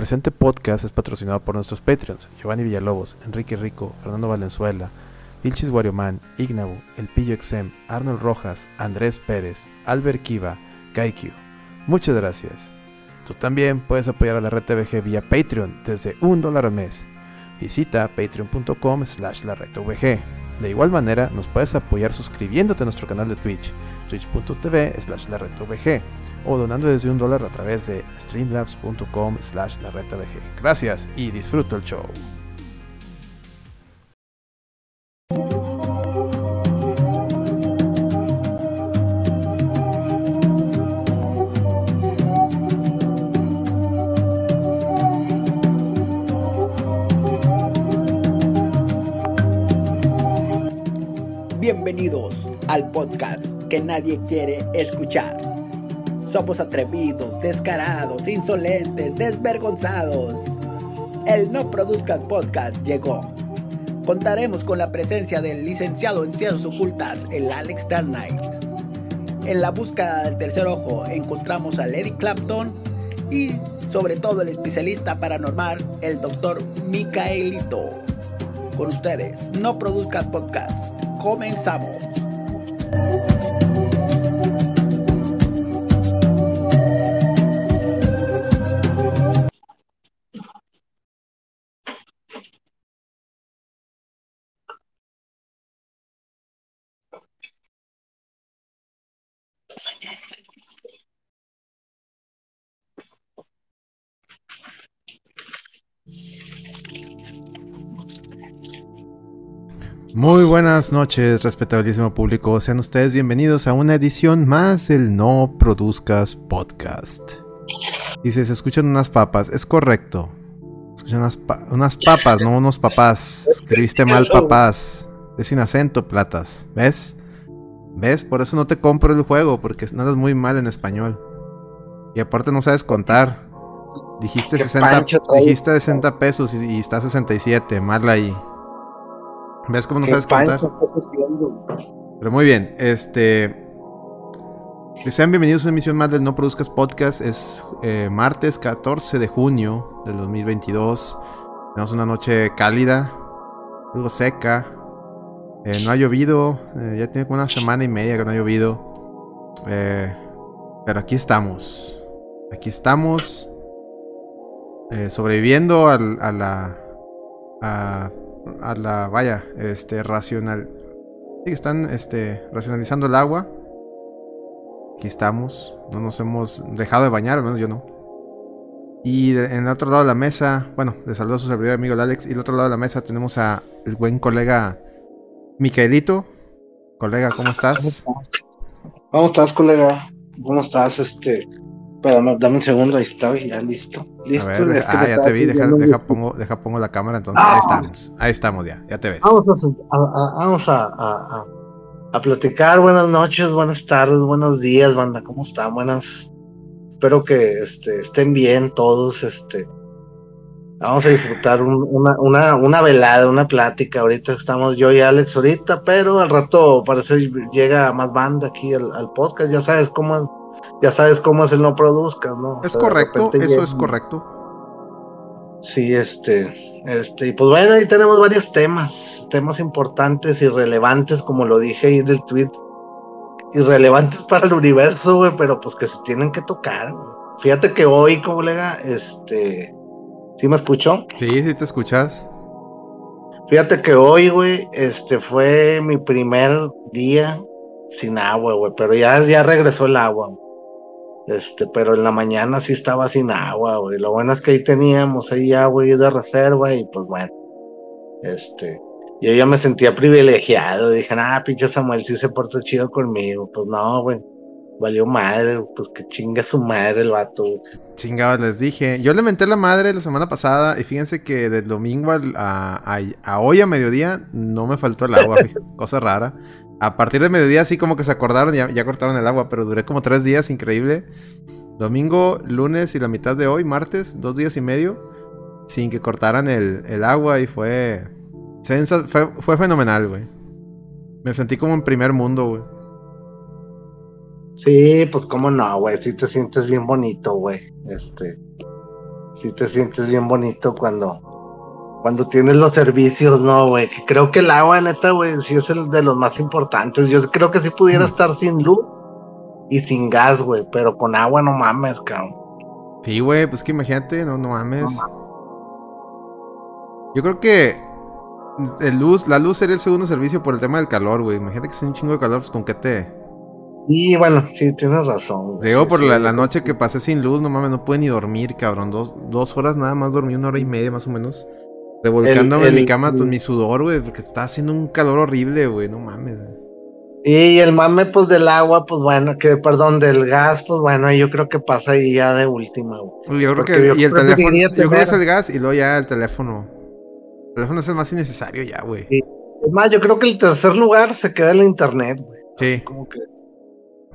presente podcast es patrocinado por nuestros Patreons, Giovanni Villalobos, Enrique Rico, Fernando Valenzuela, Vilchis Warioman, Ignabu, El Pillo Exem, Arnold Rojas, Andrés Pérez, Albert Kiva, Kaikyu. Muchas gracias. Tú también puedes apoyar a la red TVG vía Patreon desde un dólar al mes. Visita patreon.com slash la De igual manera, nos puedes apoyar suscribiéndote a nuestro canal de Twitch, twitch.tv slash la o donando desde un dólar a través de streamlabs.com slash la Gracias y disfruto el show. Bienvenidos al podcast que nadie quiere escuchar somos atrevidos, descarados, insolentes, desvergonzados. El No Produzcas Podcast llegó. Contaremos con la presencia del licenciado en Ciencias Ocultas, el Alex Dark Knight. En la búsqueda del tercer ojo encontramos a Eric Clapton y sobre todo el especialista paranormal, el doctor Micaelito. Con ustedes, No Produzcas Podcast. Comenzamos. Muy buenas noches, respetabilísimo público. Sean ustedes bienvenidos a una edición más del No Produzcas Podcast. Dice, se escuchan unas papas. Es correcto. Escuchan unas, papas, no unos papás. Escribiste mal papás. Es sin acento, platas. ¿Ves? ¿Ves? Por eso no te compro el juego, porque nada es muy mal en español. Y aparte no sabes contar. Dijiste 60, dijiste 60 pesos y, y está 67. Mal ahí. ¿Ves cómo no sabes contar? Pero muy bien, este. Sean bienvenidos a una emisión más del No Produzcas Podcast. Es eh, martes 14 de junio del 2022. Tenemos una noche cálida, algo seca. Eh, no ha llovido, eh, ya tiene como una semana y media que no ha llovido. pero aquí estamos. Aquí estamos. sobreviviendo a la. A, a la, vaya, este, racional. Sí, están, este, racionalizando el agua. Aquí estamos. No nos hemos dejado de bañar, al menos yo no. Y en el otro lado de la mesa, bueno, le saludo a su servidor amigo Alex. Y el otro lado de la mesa tenemos a el buen colega Micaelito. Colega, ¿cómo estás? ¿Cómo estás, colega? ¿Cómo estás? Este, Espera, dame un segundo, ahí está, ya listo. Listo. ah, ya te vi, deja, deja, pongo, deja, pongo, la cámara, entonces ahí ah. estamos. Ahí estamos ya, ya te ves. Vamos a, vamos a, a, platicar. Buenas noches, buenas tardes, buenos días, banda. ¿Cómo están? Buenas. Espero que este, estén bien todos. Este, vamos a disfrutar una, una, una velada, una plática. Ahorita estamos yo y Alex ahorita, pero al rato parece llega más banda aquí al, al podcast. Ya sabes cómo ya sabes cómo es el no produzcas, ¿no? Es correcto, eso es correcto. Sí, este, este, y pues bueno, ahí tenemos varios temas, temas importantes y relevantes, como lo dije ahí en el tweet, irrelevantes para el universo, güey, pero pues que se tienen que tocar. Fíjate que hoy, colega, este, ¿sí me escuchó? Sí, sí te escuchas. Fíjate que hoy, güey, este fue mi primer día sin agua, güey, pero ya, ya regresó el agua. Este, pero en la mañana sí estaba sin agua, güey. Lo bueno es que ahí teníamos ahí agua de reserva y pues bueno, este, yo ya me sentía privilegiado. Dije, ah, pinche Samuel sí se portó chido conmigo. Pues no, güey. Valió madre, pues que chinga su madre el vato. Chingados, les dije. Yo le menté la madre la semana pasada y fíjense que del domingo a, a hoy a mediodía no me faltó el agua, cosa rara. A partir de mediodía sí como que se acordaron, ya, cortaron el agua, pero duré como tres días, increíble. Domingo, lunes y la mitad de hoy, martes, dos días y medio, sin que cortaran el, agua y fue, fue, fue fenomenal, güey. Me sentí como en primer mundo, güey. Sí, pues cómo no, güey, sí te sientes bien bonito, güey. Este. sí te sientes bien bonito cuando, cuando tienes los servicios, ¿no, güey? Creo que el agua, neta, güey, sí es el de los más importantes. Yo creo que sí pudiera estar sin luz y sin gas, güey, pero con agua no mames, cabrón. Sí, güey, pues que imagínate, no, no mames. No mames. Yo creo que el luz, la luz sería el segundo servicio por el tema del calor, güey. Imagínate que sea un chingo de calor, pues con qué te. Y bueno, sí, tienes razón. güey. Digo, por sí, la, noche que pasé sin luz, no mames, no pude ni dormir, cabrón. Dos, dos horas nada más dormí, una hora y media más o menos. Revolcándome en el- mi cama con mi sudor, güey, porque estaba haciendo un calor horrible, güey, no mames. güey. Y el mame, pues, del agua, pues, bueno, que, perdón, del gas, pues, bueno, yo creo que pasa ahí ya de última, güey. Yo creo Porque que yo y el teléfono, yo creo que es el gas y luego ya el teléfono. El teléfono es el más innecesario ya, güey. Sí. Es más, yo creo que el tercer lugar se queda el internet, güey. Sí. Como que,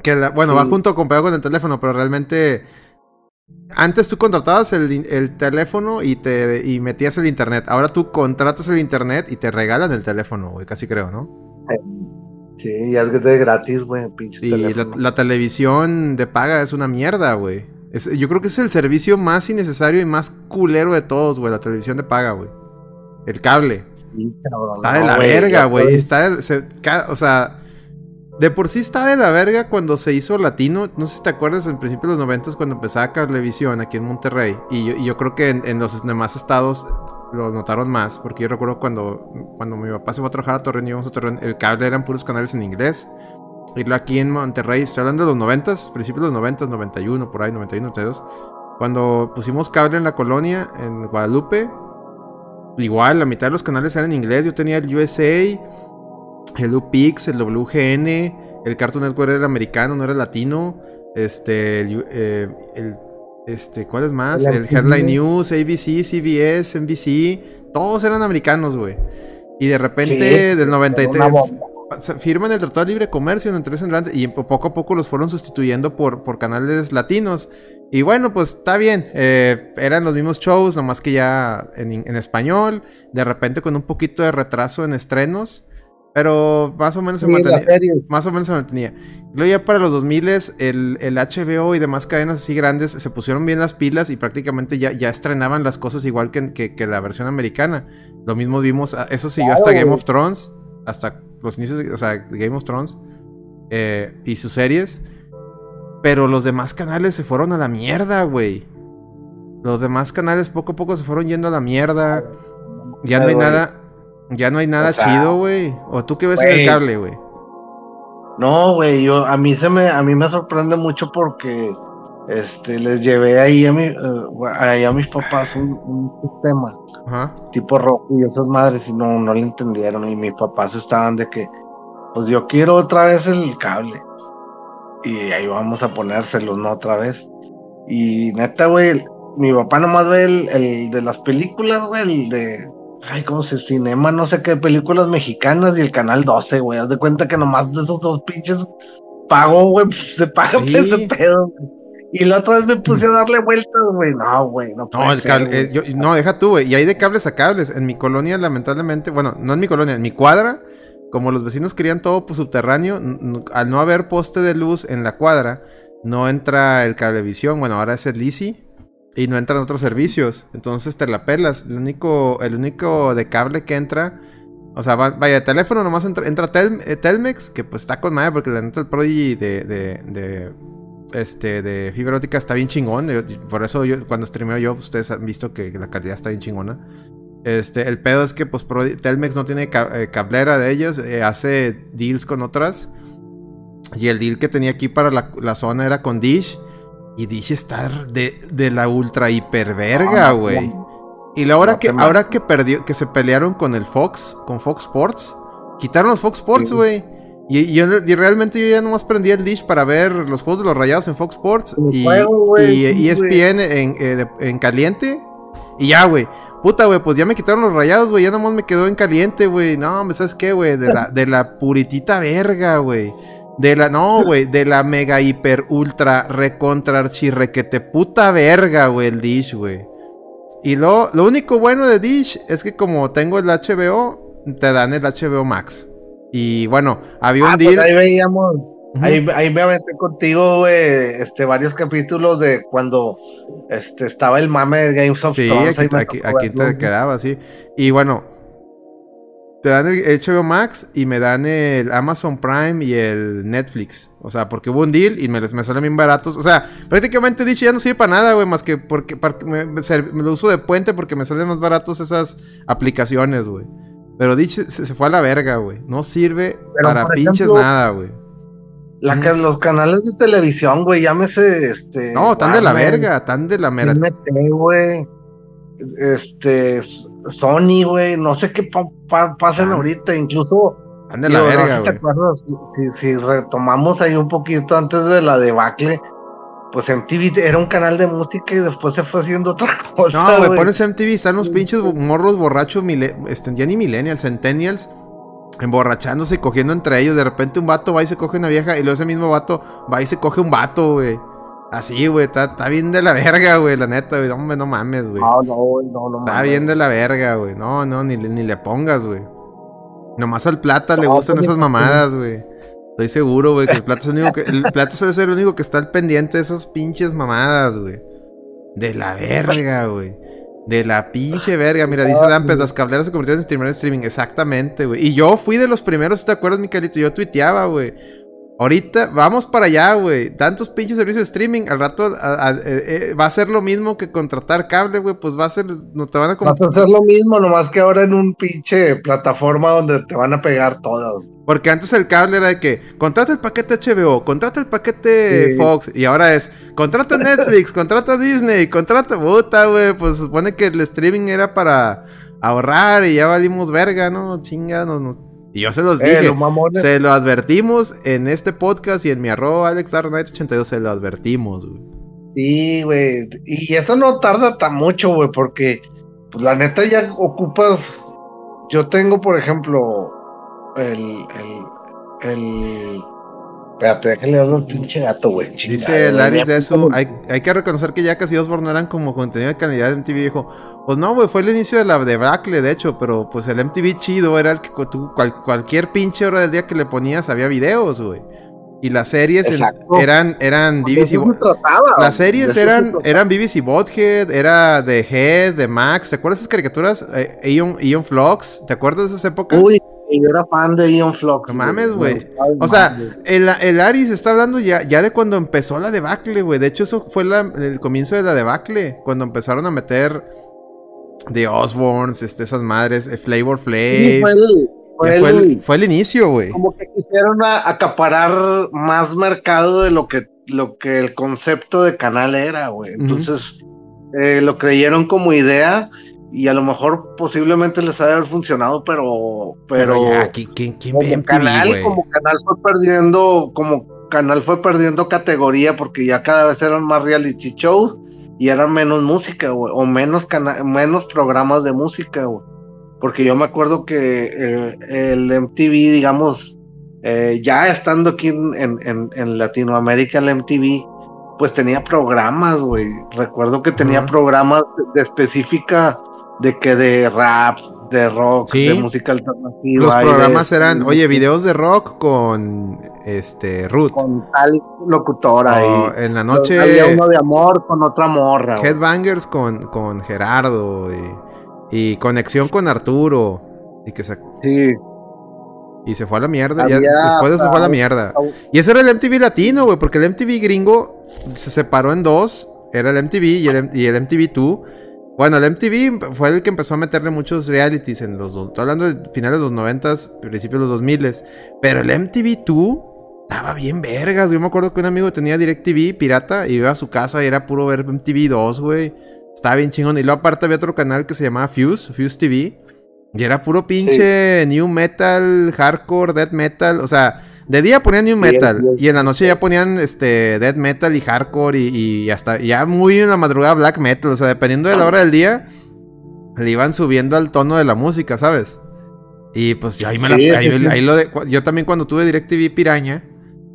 Que la- bueno, va junto con con el teléfono, pero realmente. Antes tú contratabas el, teléfono y te y metías el internet. Ahora tú contratas el internet y te regalan el teléfono, güey, casi creo, ¿no? sí, ya es de gratis, güey, pinche Y la, teléfono. la televisión de paga es una mierda, güey. Es- yo creo que es el servicio más innecesario y más culero de todos, güey, la televisión de paga, güey. El cable. Sí, cabrón, Está de no, la verga, güey. Está de- se- ca- o sea, de por sí está de la verga cuando se hizo latino. No sé si te acuerdas en principio de los noventas cuando empezaba Cablevisión aquí en Monterrey. Y yo, y yo creo que en, en los demás estados lo notaron más. Porque yo recuerdo cuando, cuando mi papá se fue a trabajar a Torreón y íbamos a Torreón, el cable eran puros canales en inglés. Y luego aquí en Monterrey, estoy hablando de los noventas, principios de los noventas, 91, por ahí, 91, 92. Cuando pusimos cable en la colonia, en Guadalupe, Igual, la mitad de los canales eran en inglés. Yo tenía el USA, el UPix, el WGN, el Cartoon Network era americano, no era latino. Este, el, eh, el- este, ¿cuál es más? El. Headline News, ABC, CBS, NBC, todos eran americanos, güey. Y de repente, Sí, del una 93, bomba. se- firman el Tratado de Libre Comercio en el 3 en adelante y po- poco a poco los fueron sustituyendo por, por canales latinos. Y bueno, pues está bien. eh, eran los mismos shows, nomás que ya en español. De repente con un poquito de retraso en estrenos. Pero más o menos se mantenía. Más o menos se mantenía. Luego ya para los 2000 el, el HBO y demás cadenas así grandes se pusieron bien las pilas y prácticamente ya, ya estrenaban las cosas igual que, que, que la versión americana. Lo mismo vimos, ah, eso siguió Claro, hasta Game güey. of Thrones, hasta los inicios, de- o sea, Game of Thrones eh, y sus series. Pero los demás canales se fueron a la mierda, güey. Los demás canales poco a poco se fueron yendo a la mierda. Ya no hay nada, ya no hay nada o sea, chido, güey. O tú qué ves en el cable, güey. No, güey, yo a mí se me a mí me sorprende mucho porque este les llevé ahí a mi eh, ahí a mis papás un, un sistema Ajá. tipo rojo y esas madres y no no le entendieron y mis papás estaban de que pues yo quiero otra vez el cable y ahí vamos a ponérselo no otra vez y neta güey mi papá nomás ve el, el de las películas güey el de ay cómo se cinema no sé qué películas mexicanas y el canal 12 güey haz de cuenta que nomás de esos dos pinches pago güey pues, se paga Sí. ese pedo güey. y la otra vez me puse a darle vueltas güey no güey no No, puede el ser, cable, eh, yo- no, deja tú, güey. Y hay de cables a cables. En mi colonia, lamentablemente, bueno, no en mi colonia, en mi cuadra, como los vecinos querían todo pues, subterráneo, al no haber poste de luz en la cuadra, no entra el cablevisión. Bueno, ahora es el Easy. Y no entran otros servicios. Entonces te la pelas. El único, el único de cable que entra. O sea, va- vaya, teléfono nomás entra, Tel- eh, Telmex, que pues está con madre, porque la neta el Prodigy de, de, de, este, de fibra óptica está bien chingón. por eso yo, cuando streameo yo, ustedes han visto que la calidad está bien chingona. Este, el pedo es que pues Prodi- Telmex no tiene eh, cablera de ellos, eh, hace deals con otras. Y el deal que tenía aquí para la, la zona era con Dish. Y Dish está de, de la ultra hiper verga, Ah, güey. Y la ahora No que, ahora que perdió, que se pelearon con el Fox, con Fox Sports, quitaron los Fox Sports, güey. Y, y yo- y realmente yo ya nomás prendí el dish para ver los juegos de los rayados en Fox Sports y, juego, y ESPN en, eh, en caliente. Y ya, güey. Puta, güey, pues ya me quitaron los rayados, güey. Ya nomás me quedó en caliente, güey. No, ¿sabes qué, güey? De la, de la puritita verga, güey. De la, no, güey, de la mega hiper ultra recontra archirrequete puta verga, güey, el Dish, güey. Y lo, lo único bueno de Dish es que como tengo el HBO, te dan el HBO Max. Y bueno, había Ah, un pues deal. ahí veíamos, Ahí, ahí me aventé contigo, güey, este, varios capítulos de cuando este, estaba el mame de Games of Sí, Thrones. aquí, aquí, aquí te quedaba, sí. Y bueno, te dan el HBO Max y me dan el Amazon Prime y el Netflix. O sea, porque hubo un deal y me, me salen bien baratos. O sea, prácticamente dicho ya no sirve para nada, güey, más que porque, para me, me ser- me lo uso de puente porque me salen más baratos esas aplicaciones, güey. Pero dicho se, se fue a la verga, güey. No sirve Pero, para pinches ejemplo, nada, güey. La que- los canales de televisión, güey, llámese este. No, están de la Warner, verga, están de la mera. Güey. Este, Sony, güey, no sé qué pa- pa- pasen Ah. ahorita, incluso. Están de la digo, no sé verga, si te acuerdas, si, si retomamos ahí un poquito antes de la debacle, pues MTV era un canal de música y después se fue haciendo otra cosa. No, güey, pones MTV, están los pinches morros borrachos, este, ya ni millennials, centennials, emborrachándose y cogiendo entre ellos. De repente un vato va y se coge una vieja y luego ese mismo vato va y se coge un vato, güey. Así, güey, está, está bien de la verga, güey, la neta, güey. No, no mames, güey. No, no, güey, no, no Está mames. bien de la verga, güey. No, no, ni, le- ni le pongas, güey. Nomás al plata le gustan pues, esas mamadas, güey. Estoy seguro, güey, que el plata es el único que. El plata ser el único que está al pendiente de esas pinches mamadas, güey. De la verga, güey. De la pinche verga. Mira, dice Ah, Dampes, sí. las cableras se convirtieron en streamer de streaming. Exactamente, güey. Y yo fui de los primeros, ¿te acuerdas, Micaelito? Yo tuiteaba, güey. Ahorita vamos para allá, güey. Tantos pinches servicios de streaming. Al rato a- a- eh, eh, va a ser lo mismo que contratar cable, güey. Pues va a ser. No te van a Vas a hacer lo mismo, nomás que ahora en un pinche plataforma donde te van a pegar todas. Porque antes el cable era de que contrata el paquete HBO, contrata el paquete Sí. Fox, y ahora es contrata Netflix, contrata Disney, contrata puta, güey. Pues supone que el streaming era para ahorrar y ya valimos verga, ¿no? Chinga, nos- nos- Y yo se los Eh, dije, los se lo advertimos en este podcast y en mi arroba AlexDarkKnight82 se lo advertimos, güey. Sí, güey. Y eso no tarda tan mucho, güey, porque pues la neta ya ocupas. Yo tengo, por ejemplo, el. el. el... Espérate, déjale hablar al pinche gato, güey. Dice Laris de eso, hay, hay que reconocer que Jackass y Osborne no eran como contenido de calidad de MTV, dijo. Pues no, güey, fue el inicio de la de Brackle, de hecho, pero pues el MTV chido era el que tú, cual- cualquier pinche hora del día que le ponías había videos, güey. Y las series eran, eran BBC. eso se trataba. Las series eso se eran, trataba. eran BBC Bothead, era de Head, de Max. ¿Te acuerdas de esas caricaturas? Eh, Ion, Ion Flux, ¿te acuerdas de esas épocas? Uy, yo era fan de Ion Flux. No mames, Me güey. O sea, el, el Aris está hablando ya, ya de cuando empezó la debacle, güey. De hecho, eso fue la- el comienzo de la debacle. Cuando empezaron a meter de Osborns, este, esas madres, eh, Flavor Flav. Sí, fue el. Fue fue, el, fue el inicio, güey. como que quisieron a- acaparar más mercado de lo que lo que el concepto de canal era, güey. Entonces eh, lo creyeron como idea y a lo mejor posiblemente les ha de haber funcionado, pero pero, Pero ya, ¿quién, quién, quién ve como MTV, canal, güey? como canal fue perdiendo, como canal fue perdiendo categoría porque ya cada vez eran más reality shows y eran menos música, güey, o menos menos programas de música, güey. Porque yo me acuerdo que eh, el MTV, digamos, eh, ya estando aquí en, en- en- Latinoamérica, el MTV, pues tenía programas, güey. Recuerdo que tenía Ajá. programas de, de específica de que de rap, de rock, Sí. de música alternativa. Los y de- programas eran, oye, videos de rock con este Ruth. con tal locutora y en la noche, había uno de amor con otra morra. Headbangers con, con Gerardo. Y, y conexión con Arturo. Y que se, Sí. y se fue a la mierda. ya después de se fue a la mierda. Y eso era el MTV latino, güey, porque el MTV gringo se separó en dos. Era el MTV y el, y el MTV2. Bueno, el MTV fue el que empezó a meterle muchos realities en los dos. Estoy hablando de finales de los 90, principios de los 2000. Pero el MTV2 estaba bien vergas. Yo me acuerdo que un amigo tenía DirecTV pirata y iba a su casa y era puro ver MTV2, güey. Estaba bien chingón. Y luego aparte había otro canal que se llamaba Fuse, Fuse TV. Y era puro pinche new metal, hardcore, death metal. O sea, de día ponían new metal. Y en la noche ya ponían este death metal y hardcore. Y, y hasta ya muy en la madrugada black metal. O sea, dependiendo de la hora del día, le iban subiendo al tono de la música, ¿sabes? Y pues yo ahí me la- Sí, ahí- sí, sí. ahí lo de- yo también cuando tuve DirecTV Piraña.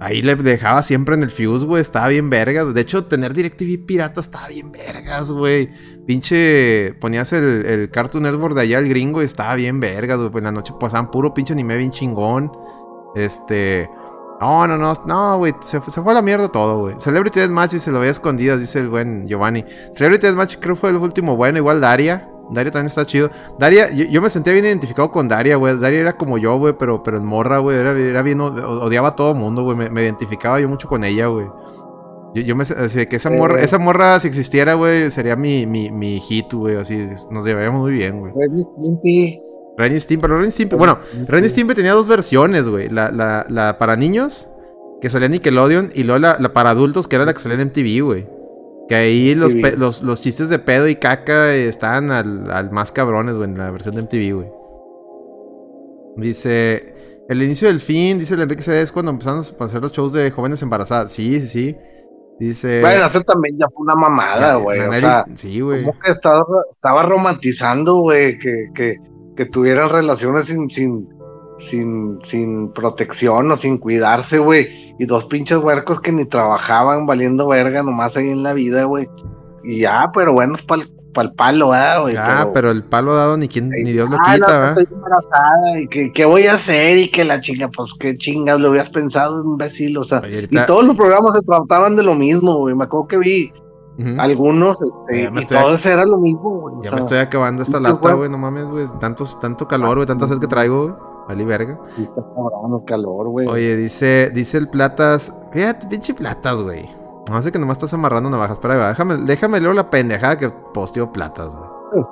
Ahí le dejaba siempre en el Fuse, güey. Estaba bien vergas. De hecho, tener DirecTV pirata estaba bien vergas, güey. Pinche. Ponías el, el Cartoon Network de allá, el gringo, y estaba bien vergas, güey. Pues en la noche pasaban puro pinche anime bien chingón. Este. No, no, no, no, güey. Se, se fue a la mierda todo, güey. Celebrity Deathmatch y se lo veía escondidas, dice el buen Giovanni. Celebrity Deathmatch creo que fue el último bueno, igual Daria. Daria también está chido. Daria, yo, yo me sentía bien identificado con Daria, güey. Daria era como yo, güey, pero, pero en morra, güey. Era, era bien, odiaba a todo mundo, güey. Me, me identificaba yo mucho con ella, güey. Yo, yo me así que esa morra, esa morra, si existiera, güey, sería mi, mi, mi hit, güey. Así, nos llevaríamos muy bien, güey. Ren Stimpy. Pero Ren Stimpy, bueno, Ren Stimpy tenía dos versiones, güey. La, la, la para niños, que salía en Nickelodeon, y luego la, la para adultos, que era la que salía en MTV, güey. Que ahí los, pe- los, los chistes de pedo y caca eh, estaban al, al más cabrones, güey, en la versión de MTV, güey. Dice, el inicio del fin, dice el Enrique C. es cuando empezamos a hacer los shows de jóvenes embarazadas. Sí, sí, sí. Dice... Bueno, eso también ya fue una mamada, güey. O Naneli- sea, sí, güey. como que estaba, estaba romantizando, güey, que, que, que tuvieran relaciones sin, sin, sin, sin protección o sin cuidarse, güey. Y dos pinches huercos que ni trabajaban valiendo verga nomás ahí en la vida, güey. Y ya, pero bueno, es para el palo, ¿verdad, güey? Ah, pero el palo dado ni, quien, ni Dios lo Ah, quita, no, ¿verdad? estoy embarazada y que qué voy a hacer y que la chinga, pues qué chingas, lo habías pensado, imbécil, o sea, Oye, y todos los programas se trataban de lo mismo, güey, me acuerdo que vi Algunos, este, y todos era lo mismo, güey, o Ya sea, me estoy acabando esta lata, güey, no mames, güey. Tantos, tanto calor, güey, tanta sed que traigo, güey. Vale, verga. sí está cabrón el calor, güey. Oye, dice, dice el Platas. Fíjate, pinche Platas, güey. No sé que nomás estás amarrando navajas. Ahí va, déjame, déjame leer la pendejada que posteó Platas, güey.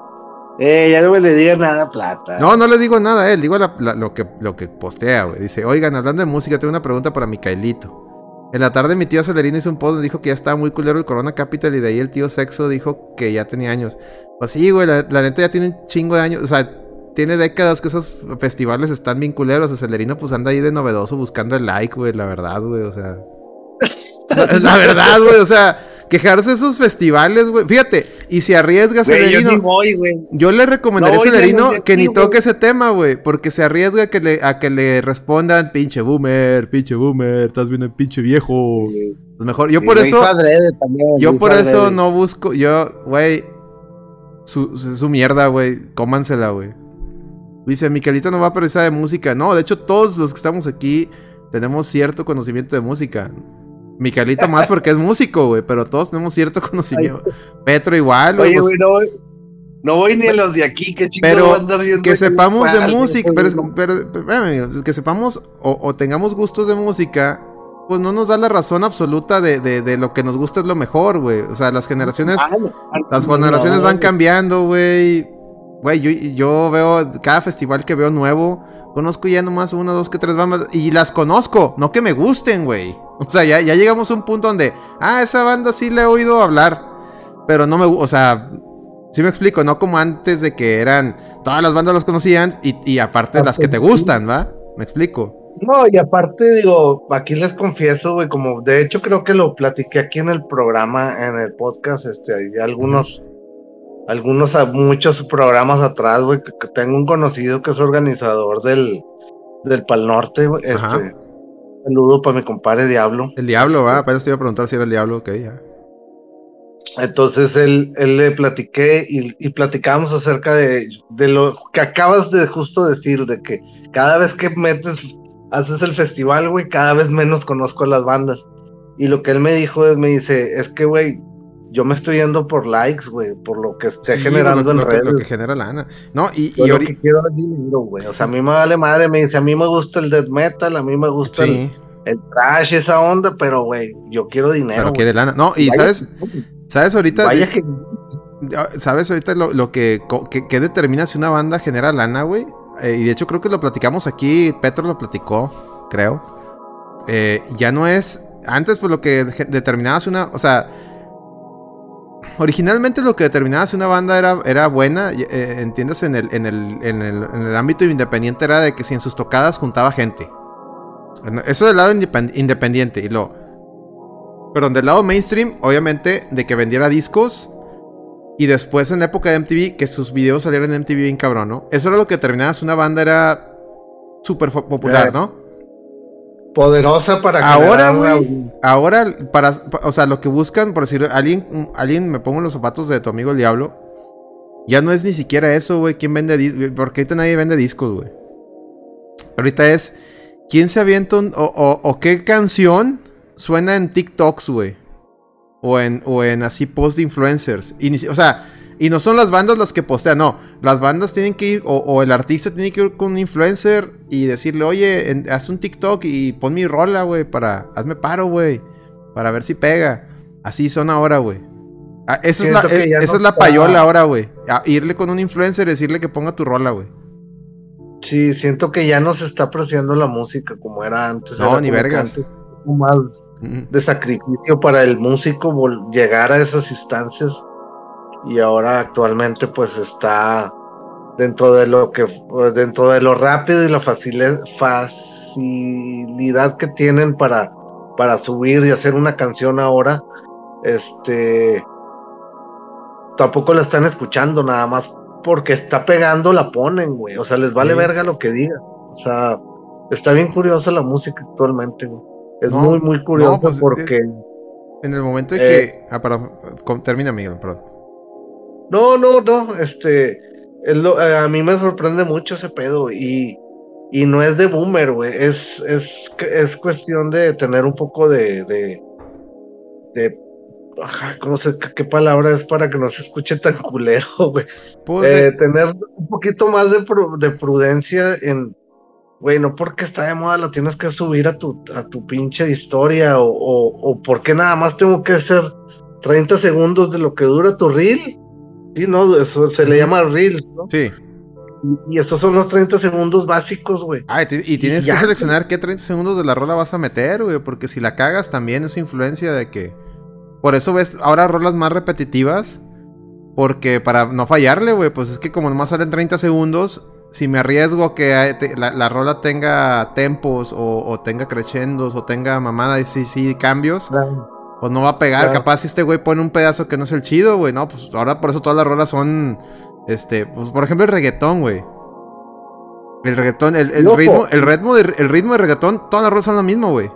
Eh, ya no me le diga nada plata. No, no le digo nada a él, digo la- la- lo, que, lo que postea, güey. Dice, oigan, hablando de música, tengo una pregunta para Micaelito. En la tarde mi tío Celerino hizo un post dijo que ya estaba muy culero el Corona Capital y de ahí el tío Sexo dijo que ya tenía años. Pues sí, güey, la, la neta ya tiene un chingo de años. O sea, tiene décadas que esos festivales están bien culeros. El Celerino pues anda ahí de novedoso buscando el like, güey, la verdad, güey, o sea... la verdad, güey, o sea, quejarse de esos festivales, güey. Fíjate, y si arriesga Güey, yo Celerino... ni voy, güey. Yo le recomendaría No a Celerino que aquí, ni toque ese tema, güey. Porque se arriesga a que, le, a que le respondan, pinche boomer, pinche boomer, estás viendo pinche viejo. Pues mejor, yo por eso, también, yo por eso adrede. no busco, yo, güey, su, su, su mierda, güey, cómansela, güey. Dice, Miquelito no va a precisar de música. No, de hecho, todos los que estamos aquí tenemos cierto conocimiento de música. Miquelito más porque es músico, güey, pero todos tenemos cierto conocimiento. Petro igual, güey. Oye, pues- güey, no voy, no voy ni a los de aquí, que chingados Pero va a andar viendo que sepamos de música, pero, pero- que sepamos o, o tengamos gustos de música, pues no nos da la razón absoluta de, de- de lo que nos gusta es lo mejor, güey. O sea, las generaciones, Ay, ay, las generaciones no, van cambiando, güey. Güey, yo, yo veo cada festival que veo nuevo, conozco ya nomás una, dos, que tres bandas, y las conozco, no que me gusten, güey. O sea, ya, ya llegamos a un punto donde, ah, esa banda sí le he oído hablar, pero no me gusta, o sea, sí me explico, no como antes de que eran, todas las bandas las conocían y, y aparte las que te gustan, ¿va? Me explico. No, y aparte, digo, aquí les confieso, güey, como de hecho creo que lo platiqué aquí en el programa, en el podcast, este, hay algunos, algunos, muchos programas atrás, güey, que, que tengo un conocido que es organizador del, del Pal Norte, güey, este, saludo para mi compadre Diablo. El diablo, ¿va? Apenas te iba a preguntar si era el diablo, ok, ya. Entonces él, él le platiqué y, y platicamos acerca de, de lo que acabas de justo decir, de que cada vez que metes, haces el festival, güey, cada vez menos conozco a las bandas. Y lo que él me dijo es, me dice, es que, güey, yo me estoy yendo por likes, güey, por lo que esté Sí, generando lo, en lo que, redes. lo que genera lana. No, y, Yo y lo ahorita... que quiero es dinero, güey. O sea, a mí me vale madre, me dice, a mí me gusta el death metal, a mí me gusta el, Sí, el trash, esa onda, pero, güey, yo quiero dinero. pero quiere lana. No, y Vaya- sabes, sabes ahorita... Vaya que Ah, ¿Sabes ahorita lo, lo que, que, que determina si una banda genera lana, güey? Eh, y de hecho creo que lo platicamos aquí, Petro lo platicó, creo. Eh, ya no es... Antes pues lo que de- determinaba si una... O sea... Originalmente lo que determinaba si una banda era, era buena, eh, entiendes, en el, en, el, en, el, en el ámbito independiente era de que si en sus tocadas juntaba gente. Eso del lado independ- independiente. Y lo... Perdón, del lado mainstream, obviamente, de que vendiera discos. Y después en la época de MTV, que sus videos salieran en MTV bien cabrón, ¿no? Eso era lo que determinaba si una banda era súper popular, ¿no? Poderosa para Ahora, güey, ahora, para, pa- o sea, lo que buscan, por decir, alguien, alguien me pongo en los zapatos de tu amigo el diablo, ya no es ni siquiera eso, güey, quién vende discos, porque ahorita nadie vende discos, güey. Ahorita es ¿Quién se avienta un, o, o, o qué canción suena en TikToks, güey? O en, o en así post de influencers. Y o sea, y no son las bandas las que postean, no. Las bandas tienen que ir, o, o el artista tiene que ir con un influencer y decirle, oye, en- haz un TikTok y pon mi rola, güey, para, hazme paro, güey, para ver si pega. Así son ahora, güey. Ah, esa es la, ya esa no es la está- payola ahora, güey. Irle con un influencer y decirle que ponga tu rola, güey. Sí, siento que ya no se está apreciando la música como era antes. No, era ni vergas. antes más Mm. de sacrificio para el músico llegar a esas instancias y ahora actualmente pues está dentro de lo que pues, dentro de lo rápido y la facilidad que tienen para para subir y hacer una canción ahora este tampoco la están escuchando nada más porque está pegando la ponen güey o sea les vale Sí. verga lo que diga o sea está bien curiosa la música actualmente güey es No, muy muy curiosa no, pues, porque En el momento de Eh. que. Ah, perdón. con- Termina, Miguel, perdón. No, no, no, este, es lo- eh, a mí me sorprende mucho ese pedo y, y no es de boomer, güey, es, es, es cuestión de tener un poco de, de, de, ¿cómo se, qué, palabra es para que no se escuche tan culero, güey? Pues, Eh, eh, tener un poquito más de, pru- de prudencia en, güey, no porque está de moda lo tienes que subir a tu, a tu pinche historia o, o, o porque nada más tengo que hacer 30 segundos de lo que dura tu reel. Sí, no, eso se le llama reels, ¿no? sí. Y, y esos son los 30 segundos básicos, güey. Ah, y, ti- y tienes que seleccionar qué 30 segundos de la rola vas a meter, güey. Porque si la cagas también es influencia de que. Por eso ves ahora rolas más repetitivas. Porque para no fallarle, güey. Pues es que como nomás salen 30 segundos. Si me arriesgo que te- la, la rola tenga tempos o, o tenga crescendos o tenga mamada y sí, sí, cambios. Pues no va a pegar. Claro. Capaz si este güey pone un pedazo que no es el chido, güey. No, pues ahora por eso todas las rolas son. Este, pues por ejemplo el reggaetón, güey. El reggaetón, el, ritmo, el ritmo de, el ritmo de reggaetón, todas las rolas son lo mismo, güey.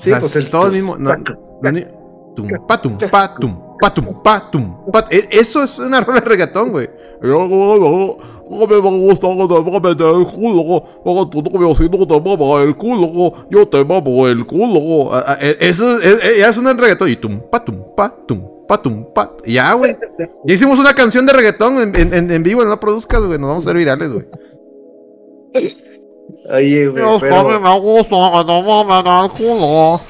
Sí, o sea, pues es todo el mismo. No, no ni- tum, pa, tum, pa, tum, pa, tum, pa, tum, pa. E- Eso es una rola de reggaetón, güey. No me gusta que te mames el culo, si no te mama el culo, yo te mamo el culo. Ah, ah, e- Eso es, de reggaetón. Y tum, pa, tum, pa, tum, pa, tum, pa. Y Ya, güey. Ya hicimos una canción de reggaetón en, vivo, no la produzcas, güey. Nos vamos a hacer virales, güey. Oye, güey, sabe, me gusta te mames el culo.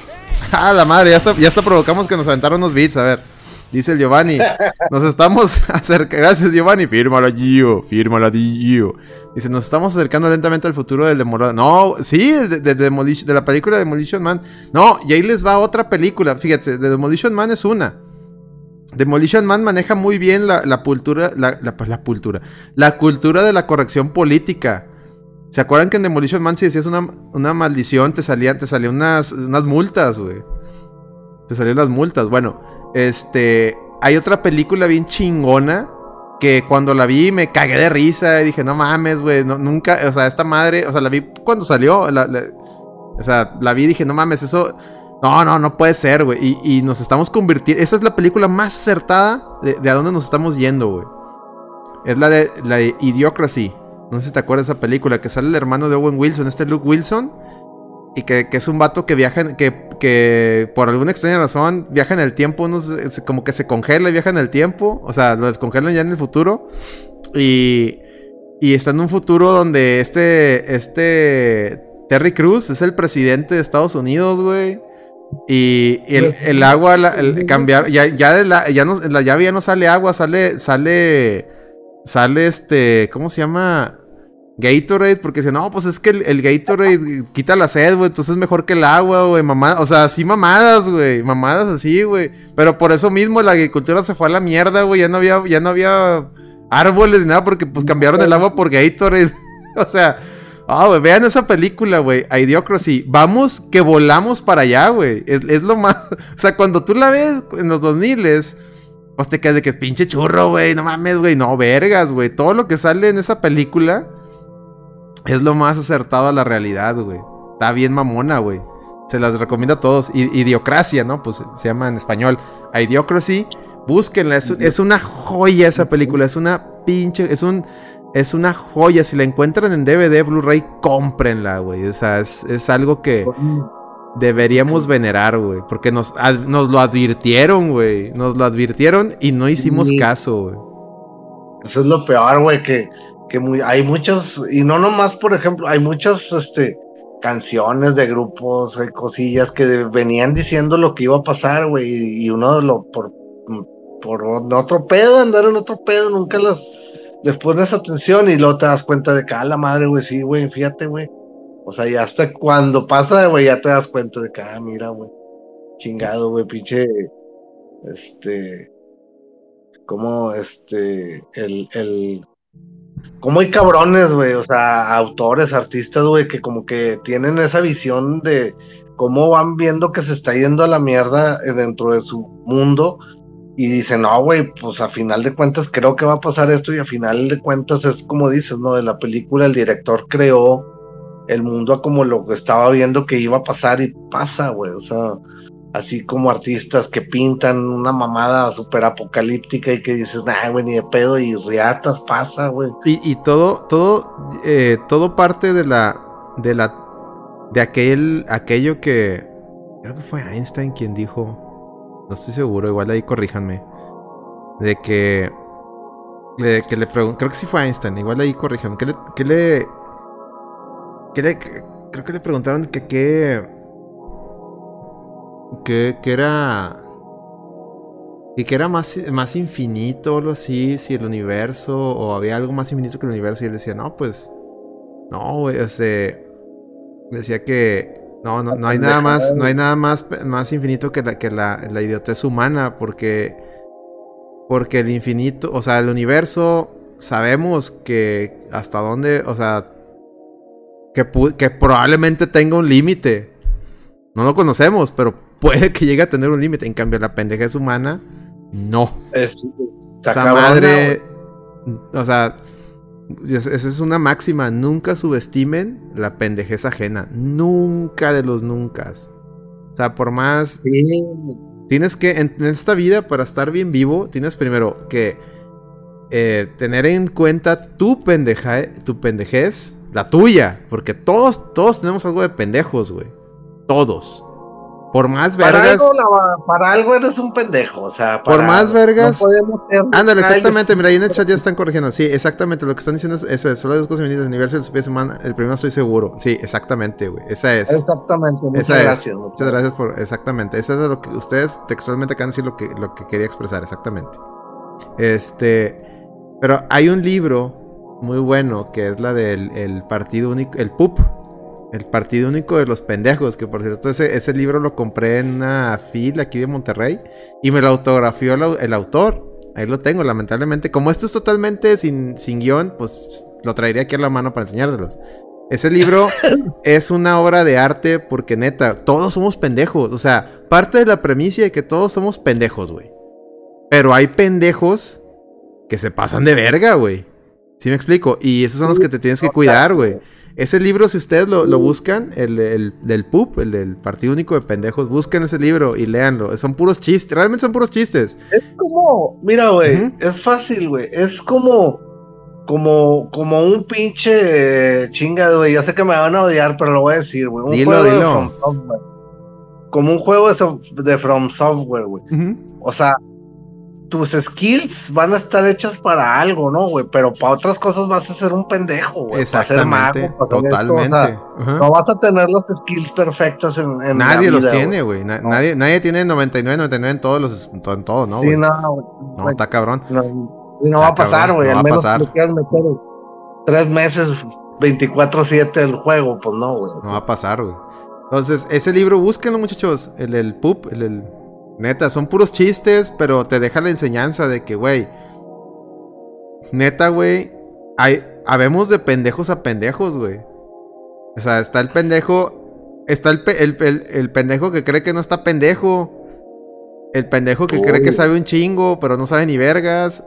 Ah, la madre, ya está, ya está provocamos que nos aventaron unos beats, a ver. Dice el Giovanni, nos estamos acercando, gracias Giovanni, fírmala Gio, fírmala Gio. Dice, nos estamos acercando lentamente al futuro del Demolition. No, sí, de, de- de Demolition- de la película Demolition Man. No, y ahí les va otra película, fíjate, de Demolition Man es una. Demolition Man maneja muy bien la, la cultura, la, la, pues, la cultura, la cultura de la corrección política. ¿Se acuerdan que en Demolition Man si decías una, una maldición te salían, te salían unas, unas multas, güey? Te salían las multas. Bueno, este, hay otra película bien chingona que cuando la vi me cagué de risa y dije, no mames, güey, nunca, o sea, esta madre, o sea, la vi cuando salió, la- o sea, la vi y dije, no mames, eso, no, no, no puede ser, güey, y, nos estamos convirtiendo, esa es la película más acertada de, de a dónde nos estamos yendo, güey. Es la de, la de Idiocracy, no sé si te acuerdas de esa película, que sale el hermano de Owen Wilson, este Luke Wilson, y que, que es un vato que viaja, en- que, que por alguna extraña razón viaja en el tiempo, unos, es como que se congela y viaja en el tiempo, o sea, lo descongelan ya en el futuro, y, y está en un futuro donde este, este Terry Cruz es el presidente de Estados Unidos, güey. Y el, el agua, la- el cambiar, ya, ya, de la, ya no, la llave ya no sale agua, sale, sale, sale este, ¿cómo se llama? Gatorade, porque dice, no, pues es que el, Gatorade quita la sed, güey, entonces es mejor que el agua, güey, mamá, o sea, así mamadas, güey, mamadas así, güey, pero por eso mismo la agricultura se fue a la mierda, güey, ya no había, ya no había árboles ni nada, porque pues cambiaron el agua por Gatorade, o sea, ah, güey, vean esa película, güey, Idiocracy, vamos que volamos para allá, güey, es, es lo más, o sea, cuando tú la ves en los 2000 es... Pues te quedas de que pinche churro, güey. No mames, güey. No, vergas, güey. Todo lo que sale en esa película es lo más acertado a la realidad, güey. Está bien mamona, güey. Se las recomiendo a todos. I- Idiocracia, ¿no? Pues se llama en español. Idiocracy. Búsquenla. Es, es una joya esa película. Es una pinche. Es un. es una joya. Si la encuentran en DVD, Blu-ray, cómprenla, güey. O sea, es, es algo que deberíamos venerar, güey. Porque nos, ad- nos lo advirtieron, güey. Nos lo advirtieron y no hicimos Sí. caso, güey. Eso es lo peor, güey, que, que hay muchos, y no nomás, por ejemplo, hay muchas este, canciones de grupos, hay cosillas que venían diciendo lo que iba a pasar, güey, y, y uno lo por, por otro pedo, andar en otro pedo, nunca las, les pones atención y luego te das cuenta de que, ah, la madre, güey, sí, güey, fíjate, güey. O sea, ya hasta cuando pasa, güey, ya te das cuenta de que, ah, mira, güey, chingado, güey, pinche, este, como, este, el, el, como hay cabrones, güey, o sea, autores, artistas, güey, que como que tienen esa visión de cómo van viendo que se está yendo a la mierda eh, dentro de su mundo y dicen, no, güey, pues a final de cuentas creo que va a pasar esto y a final de cuentas es como dices, ¿no? De la película el director creó el mundo a como lo que estaba viendo que iba a pasar y pasa, güey, o sea, así como artistas que pintan una mamada súper apocalíptica y que dices, nah, güey, ni de pedo y riatas pasa, güey. Y, y todo, todo, eh, todo parte de la, de la, de aquel, aquello que, creo que fue Einstein quien dijo, no estoy seguro, igual ahí corríjanme, de que, de que le pregunté, creo que sí fue Einstein, igual ahí corríjanme, que le, que le, que le, creo que le preguntaron que qué, que, que era, y que era más, más infinito o algo así, si el universo, o había algo más infinito que el universo, y él decía, no, pues, no, güey, o sea, decía que, no, no, no hay nada más, no hay nada más, más infinito que la, que la, la idiotez humana, porque, porque el infinito, o sea, el universo, sabemos que hasta dónde, o sea, que probablemente tenga un límite. No lo conocemos, pero puede que llegue a tener un límite. En cambio, la pendejez humana, no. Es, Esa cabrona, madre. O sea, es- esa es una máxima. Nunca subestimen la pendejez ajena. Nunca de los nunca. O sea, por más. Sí, Tienes que. En, en esta vida, para estar bien vivo, tienes primero que. eh, tener en cuenta tu pendeja, tu pendejez, la tuya, porque todos, todos tenemos algo de pendejos, güey. Todos. Por más para, vergas. algo, la- para algo eres un pendejo, o sea, Por para- más vergas- No podemos ser Ándale, exactamente. Mira, ahí en el chat ya están corrigiendo. Sí, exactamente. Lo que están diciendo es eso. es Solo hay dos cosas infinitas. El universo y la especie humana. El primero estoy seguro. Sí, exactamente, güey. Esa es. Exactamente, muchas Esa es. gracias. Muchas gracias por. Exactamente. Esa es lo que ustedes textualmente acaban de decir lo que, lo que quería expresar. Exactamente. Este. Pero hay un libro muy bueno que es la del el partido único. El PUP. El partido único de los pendejos. Que por cierto, ese, ese libro lo compré en una fila aquí de Monterrey. Y me lo autografió el, el autor. Ahí lo tengo, lamentablemente. Como esto es totalmente sin, sin guion, pues lo traería aquí a la mano para enseñárselos. Ese libro es una obra de arte porque neta, todos somos pendejos. O sea, parte de la premisa de que todos somos pendejos, güey. Pero hay pendejos que se pasan de verga, güey. ¿Sí me explico? Y esos son los que te tienes que cuidar, güey. Ese libro, si ustedes lo, lo buscan, el, el del PUP, el del Partido Único de Pendejos, busquen ese libro y léanlo. Son puros chistes, realmente son puros chistes. Es como, mira, güey, es fácil, güey. Es como, como, como un pinche eh, chinga, güey. Ya sé que me van a odiar, pero lo voy a decir, güey. Un Dilo, juego de dilo. From Software. Como un juego de, so- de From Software, güey. O sea, tus skills van a estar hechas para algo, ¿no, güey? Pero para otras cosas vas a ser un pendejo, güey. Para ser mago, Exactamente, para esto, o totalmente. Ajá. no vas a tener las skills perfectas en, en Nadie la los tiene, güey. Na- No. nadie, nadie tiene 99, 99 en todos los, en todo, ¿no, Sí, güey? no, güey. No, está cabrón. No, y no va a pasar, güey. no al menos le quieras meter tres meses 24-7 el juego, pues no, güey. No va a pasar, güey. Entonces, ese libro, búsquenlo, muchachos. El del pup, el, el- Neta, son puros chistes, pero te deja la enseñanza de que, güey. Neta, güey. Hay. Habemos de pendejos a pendejos, güey. O sea, está el pendejo. Está el, pe- el, el- el pendejo que cree que no está pendejo. El pendejo que cree que sabe un chingo, pero no sabe ni vergas.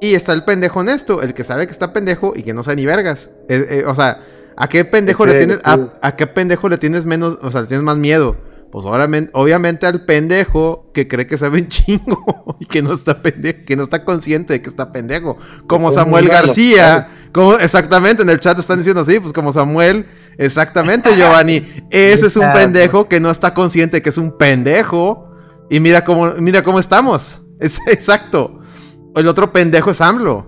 Y está el pendejo honesto, el que sabe que está pendejo y que no sabe ni vergas. Eh, eh, o sea, ¿a qué pendejo Ese, le tienes, a, a qué pendejo le tienes menos, o sea, le tienes más miedo? Pues obviamente, obviamente al pendejo que cree que sabe un chingo y que no está pendejo, que no está consciente de que está pendejo. Como Es Samuel García. Como, exactamente, en el chat están diciendo así, pues como Samuel. Exactamente, Giovanni. Ese es un pendejo que no está consciente que es un pendejo. Y mira cómo, mira cómo estamos. Es exacto. El otro pendejo es AMLO.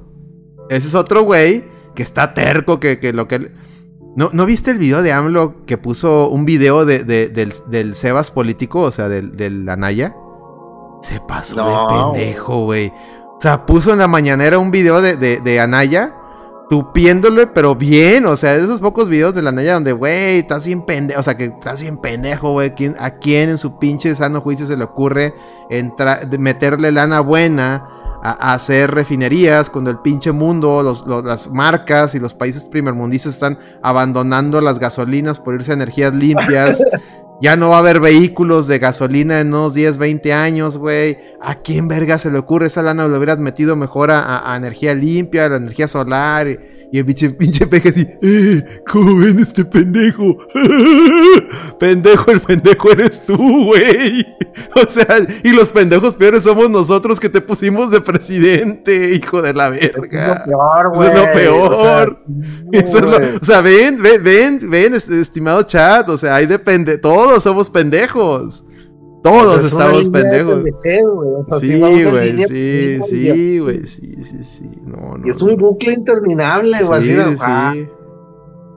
Ese es otro güey que está terco, que, que lo que... ¿No, ¿No viste el video de AMLO que puso un video de, de- del, del Sebas político, o sea, del, del Anaya? Se pasó No, de pendejo, güey. O sea, puso en la mañanera un video de, de, de Anaya, tupiéndole, pero bien. O sea, de esos pocos videos de la Anaya donde, güey, estás bien pendejo. O sea, que estás bien pendejo, güey. ¿Quién- ¿A quién en su pinche sano juicio se le ocurre meterle lana buena a, a hacer refinerías cuando el pinche mundo, los- los- las marcas y los países primermundistas están abandonando las gasolinas por irse a energías limpias? Ya no va a haber vehículos de gasolina en unos 10, 20 años, güey. ¿A quién verga se le ocurre esa lana? Lo hubieras metido mejor a, energía limpia, a la energía solar. Y, y el pinche, pinche peje así, ¡eh! ¿Cómo ven este pendejo? pendejo, el pendejo eres tú, güey. O sea, y los pendejos peores somos nosotros que te pusimos de presidente, hijo de la Es verga. lo peor, güey. es lo peor. O sea, Eso es lo- güey. o sea, ven, ven, ven, ven, est- estimado chat. O sea, hay depende. Todos somos pendejos. Todos estamos de pendejos. pendejez, güey. O sea, Sí, güey, sí, sí, y- güey, sí, sí, sí. No, no. Y es un bucle interminable, güey. Sí, así de, sí, ah, sí.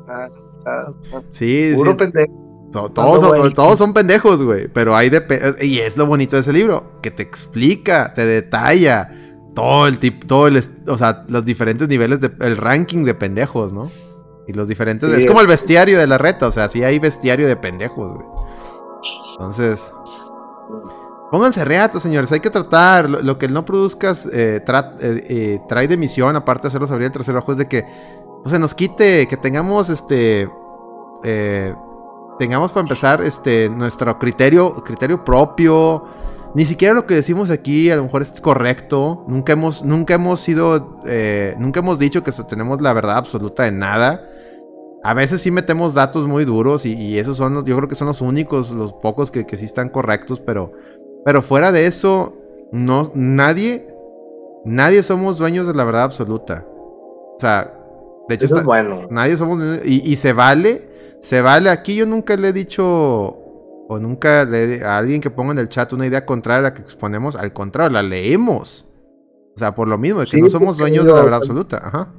ah, ah, ah, Sí, Puro sí. pendejo. To- Todos, son, todos son pendejos, güey. Pero hay de Y es lo bonito de ese libro. Que te explica, te detalla todo el tipo, todo el. O sea, los diferentes niveles de. El ranking de pendejos, ¿no? Y los diferentes. Sí. es como el bestiario de la reta. O sea, sí hay bestiario de pendejos, güey. Entonces. Pónganse reatos, señores. Hay que tratar. Lo, que no produzcas eh, tra- eh, eh, trae de misión, aparte de hacerlos abrir el tercer ojo, es de que pues, se nos quite, que tengamos este. eh, tengamos para empezar este nuestro criterio, criterio propio. Ni siquiera lo que decimos aquí a lo mejor es correcto. Nunca hemos, nunca hemos sido, nunca hemos dicho que tenemos la verdad absoluta de nada. A veces sí metemos datos muy duros y, esos son, los- yo creo que son los únicos, los pocos que sí están correctos, pero, pero fuera de eso, no, nadie, nadie somos dueños de la verdad absoluta. O sea, de hecho, Eso es está- bueno. Nadie somos. Y, y se vale. Se vale. Aquí yo nunca le he dicho. O nunca le a alguien que ponga en el chat una idea contraria a la que exponemos. Al contrario, la leemos. O sea, por lo mismo, de que Sí, no somos dueños de la verdad absoluta. Ajá.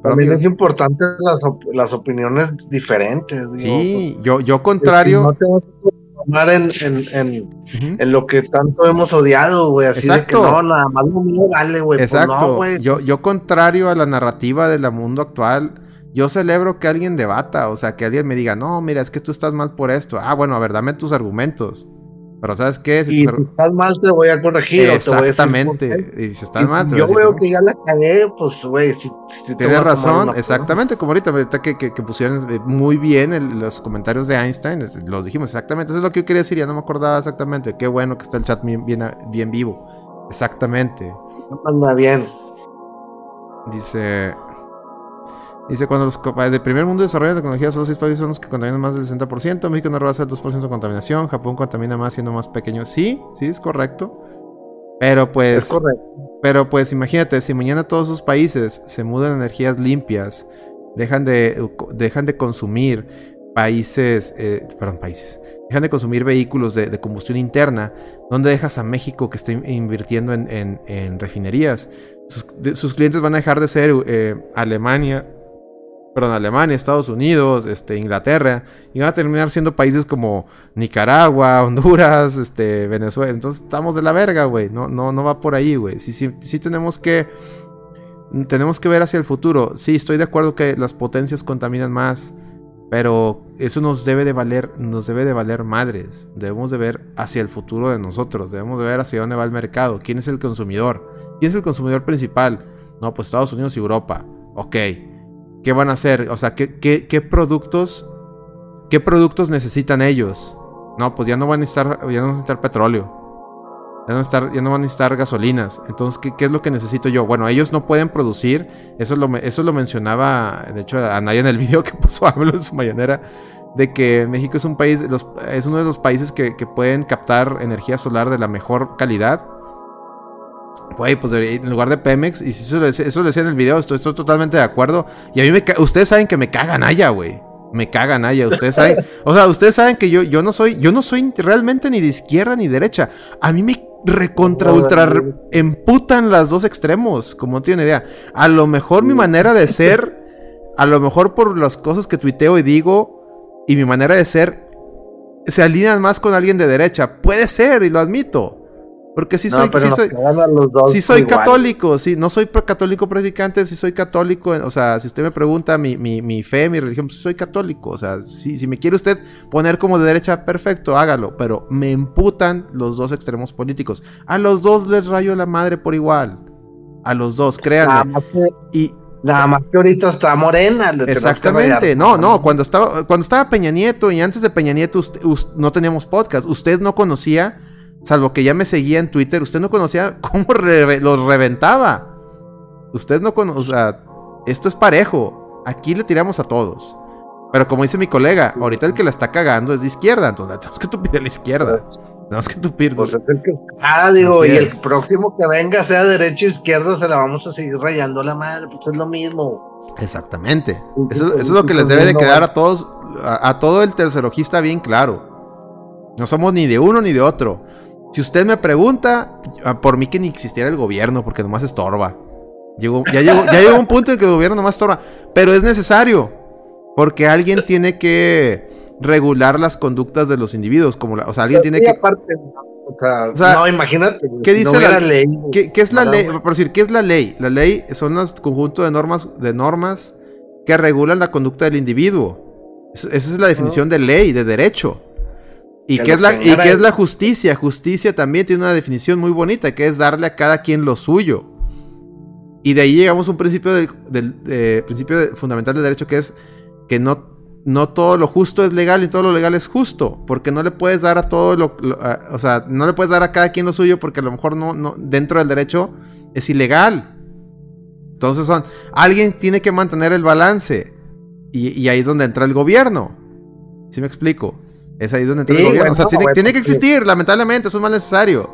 Pero, También es importante las, op- las opiniones diferentes. digo, sí, yo, yo porque contrario. si no te vas a en, en, en, en lo que tanto hemos odiado, güey. Así Exacto. de que no, nada más lo mío vale, güey. Pues Exacto. no, güey. yo, yo contrario a la narrativa del mundo actual, yo celebro que alguien debata, o sea, que alguien me diga, no, mira, es que tú estás mal por esto. Ah, bueno, a ver, dame tus argumentos. Pero ¿sabes qué? Si Y estás mal, te voy a corregir. o te voy a decir Exactamente. Y si estás mal, voy a yo decir veo que ya la cagué, pues, güey, si, si Tienes razón, exactamente, como ahorita, ahorita que, que, pusieron eh, muy bien el- los comentarios de Einstein, los dijimos exactamente, eso es lo que yo quería decir, ya no me acordaba exactamente, qué bueno que está el chat bien, bien, bien vivo, exactamente, Anda bien. dice, dice, cuando los del primer mundo desarrollan tecnología, solo seis países son los que contaminan más del 60%, México no rebasa el 2% de contaminación, Japón contamina más siendo más pequeño, sí, sí, es correcto, pero pues... es correcto. Pero pues imagínate, si mañana todos esos países se mudan a energías limpias, dejan de, dejan de consumir países, eh, perdón, países, dejan de consumir vehículos de, de combustión interna, ¿dónde dejas a México que está in- invirtiendo en, en- en refinerías? Sus, de- sus clientes van a dejar de ser eh, Alemania, perdón, Alemania, Estados Unidos, este, Inglaterra, y van a terminar siendo países como Nicaragua, Honduras, este, Venezuela. Entonces estamos de la verga, güey. No, no, no va por ahí, güey. Sí, sí, sí tenemos que. Tenemos que ver hacia el futuro. Sí, estoy de acuerdo que las potencias contaminan más. Pero eso nos debe de valer, nos debe de valer madres. Debemos de ver hacia el futuro de nosotros. Debemos de ver hacia dónde va el mercado. ¿Quién es el consumidor? ¿Quién es el consumidor principal? No, pues Estados Unidos y Europa. Ok. ¿Qué van a hacer? O sea, ¿qué, productos? ¿Qué productos necesitan ellos? No, pues ya no van a necesitar, ya no van a necesitar petróleo. Ya no, van a necesitar gasolinas. Entonces, ¿qué, es lo que necesito yo? Bueno, ellos no pueden producir. Eso lo, eso lo mencionaba, de hecho, a nadie en el video que puso AMLO en su mañanera. de que México es un país, es uno de los países que pueden captar energía solar de la mejor calidad. Güey, pues en lugar de Pemex, y si eso, lo decía- eso decía en el video, estoy, estoy totalmente de acuerdo. Y a mí me ustedes saben que me cagan allá, güey. Me cagan allá, ustedes saben. O sea, ustedes saben que yo, yo no soy, yo no soy realmente ni de izquierda ni derecha. A mí me recontra ultra emputan las dos extremos, como no tiene idea. A lo mejor mi manera de ser, a lo mejor por las cosas que tuiteo y digo, y mi manera de ser, se alinean más con alguien de derecha. Puede ser, y lo admito. Porque No, soy, nos soy, católico, sí, no soy católico practicante, sí soy católico, o sea, si usted me pregunta mi, mi, mi fe, mi religión, pues soy católico, o sea, si, si me quiere usted poner como de derecha, perfecto, hágalo, pero me emputan los dos extremos políticos. A los dos les rayo la madre por igual. A los dos, créanme. Y nada más que ahorita está morena. exactamente, no, no, cuando estaba, cuando estaba Peña Nieto y antes de Peña Nieto usted- no teníamos podcast, usted no conocía, salvo que ya me seguía en Twitter, usted no conocía cómo los reventaba. Usted no conoce, o sea, esto es parejo. Aquí le tiramos a todos. Pero como dice mi colega, ahorita el que la está cagando es de izquierda, entonces la tenemos que tupir a la izquierda. Pues, Tenemos que tupir. pues es el que está, digo, Así y es. el próximo que venga, sea derecha o izquierda, se la vamos a seguir rayando la madre, pues es lo mismo. Exactamente. Sí, Eso, es lo que les sí, debe de quedar a todos, a, a todo el tercerojista bien claro. No somos ni de uno ni de otro. Si usted me pregunta, ah, por mí que ni existiera el gobierno, porque nomás estorba. Llegó, ya, llegó, ya llegó un punto en que el gobierno nomás estorba. Pero es necesario. Porque alguien tiene que regular las conductas de los individuos. Como la- o sea, alguien tiene que. aparte, o sea, O sea, no, imagínate. ¿qué dice no la- ley? ¿Qué, qué es la ley? Por decir, ¿qué es la ley? La ley son los conjunto de normas, de normas que regulan la conducta del individuo. Es- esa es la definición de ley, de derecho. ¿Y Que qué, es la, y tenga qué es la justicia? Justicia también tiene una definición muy bonita, que es darle a cada quien lo suyo. Y de ahí llegamos a un principio, del, del- de- principio de- fundamental del derecho, que es que no, no todo lo justo es legal y todo lo legal es justo. Porque no le puedes dar a todo lo... lo- a- o sea, no le puedes dar a cada quien lo suyo porque a lo mejor no, no dentro del derecho es ilegal. Entonces son... Alguien tiene que mantener el balance. Y, y ahí es donde entra el gobierno. ¿Sí me explico? Es ahí donde entra Sí, el gobierno. o sea, tiene, que pues, sí. existir, lamentablemente, eso es mal necesario.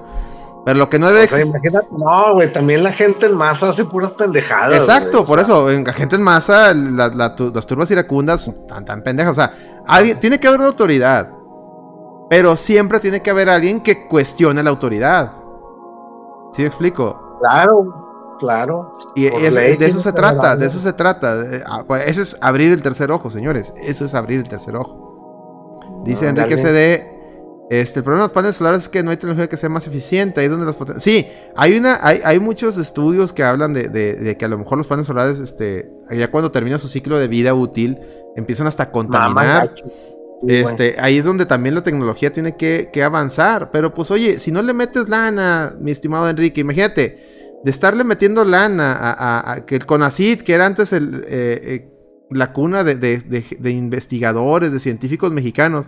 Pero lo que no debe O sea, existir... imagínate, no, güey, también la gente en masa hace puras pendejadas. Exacto, o por sea, eso, en la gente en masa, la- la tu- las turbas iracundas tan, tan pendejas. O sea, alguien, tiene que haber una autoridad. Pero siempre tiene que haber alguien que cuestione la autoridad. ¿Sí me explico? Claro, claro. Y Por es- ley de eso se trata, de algo. eso se trata. Ah, pues, Eso es abrir el tercer ojo, señores. Eso es abrir el tercer ojo. Dice Enrique. CD. Este, el problema de los paneles solares es que no hay tecnología que sea más eficiente. Ahí es donde los Sí, hay una, hay, hay muchos estudios que hablan de, de- de que a lo mejor los paneles solares, este, ya cuando termina su ciclo de vida útil, empiezan hasta a contaminar. Este, ahí es donde también la tecnología tiene que, que avanzar. Pero pues oye, si no le metes lana, mi estimado Enrique, imagínate, de estarle metiendo lana a, a- a- que el CONACIT, que era antes el, eh, eh, la cuna de, investigadores, de científicos mexicanos,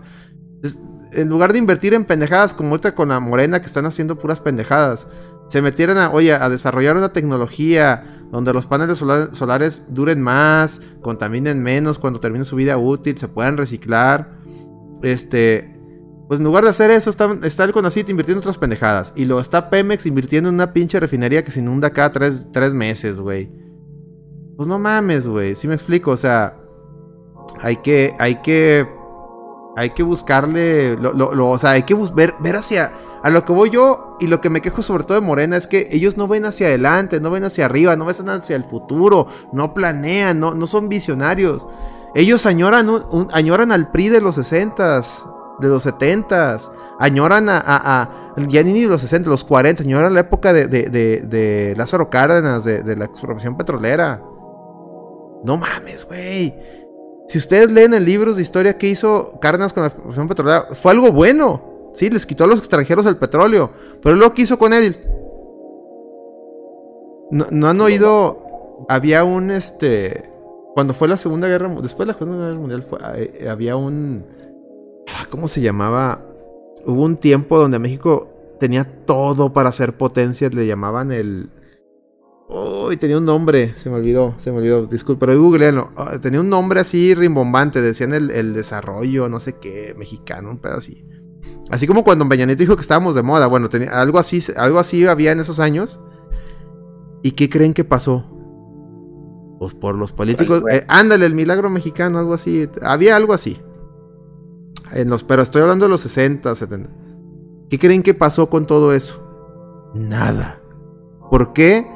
en lugar de invertir en pendejadas como ahorita con la morena que están haciendo puras pendejadas, se metieran a, oye, a desarrollar una tecnología donde los paneles sola- solares duren más, contaminen menos cuando termine su vida útil, se puedan reciclar. Este, pues en lugar de hacer eso, está, está el Conacit invirtiendo en otras pendejadas. Y luego está Pemex invirtiendo en una pinche refinería que se inunda cada tres, tres meses, güey. Pues no mames, güey. Sí me explico, o sea, hay que, hay que, hay que buscarle, o sea, hay que ver, ver hacia, a lo que voy yo y lo que me quejo sobre todo de Morena es que ellos no ven hacia adelante, no ven hacia arriba, no ven hacia el futuro, no planean, no, no son visionarios. Ellos añoran, añoran al PRI de los 60s, de los 70s, añoran a, a- ya ni de los 60, los 40, añoran la época de, de- de- de Lázaro Cárdenas, de, de la expropiación petrolera. No mames, güey. Si ustedes leen en libros de historia que hizo Cárdenas con la expropiación petrolera, fue algo bueno. Sí, les quitó a los extranjeros el petróleo. Pero lo que hizo con él. No, han oído. Había un este. Cuando fue la Segunda Guerra. Después de la Segunda Guerra Mundial fue, eh, había un. ah, ¿Cómo se llamaba? Hubo un tiempo donde México tenía todo para ser potencia. Le llamaban el. Uy, tenía un nombre, se me olvidó, se me olvidó, disculpe, pero googleenlo. Ah, tenía un nombre así rimbombante, decían el, el desarrollo, no sé qué, mexicano, un pedo así. Así como cuando Peña Nieto dijo que estábamos de moda, bueno, tenía, algo, así, algo así había en esos años. ¿Y qué creen que pasó? Pues por los políticos. eh, ándale, el milagro mexicano, algo así. Había algo así. En los, pero estoy hablando de los 60, 70. ¿Qué creen que pasó con todo eso? Nada. ¿Por qué?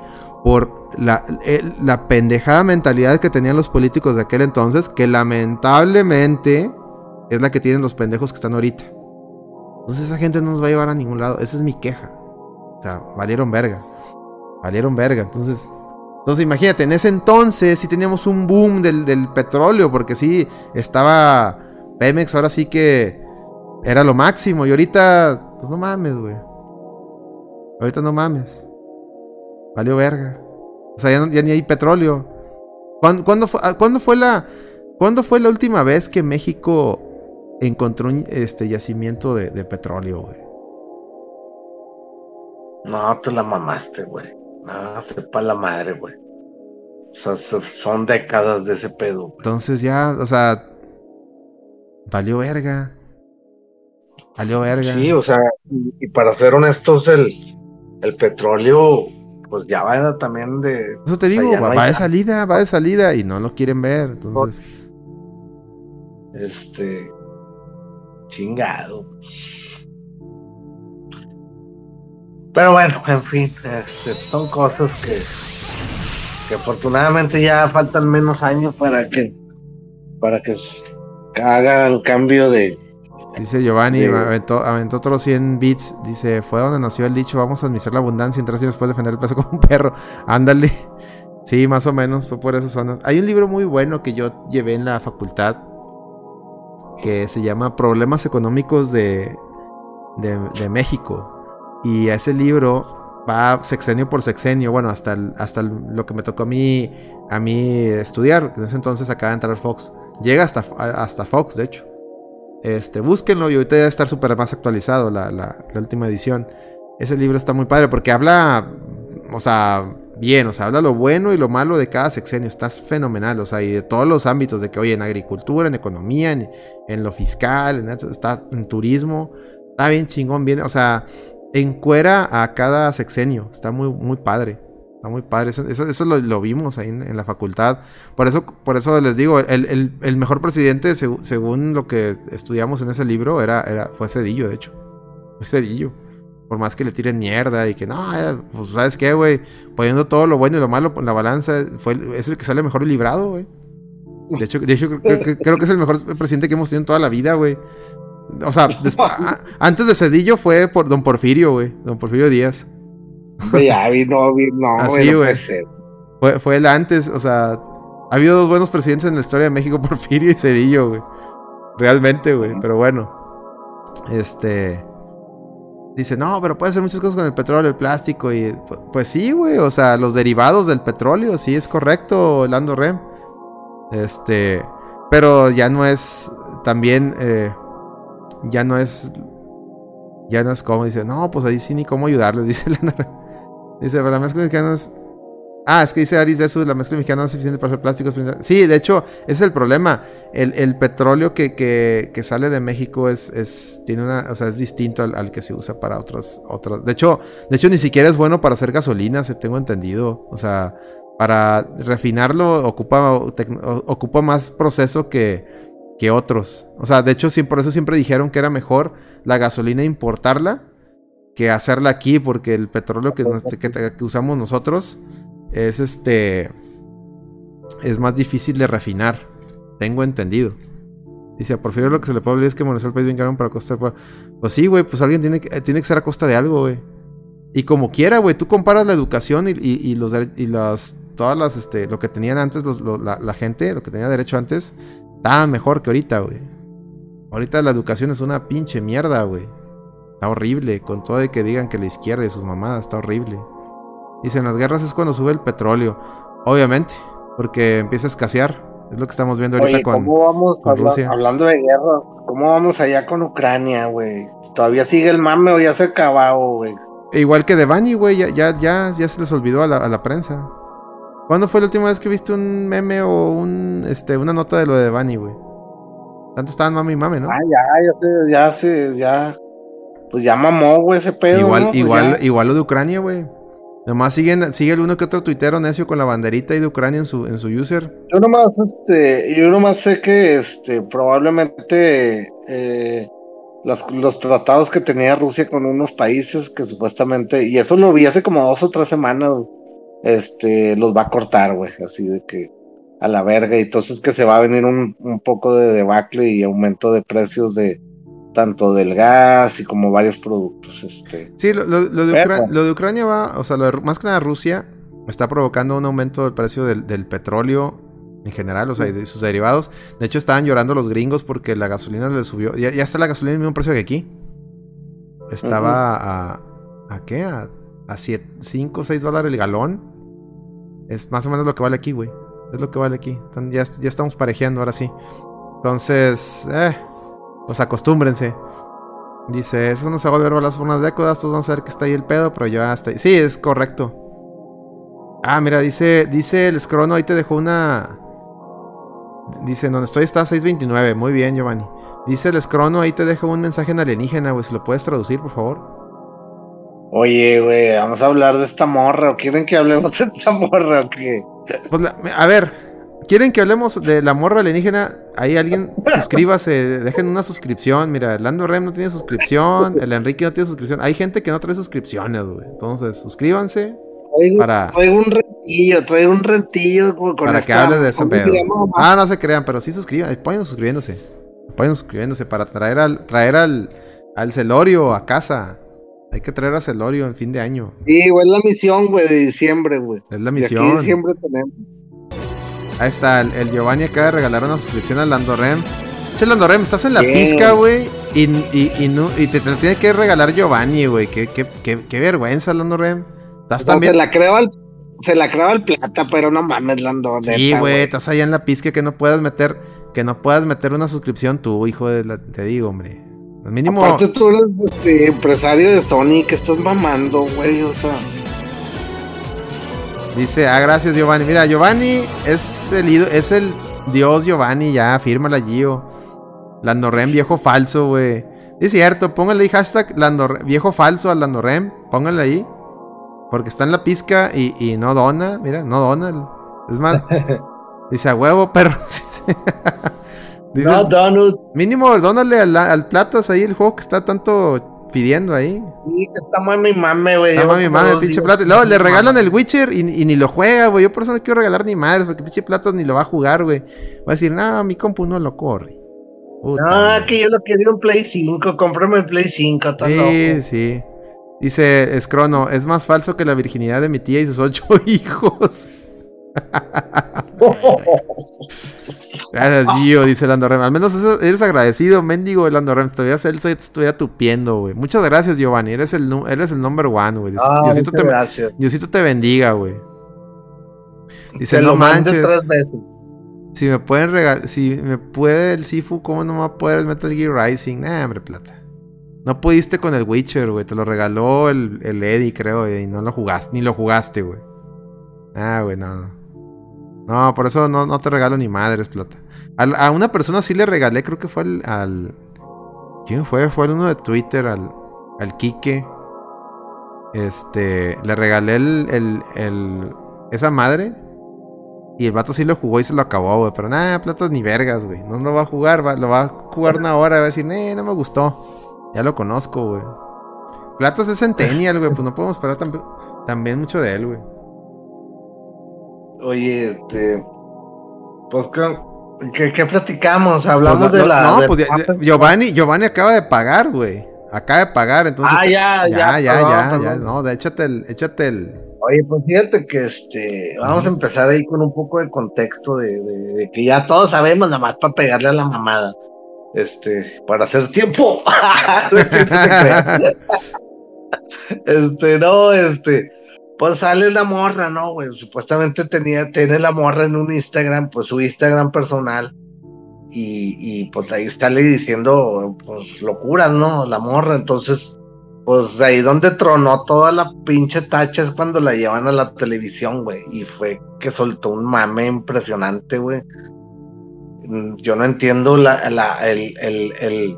Por la, el- la pendejada mentalidad que tenían los políticos de aquel entonces, que lamentablemente es la que tienen los pendejos que están ahorita. Entonces esa gente no nos va a llevar a ningún lado. Esa es mi queja. O sea, valieron verga. Valieron verga. Entonces, entonces imagínate, en ese entonces sí teníamos un boom del, del petróleo, porque sí estaba Pemex, ahora sí que era lo máximo. Y ahorita, pues no mames, güey. Ahorita no mames. Valió verga. O sea, ya, no- ya ni hay petróleo. ¿Cuándo, cuándo fue, ah, cuándo fue la, ¿Cuándo fue la última vez que México encontró un este, yacimiento de, de petróleo, güey? No, te la mamaste, güey. No, sepa la madre, güey. O sea, so- son décadas de ese pedo. güey. Entonces ya, o sea, valió verga. Valió verga. Sí, o sea, y, y para ser honestos, el, el petróleo, pues ya va también de. Eso te o sea, digo, no va, va de salida, va de salida y no lo quieren ver. Entonces, Este. Chingado. Pero bueno, en fin, este, son cosas que, que afortunadamente ya faltan menos años para que para que hagan cambio de dice Giovanni, Sí. aventó, aventó otros 100 bits. Dice, fue donde nació el dicho, vamos a administrar la abundancia y en tres años después defender el peso como un perro. Ándale. Sí, más o menos, fue por esas zonas. Hay un libro muy bueno que yo llevé en la facultad que se llama Problemas Económicos de, de, de México. Y a ese libro va sexenio por sexenio, bueno, hasta, el- hasta el- lo que me tocó a mí, a mí estudiar, que en ese entonces acaba de entrar Fox. Llega hasta, hasta Fox, de hecho. Este, búsquenlo y ahorita debe estar súper más actualizado la, la- última edición. Ese libro está muy padre porque habla, o sea, bien, o sea, habla lo bueno y lo malo de cada sexenio. Está fenomenal, o sea, y de todos los ámbitos de que, oye, en agricultura, en economía, en, lo fiscal, en turismo. Está bien chingón, bien, o sea, encuera a cada sexenio. Está muy, muy padre. Está muy padre. Eso, eso, lo, lo vimos ahí en, la facultad. Por eso, por eso les digo, el, el- el mejor presidente, segu- según lo que estudiamos en ese libro, era, era, fue Cedillo, de hecho. Fue Cedillo. Por más que le tiren mierda y que no, eh, pues sabes qué, güey. Poniendo todo lo bueno y lo malo en la balanza, fue, es el que sale mejor librado, güey. De hecho, de hecho creo, que- es el mejor presidente que hemos tenido en toda la vida, güey. O sea, antes de Cedillo fue por Don Porfirio, güey. Don Porfirio Díaz. ya vino, Así, güey, no güey. puede ser. Fue, fue el antes, o sea, ha habido dos buenos presidentes en la historia de México, Porfirio y Cedillo, güey. Realmente, güey, pero bueno. Este. Dice, no, pero puede hacer muchas cosas con el petróleo, el plástico y... pu- Pues sí, güey, o sea, los derivados del petróleo, sí, es correcto, Lando Rem. Este... Pero ya no es... También... eh, ya no es... Ya no es como, dice, no, pues ahí sí ni cómo ayudarles, dice Lando Rem. Dice, pero la mezcla mexicana. Ah, es que dice Aris de eso, la mezcla mexicana no es suficiente para hacer plásticos. Sí, de hecho, ese es el problema. El, el petróleo que, que, que sale de México es, es, tiene una, o sea, es distinto al, al que se usa para otros, otras. De hecho, de hecho, ni siquiera es bueno para hacer gasolina, se tengo entendido. O sea, para refinarlo ocupa, ocupa más proceso que, que otros. O sea, de hecho, por eso siempre dijeron que era mejor la gasolina importarla que hacerla aquí, porque el petróleo que, nos- que- que usamos nosotros es este es más difícil de refinar. Tengo entendido. Dice, a Porfirio lo que se le puede hablar es que monetizó el país bien caro para costa. Pues pues sí, güey, pues alguien tiene que, eh, tiene que ser a costa de algo, güey. Y como quiera, güey, tú comparas la educación y, y- y los y las todas las este lo que tenían antes los- lo- la, la gente, lo que tenía derecho antes, estaba mejor que ahorita, güey. Ahorita la educación es una pinche mierda, güey. Está horrible, con todo de que digan que la izquierda y sus mamadas, está horrible. Dicen, las guerras es cuando sube el petróleo. Obviamente, porque empieza a escasear. Es lo que estamos viendo ahorita Oye, con... ¿cómo vamos con habla- Rusia? hablando de guerras? ¿Cómo vamos allá con Ucrania, güey? ¿Todavía sigue el mame o ya se acabó, güey? Igual que de Bunny, güey, ya, ya, ya, ya se les olvidó a la, a la prensa. ¿Cuándo fue la última vez que viste un meme o un, este, una nota de lo de Bunny, güey? Tanto estaban mami y mame, ¿no? Ah, ya, ya ya se, ya. Pues ya mamó, güey, ese pedo. igual, ¿no? Pues igual, igual lo de Ucrania, güey. Nomás siguen, sigue el uno que otro tuitero necio con la banderita ahí de Ucrania en su, en su user. Yo nomás, este, yo nomás sé que, este, probablemente eh, las- los tratados que tenía Rusia con unos países que supuestamente, y eso lo vi hace como dos o tres semanas, este, los va a cortar, güey, así de que a la verga, y entonces que se va a venir un, un poco de debacle y aumento de precios de tanto del gas y como varios productos, este. Sí, lo, lo- lo de Ucra- lo de Ucrania va, o sea, lo de más que nada Rusia está provocando un aumento del precio del, del petróleo en general, o sea, y de sus derivados. De hecho, estaban llorando los gringos porque la gasolina le subió. Ya, ya está la gasolina al mismo precio que aquí. Estaba a. ¿A qué? A, a 5 o 6 dólares el galón. Es más o menos lo que vale aquí, güey. Es lo que vale aquí. Entonces, ya, ya estamos parejeando ahora sí. Entonces, eh, pues acostúmbrense. Dice, eso no se va a volver balazos por unas décadas, todos van a saber que está ahí el pedo, pero ya está ahí. Sí, es correcto. Ah, mira, dice, dice el Scrono, ahí te dejó una... Dice, donde estoy está 629, muy bien Giovanni. Dice el Scrono, ahí te dejo un mensaje en alienígena, güey, si lo puedes traducir, por favor. Oye, güey, vamos a hablar de esta morra, o quieren que hablemos de esta morra o qué? Pues la- a ver, ¿quieren que hablemos de la morra alienígena? Ahí alguien suscríbase, dejen una suscripción. Mira, el Lando Rem no tiene suscripción, el Enrique no tiene suscripción. Hay gente que no trae suscripciones, güey. Entonces, suscríbanse Traigo, para, traigo un rentillo, traigo un rentillo con para esta- que hables de ese ¿cómo pedo. Ah, no se crean, pero sí suscriban, apoyen suscribiéndose. Apoyen suscribiéndose para traer al, traer al, al Celorio a casa. Hay que traer a Celorio en fin de año. Sí, güey, es la misión, güey, de diciembre, güey. Es la Y aquí misión. siempre tenemos. Ahí está, el, el Giovanni acaba de regalar una suscripción al Landorem. Che, Landorem, estás en la pizca, güey. Y, y, y, no- y te, te lo tiene que regalar Giovanni, güey. Qué, qué, qué, qué vergüenza, Landorem. Estás también. se la creo al, se la creo al plata, pero no mames, Lando. Sí, güey, estás allá en la pizca que no puedas meter. Que no puedas meter una suscripción tú, hijo de la. Te digo, hombre. Al mínimo. Aparte tú eres este, empresario de Sony, que estás mamando, güey, o sea. Dice, ah, gracias Giovanni. Mira, Giovanni es el es el dios Giovanni, ya, fírmala Gio. Landorrem, viejo falso, güey. Es cierto, póngale ahí hashtag Landor- viejo falso al Landorrem, póngale ahí. Porque está en la pizca y, y no dona, mira, no dona. Es más, dice a huevo, perro. dice, No, Donald, mínimo, dónale al, al Platas ahí el juego que está tanto pidiendo ahí. sí, está muy mi mame, güey. Está mami dos pinche plata. Luego le regalan el Witcher y, y ni lo juega, güey. Yo por eso no quiero regalar ni madres, porque pinche platas ni lo va a jugar, güey. Va a decir, no, mi compu no lo corre. Puta No, que yo lo quería un Play 5, cómprame el Play 5, está Sí, loco. sí. Dice Scrono, es más falso que la virginidad de mi tía y sus ocho hijos. Gracias, Gio, dice Landorem. Al menos eso- eres agradecido, mendigo Landorem. Todavía Celso ya te estuviera tupiendo, güey. Muchas gracias, Giovanni. Eres el, eres el number one, güey. Ah, Diosito, te, gracias. Diosito te bendiga, güey. Dice, Te no lo manches. tres veces. Si me pueden regalar, si me puede el Sifu, ¿cómo no me va a poder el Metal Gear Rising? Nah, hombre, plata. No pudiste con el Witcher, güey. Te lo regaló el, el Eddie, creo, y no lo jugaste, ni lo jugaste, güey. Ah, güey, no, no. No, por eso no, no te regalo ni madres, plata. A una persona sí le regalé, creo que fue al, al- ¿Quién fue? Fue el uno de Twitter, al, al Quique. Este, le regalé el, el, esa madre. Y el vato sí lo jugó y se lo acabó, güey. Pero nada, platas ni vergas, güey. No lo va a jugar, va- lo va a jugar una hora. Va a decir, eh, no me gustó. Ya lo conozco, güey. Platas es Centennial, güey. Pues no podemos esperar tambi- también mucho de él, güey. Oye, este. Pues, ¿qué, qué, platicamos? Hablamos Pues, de la. No, de- pues Giovanni, Giovanni acaba de pagar, güey. Acaba de pagar, entonces. Ah, ya, ya, ya, ya, perdón, ya, perdón. ya. No, de- échate el, échate el. Oye, pues fíjate que este. Vamos a empezar ahí con un poco de contexto de, de- de que ya todos sabemos, nada más para pegarle a la mamada. Este, para hacer tiempo. Este, no, este. Pues sale la morra, ¿no, güey? Supuestamente tenía, tiene la morra en un Instagram, pues su Instagram personal. Y, y pues ahí está le diciendo, pues locuras, ¿no? La morra. Entonces, pues ahí donde tronó toda la pinche tacha es cuando la llevan a la televisión, güey. Y fue que soltó un mame impresionante, güey. Mm, Yo no entiendo la, la- el, el, el,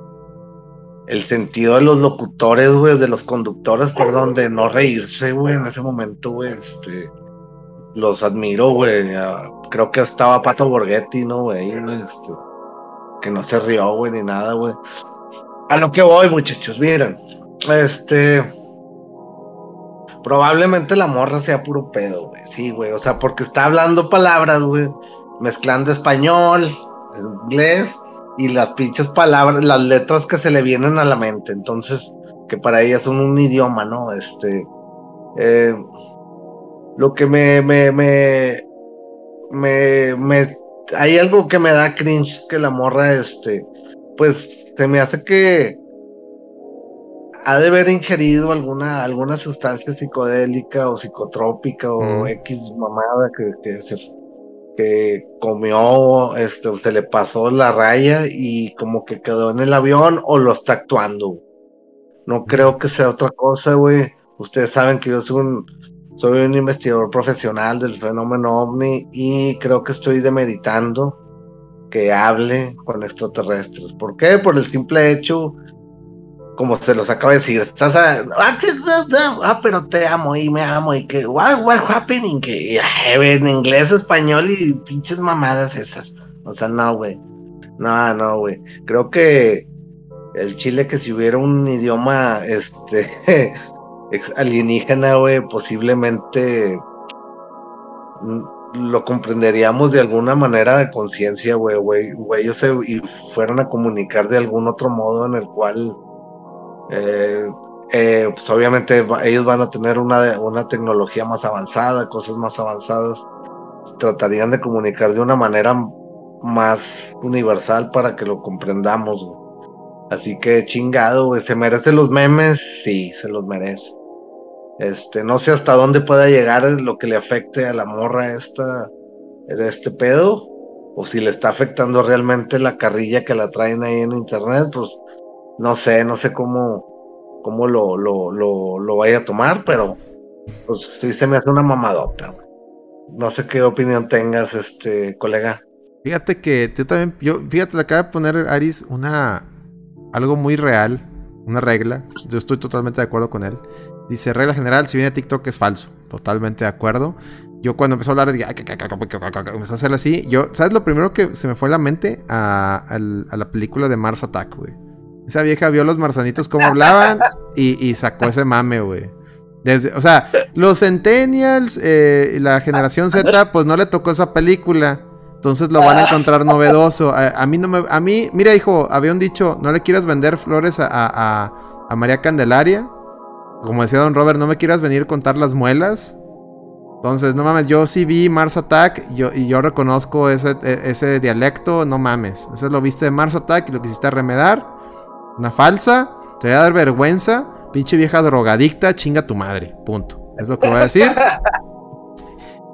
el sentido de los locutores, güey, de los conductores, perdón, de no reírse, güey, en ese momento, güey. Este, los admiro, güey. Creo que estaba Pato Borghetti, ¿no, güey? Este, que no se rió, güey, ni nada, güey. A lo que voy, muchachos, miren. Este. Probablemente la morra sea puro pedo, güey. Sí, güey. O sea, porque está hablando palabras, güey. Mezclando español, inglés y las pinches palabras, las letras que se le vienen a la mente. Entonces, que para ella son un idioma, ¿no? Este. eh, lo que me, me, me, me, me, hay algo que me da cringe que la morra, este, pues se me hace que ha de haber ingerido alguna, alguna sustancia psicodélica o psicotrópica o Mm. X mamada que, que se que comió, este, se le pasó la raya y como que quedó en el avión o lo está actuando. No creo que sea otra cosa, güey. Ustedes saben que yo soy un, soy un investigador profesional del fenómeno ovni y creo que estoy demeritando que hable con extraterrestres. ¿Por qué? Por el simple hecho, como se los acaba de decir, estás a, ah, pero te amo y me amo y que, what, what happening? Que en inglés, español y pinches mamadas esas. O sea, no, güey. No, no, güey. Creo que el chile que si hubiera un idioma, este, alienígena, güey, posiblemente mm, lo comprenderíamos de alguna manera de conciencia, güey, güey, güey, ellos se y fueran a comunicar de algún otro modo en el cual, eh, eh, pues obviamente ellos van a tener una, una tecnología más avanzada, cosas más avanzadas, tratarían de comunicar de una manera más universal para que lo comprendamos. Así que chingado, güey, ¿se merece los memes? Sí, se los merece. Este, no sé hasta dónde pueda llegar lo que le afecte a la morra esta de este pedo, o si le está afectando realmente la carrilla que la traen ahí en internet, pues no sé, no sé cómo, cómo lo, lo, lo, lo vaya a tomar, pero pues sí se me hace una mamadota. No sé qué opinión tengas, este colega. Fíjate que yo también, yo, fíjate, le acaba de poner Aris una, algo muy real, una regla. Yo estoy totalmente de acuerdo con él. Dice, regla general, si viene TikTok es falso. Totalmente de acuerdo. Yo cuando empezó a hablar, dije, "Ay, que- que- que- que- que- que- que", empezó a hacerlo así. Yo, ¿sabes lo primero que se me fue a la mente? A, al- a la película de Mars Attack, güey. Esa vieja vio los marzanitos cómo hablaban y, sacó ese mame, güey. O sea, los Centennials eh, la generación Z, pues no le tocó esa película. Entonces lo van a encontrar novedoso. A, mí no me. A mí, mira, hijo, había un dicho: no le quieras vender flores a, a- María Candelaria. Como decía Don Robert, no me quieras venir a contar las muelas. Entonces, no mames, yo sí vi Mars Attack yo, y yo reconozco ese, e- ese dialecto, no mames. Eso lo viste de Mars Attack y lo quisiste remedar. Una falsa, te voy a dar vergüenza. Pinche vieja drogadicta, chinga tu madre. Punto. Es lo que voy a decir.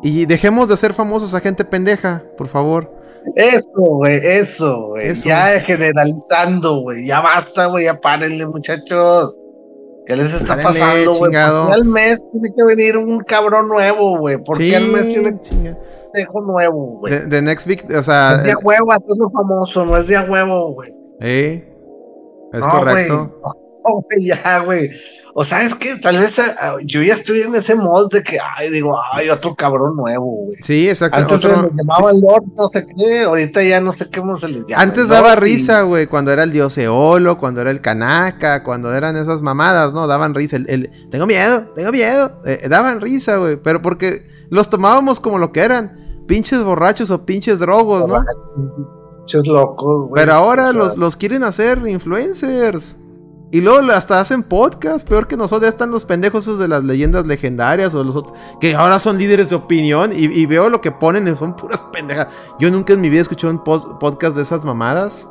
Y dejemos de hacer famosos a gente pendeja, por favor. Eso, güey, eso, güey. Ya generalizando, güey. Ya basta, güey. Ya párenle, muchachos. ¿Qué les está Párenle, pasando, güey? chingado. ¿Por qué al mes tiene que venir un cabrón nuevo, güey? ¿Por qué al mes tiene que pendejo nuevo, güey? The next big, o No sea, es de a huevo hacerlo famoso, no es de a huevo, güey. eh, es No, correcto. güey, ya, güey. O sea, es que tal vez ah, yo ya estoy en ese mod de que, ay, digo, ay, otro cabrón nuevo, güey. Sí, exacto. Antes otro- les llamaba Lord, no sé qué, ahorita ya no sé cómo se les llama. Antes daba risa, güey, cuando era el dios Eolo, cuando era el Kanaka, cuando eran esas mamadas, ¿no? Daban risa. El, el, tengo miedo, tengo miedo. Eh, daban risa, güey, pero porque los tomábamos como lo que eran. Pinches borrachos o pinches drogos, ¿no? Pinches locos, güey. Pero ahora los, los quieren hacer influencers. Y luego hasta hacen podcast, peor que nosotros. Ya están los pendejos esos de las leyendas legendarias o los otros, que ahora son líderes de opinión. Y, y veo lo que ponen y son puras pendejas. Yo nunca en mi vida he escuchado un podcast de esas mamadas.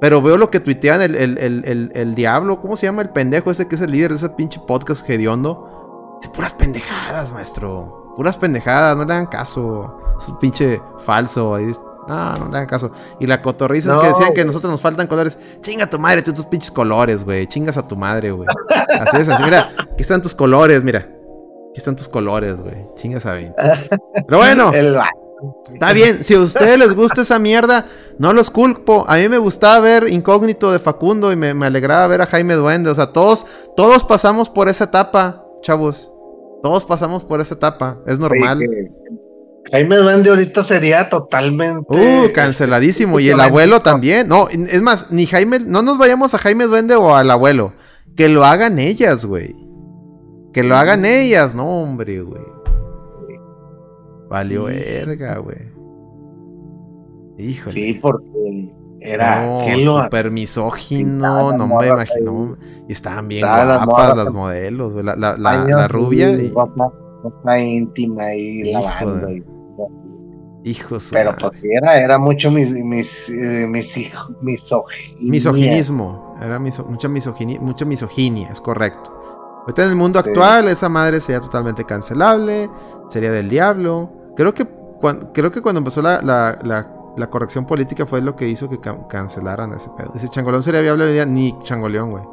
Pero veo lo que tuitean el, el, el, el- el diablo. ¿Cómo se llama el pendejo ese que es el líder de ese pinche podcast hediondo? Dice, puras pendejadas, maestro. Puras pendejadas, no le hagan caso. Es un pinche falso. ahí es- No, no le hagan caso. Y la cotorriza es No, que decían que a nosotros nos faltan colores. Chinga tu madre, tú tus pinches colores, güey. Chingas a tu madre, güey. Así es, así. Mira, aquí están tus colores, mira. Aquí están tus colores, güey. Chingas a 20. Pero bueno. El Está bien, si a ustedes les gusta esa mierda, no los culpo. A mí me gustaba ver Incógnito de Facundo y me, me alegraba ver a Jaime Duende. O sea, todos, todos pasamos por esa etapa, chavos. Todos pasamos por esa etapa. Es normal. Oye, que Jaime Duende ahorita sería totalmente. Uh, canceladísimo. Y el abuelo también. No, es más, ni Jaime, no nos vayamos a Jaime Duende o al abuelo. Que lo hagan ellas, güey. Que lo hagan ellas, no, hombre, güey. Valió Sí. verga, güey. Híjole. Sí, porque era. No, que lo misógino, no me imagino. Y estaban bien Estaban las guapas las modelos, güey. La, la, la- baños la rubia y y. ropa, íntima y Hijo lavando. de- y- Hijo de su pero madre. pues era, era mucho mis, mis, eh, mis hijos, misoginia. Misoginismo. Era miso- mucha, misoginia, mucha misoginia, es correcto. Ahorita en el mundo Sí. actual, esa madre sería totalmente cancelable. Sería del diablo. Creo que, cuan- creo que cuando empezó la, la, la- la corrección política fue lo que hizo que ca- cancelaran ese pedo. Dice, Changoleón sería viable hoy día. Ni Changoleón, güey.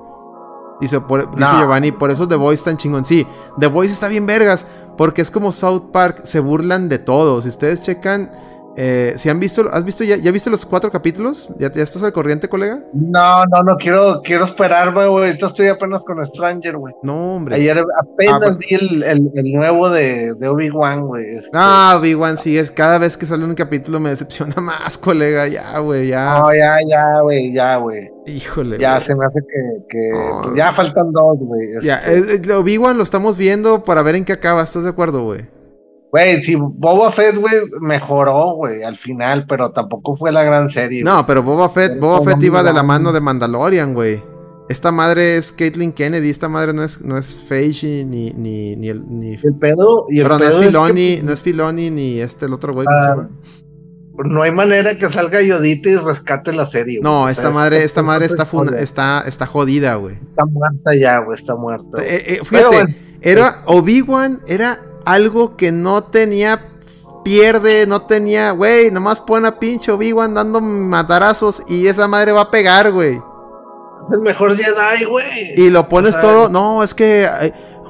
Dice, por- dice No. Giovanni, por eso The Voice tan chingón. Sí, The Voice está bien vergas. Porque es como South Park, se burlan de todo. Si ustedes checan, eh, si han visto, ¿has visto ya, ya viste los cuatro capítulos? ¿Ya, ya estás al corriente, colega? No, no, no quiero, quiero esperarme, güey. Ahorita estoy apenas con Stranger, güey. No, hombre. Ayer apenas Ah, vi el, el, el nuevo de, de Obi-Wan, güey. este. Ah, Big sí, es cada vez que sale un capítulo me decepciona más, colega. Ya, güey, ya. No, ya, ya, güey, ya, güey. Híjole. Ya se me hace que, pues ya faltan dos, güey. Ya, este. eh, eh, Obi-Wan lo estamos viendo para ver en qué acaba. ¿Estás de acuerdo, güey? Güey, si Boba Fett, güey, mejoró, güey, al final, pero tampoco fue la gran serie. No, pero Boba Fett, Pero Boba Fett iba de la mano de Mandalorian, güey. Esta madre es Caitlyn Kennedy, esta madre no es, no es Feige ni, ni, ni el. Ni, El pedo, y el Perdón, no es pedo es Filoni, que no es Filoni ni este el otro güey. ¿cómo se Ah, no hay manera que salga Yodita y rescate la serie. güey. No, O sea, esta es- madre, es- esta es madre está, funa- está, está jodida, güey. Está muerta ya, güey, está muerta. Eh, eh, Pero fíjate, bueno, era Obi-Wan, era algo que no tenía pierde, no tenía, güey, nomás pone a pinche Obi-Wan dando matarazos y esa madre va a pegar, güey. es el mejor Jedi, güey. Y lo pones O sea, todo, no, es que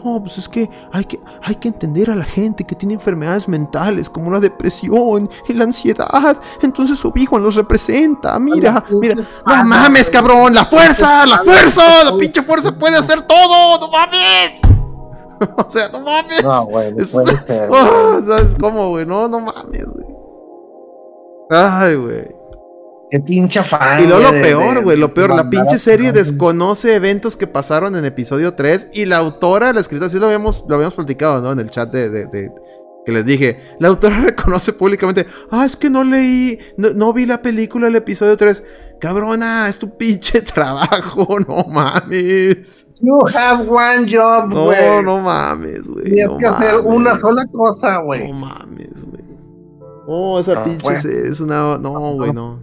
no, pues es que hay, que hay que entender a la gente que tiene enfermedades mentales como la depresión y la ansiedad. Entonces Obi-Wan los representa, mira, mira. No mames, cabrón, la fuerza, la fuerza, la pinche fuerza puede hacer todo, no mames. o sea, no mames. No, güey, no Es- puede ser. güey. Ah, ¿Sabes cómo, güey? No, no mames, güey. Ay, güey. Qué pinche afán. Y luego lo de- peor, güey, lo peor, la pinche serie desconoce eventos que pasaron en episodio 3 y la autora, la escritora, sí lo habíamos, lo habíamos platicado, ¿no? En el chat de, de- de- que les dije, la autora reconoce públicamente, ah, es que no leí, no, no vi la película del episodio 3. Cabrona, es tu pinche trabajo, no mames. You have one job, No, güey. no mames, güey. Tienes no que hacer mames. una sola cosa, güey. No mames, güey. Oh, esa No, pinche pues. es una. No, güey, no.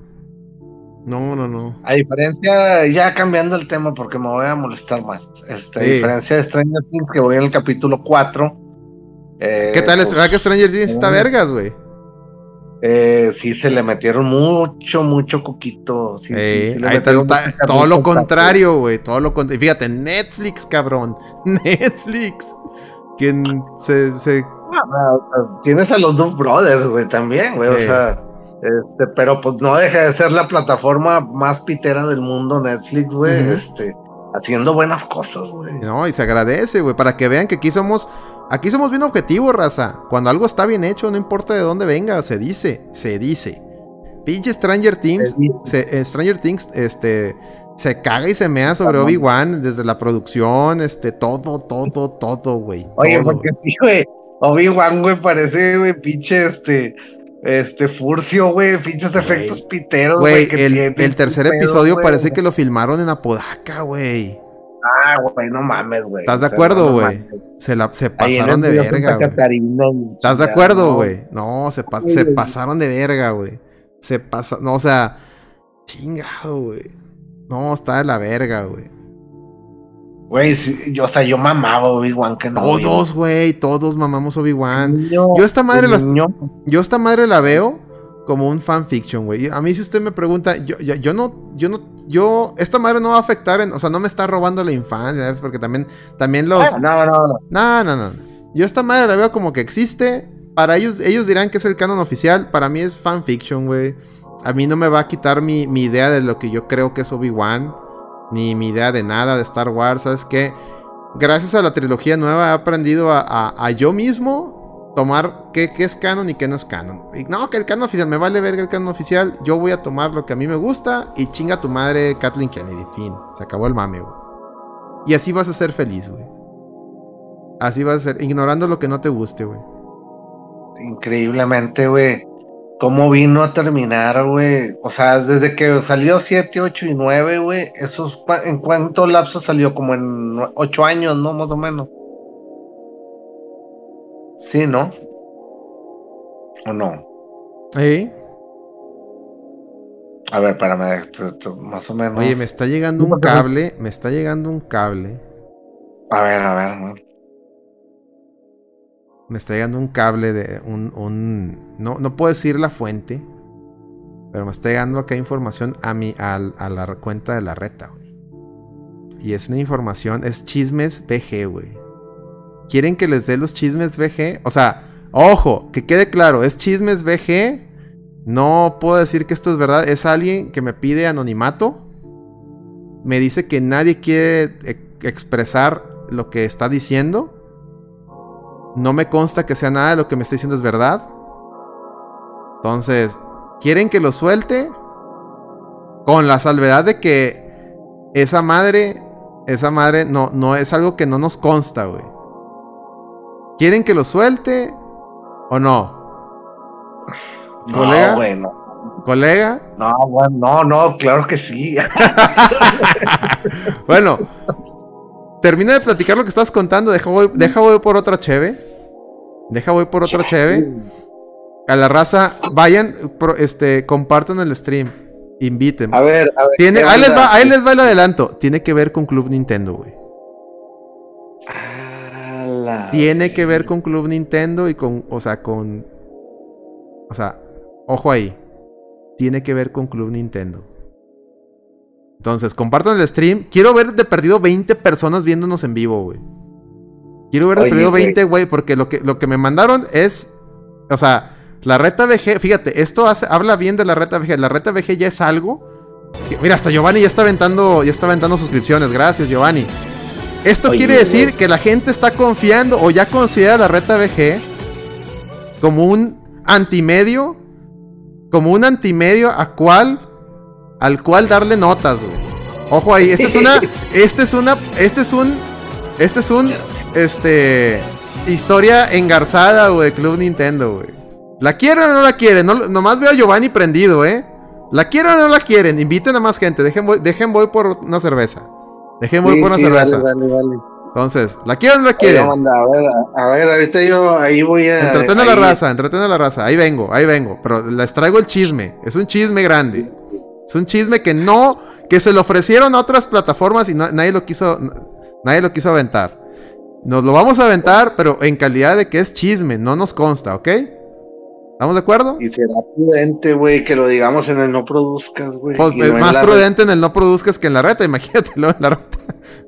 No, no, no. A diferencia, ya cambiando el tema porque me voy a molestar más. Este, A diferencia de Stranger Things, que voy en el capítulo 4. eh, ¿Qué tal? ¿Es pues, verdad que Stranger Things está no. vergas, güey? Eh, sí, se le metieron mucho, mucho coquito. Sí, Eh, sí le ahí está- metieron está- mucha todo lo contrario, güey. Todo lo contrario. Fíjate, Netflix, cabrón. Netflix. Quien se. se... Ah, o sea, tienes a los Dove Brothers, güey, también, güey. Sí. O sea, este, pero pues no deja de ser la plataforma más pitera del mundo, Netflix, güey. Este, haciendo buenas cosas, güey. No, y se agradece, güey. Para que vean que aquí somos. Aquí somos bien objetivos, raza. Cuando algo está bien hecho, no importa de dónde venga, se dice. Se dice. Pinche Stranger Things. Se eh, Stranger Things, este. Se caga y se mea sobre. Obi-Wan desde la producción, este, todo, todo, todo, güey. Oye, todo. porque sí, güey. Obi-Wan, güey, parece, güey, pinche, este, este, furcio, güey, pinches efectos piteros, Güey, el, tiene, el tercer episodio parece que lo filmaron en Apodaca, güey. Ah, güey, no mames, güey. ¿Estás de acuerdo, güey? Se, la, se pasaron de verga, güey. ¿Estás de acuerdo, güey? No, se, pa- se pasaron de verga, güey. Se pasa, no, o sea, chingado, güey. No, está de la verga, güey. Güey, sí, yo, o sea, yo mamaba Obi-Wan que no. Todos, güey, todos mamamos Obi-Wan. Yo esta madre las- Yo esta madre la veo como un fanfiction, güey. A mí si usted me pregunta, yo, yo, yo no, yo no, yo, esta madre no va a afectar, en, o sea, no me está robando la infancia, ¿sabes? porque también, también los... Ah, no, no, no. No, no, no. Yo esta madre la veo como que existe. Para ellos, ellos dirán que es el canon oficial. Para mí es fanfiction, güey. A mí no me va a quitar mi, mi idea de lo que yo creo que es Obi-Wan. Ni mi idea de nada de Star Wars. ¿Sabes qué? Gracias a la trilogía nueva he aprendido a, a- yo mismo tomar qué, qué es canon y qué no es canon. Y no, que el canon oficial, me vale verga el canon oficial. Yo voy a tomar lo que a mí me gusta y chinga tu madre Kathleen Kennedy. Fin. Se acabó el mame, güey. Y así vas a ser feliz, güey. Así vas a ser, ignorando lo que no te guste, güey. Increíblemente, güey. ¿Cómo vino a terminar, güey? O sea, desde que salió 7, 8 y 9, güey. Esos, ¿En cuánto lapso salió? Como en 8 años, ¿no? Más o menos. Sí, ¿no? ¿O no? ¿Eh? A ver, espérame, más o menos. Oye, me está llegando un cable, me está llegando un cable. A ver, a ver. Me está llegando un cable de un. un- no, no puedo decir la fuente. Pero me está llegando acá información a mi, al- a, la cuenta de la reta, güey. Y es una información, es chismes BG, güey. ¿Quieren que les dé los chismes BG? O sea, ojo, que quede claro, es chismes BG. No puedo decir que esto es verdad. Es alguien que me pide anonimato. Me dice que nadie quiere e- expresar lo que está diciendo. No me consta que sea nada de lo que me está diciendo es verdad. Entonces, ¿quieren que lo suelte? Con la salvedad de que esa madre, esa madre no, no es algo que no nos consta, güey. ¿Quieren que lo suelte o no? ¿Colega? No, güey, no. ¿Colega? No, güey, no, no, claro que sí. Bueno, termina de platicar lo que estás contando. Deja voy, deja voy por otra cheve. Deja voy por otra cheve. A la raza, vayan, pro- este, compartan el stream. Inviten. A ver, a ver. Tiene, ¿qué ahí, les va, ahí les va el adelanto. Tiene que ver con Club Nintendo, güey. Tiene que ver con Club Nintendo y con, o sea, con... O sea, ojo ahí. Tiene que ver con Club Nintendo. Entonces, compartan el stream. Quiero ver de perdido 20 personas viéndonos en vivo, güey. Quiero ver de Oye, perdido güey. 20, güey, porque lo que, lo que me mandaron es... O sea, la reta VG, fíjate, esto hace, habla bien de la reta VG. La reta VG ya es algo... que- mira, hasta Giovanni ya está aventando, ya está aventando suscripciones. Gracias, Giovanni. Esto Oye, quiere decir güey. que la gente está confiando o ya considera la reta VG como un antimedio, como un antimedio a cual, al cual darle notas, güey. Ojo ahí, esta es una, este es una, este es un, este es un, este, historia engarzada, güey, Club Nintendo, güey. ¿La quieren o no la quieren? No, nomás veo a Giovanni prendido, ¿eh? ¿La quieren o no la quieren? Inviten a más gente, dejen voy, dejen voy por una cerveza. Dejen voy Sí, por una sí, cerveza. Dale, dale, dale. Entonces, ¿la quieren o no la Oye, quieren? manda, a ver, a, a ver, ahorita yo ahí voy a. Entreten a la raza, entreten a la raza. Ahí vengo, ahí vengo. Pero les traigo el chisme. Es un chisme grande. Es un chisme que no, que se lo ofrecieron a otras plataformas y no- nadie lo quiso, nadie lo quiso aventar. Nos lo vamos a aventar, pero en calidad de que es chisme, no nos consta, ¿ok? ¿Estamos de acuerdo? Y será prudente, güey, que lo digamos en el no produzcas, güey. Pues es no más prudente en el no produzcas que en la reta, imagínatelo en la reta.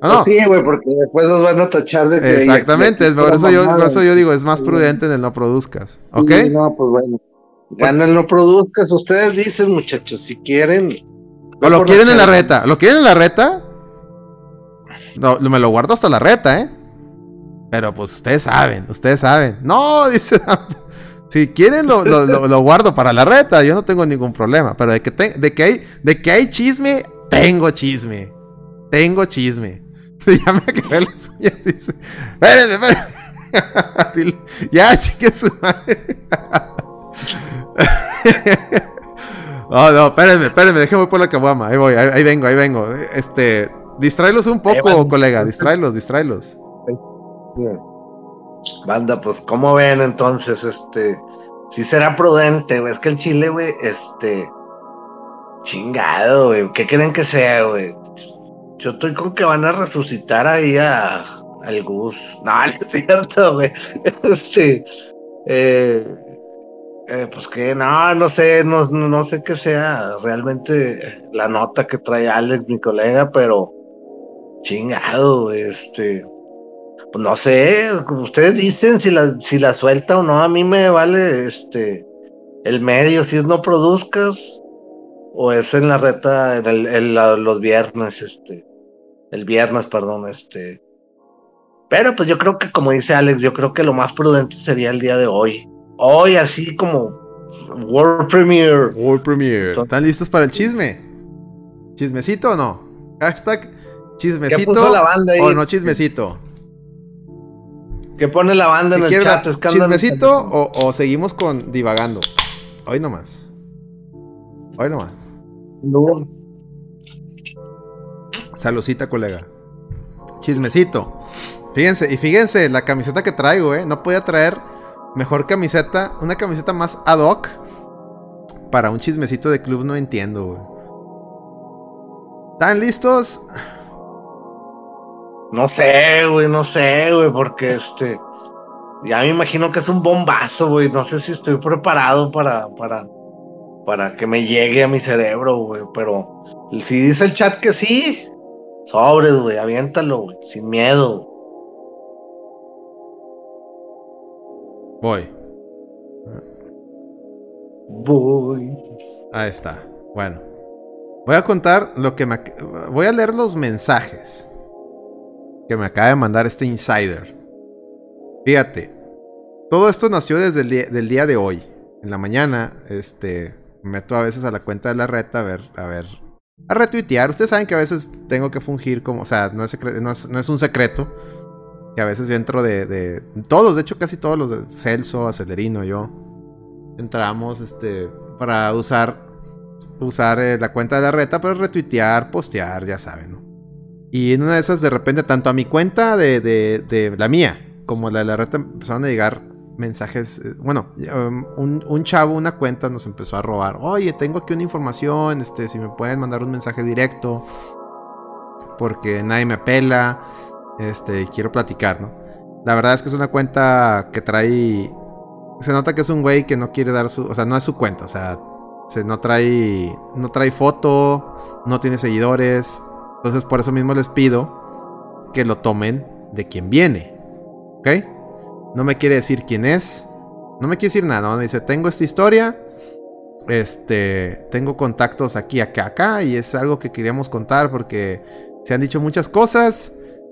No, no. Pues sí, güey, porque después nos van a tachar de que. Exactamente, por eso, yo, eso yo digo, es más prudente en el no produzcas, ¿ok? Sí, no, pues bueno. Gana el no produzcas. Ustedes dicen, muchachos, si quieren. O lo quieren en la reta. ¿Lo quieren en la reta? No, me lo guardo hasta la reta, ¿eh? Pero pues ustedes saben, ustedes saben. No, dice. Si quieren lo, lo- lo- lo guardo para la reta, yo no tengo ningún problema. Pero de que, te- de que, hay, de que hay chisme, tengo chisme. Tengo chisme. Ya me acabé las uñas, dice. Espérenme, espérenme. Ya, chique su madre. No, no, espérenme, espérenme, déjenme por la caguama. Ahí voy, ahí, ahí vengo, ahí vengo. Este, distráelos un poco, colega, distráelos, distráelos. Banda, pues, ¿cómo ven entonces? Este. Si será prudente, güey. Es que el chile, güey, este. Chingado, güey. ¿Qué creen que sea, güey? Yo estoy con que van a resucitar ahí a. Al Gus. No, no es cierto, güey. Este. eh, Eh, pues que no, no sé, no, no sé qué sea realmente la nota que trae Alex, mi colega, pero chingado, este, pues no sé, ustedes dicen si la, si la suelta o no, a mí me vale este el medio, si es no produzcas, o es en la reta, en, el, en los viernes, este, el viernes, perdón, este. Pero pues yo creo que, como dice Alex, yo creo que lo más prudente sería el día de hoy. Hoy, así como World Premiere. World Premiere. ¿Están listos para el chisme? ¿Chismecito o no? Hashtag chismecito. ¿Qué puso la banda ahí? O no chismecito. Que pone la banda en ¿Qué el chat. escándalo. ¿Chismecito o, o seguimos con divagando? Hoy nomás. Hoy nomás. No. Salucita, colega. Chismecito. Fíjense, y fíjense, la camiseta que traigo, ¿eh? No podía traer mejor camiseta, una camiseta más ad hoc para un chismecito de club, no entiendo, güey. ¿Están listos? No sé, güey, no sé, güey, porque este. Ya me imagino que es un bombazo, güey. No sé si estoy preparado para, para, para que me llegue a mi cerebro, güey. Pero si dice el chat que sí, sobres, güey, aviéntalo, güey, sin miedo. Voy. Voy. Ahí está. Bueno. Voy a contar lo que me... Voy a leer los mensajes que me acaba de mandar este insider. Fíjate. Todo esto nació desde el día, del día de hoy. En la mañana, este... Me meto a veces a la cuenta de la reta a ver, a ver... A retuitear. Ustedes saben que a veces tengo que fungir como... O sea, no es, secre- no es, no es un secreto. Que a veces yo entro de. Todos, de hecho casi todos los de Celso, Acelerino, yo entramos este para usar usar eh, la cuenta de la reta para retuitear, postear, ya saben, ¿no? Y en una de esas de repente tanto a mi cuenta de, de- de la mía como la de la reta empezaron a llegar mensajes, eh, bueno, um, un, un chavo, una cuenta nos empezó a robar, oye, tengo aquí una información, este, si me pueden mandar un mensaje directo, porque nadie me pela, este, quiero platicar, ¿no? La verdad es que es una cuenta que trae se nota que es un güey que no quiere dar su, o sea, no es su cuenta, o sea, se no trae no trae foto, no tiene seguidores. Entonces, por eso mismo les pido que lo tomen de quien viene. ¿Ok? No me quiere decir quién es. No me quiere decir nada, ¿no? Me dice, "Tengo esta historia, este, tengo contactos aquí, acá, acá y es algo que queríamos contar porque se han dicho muchas cosas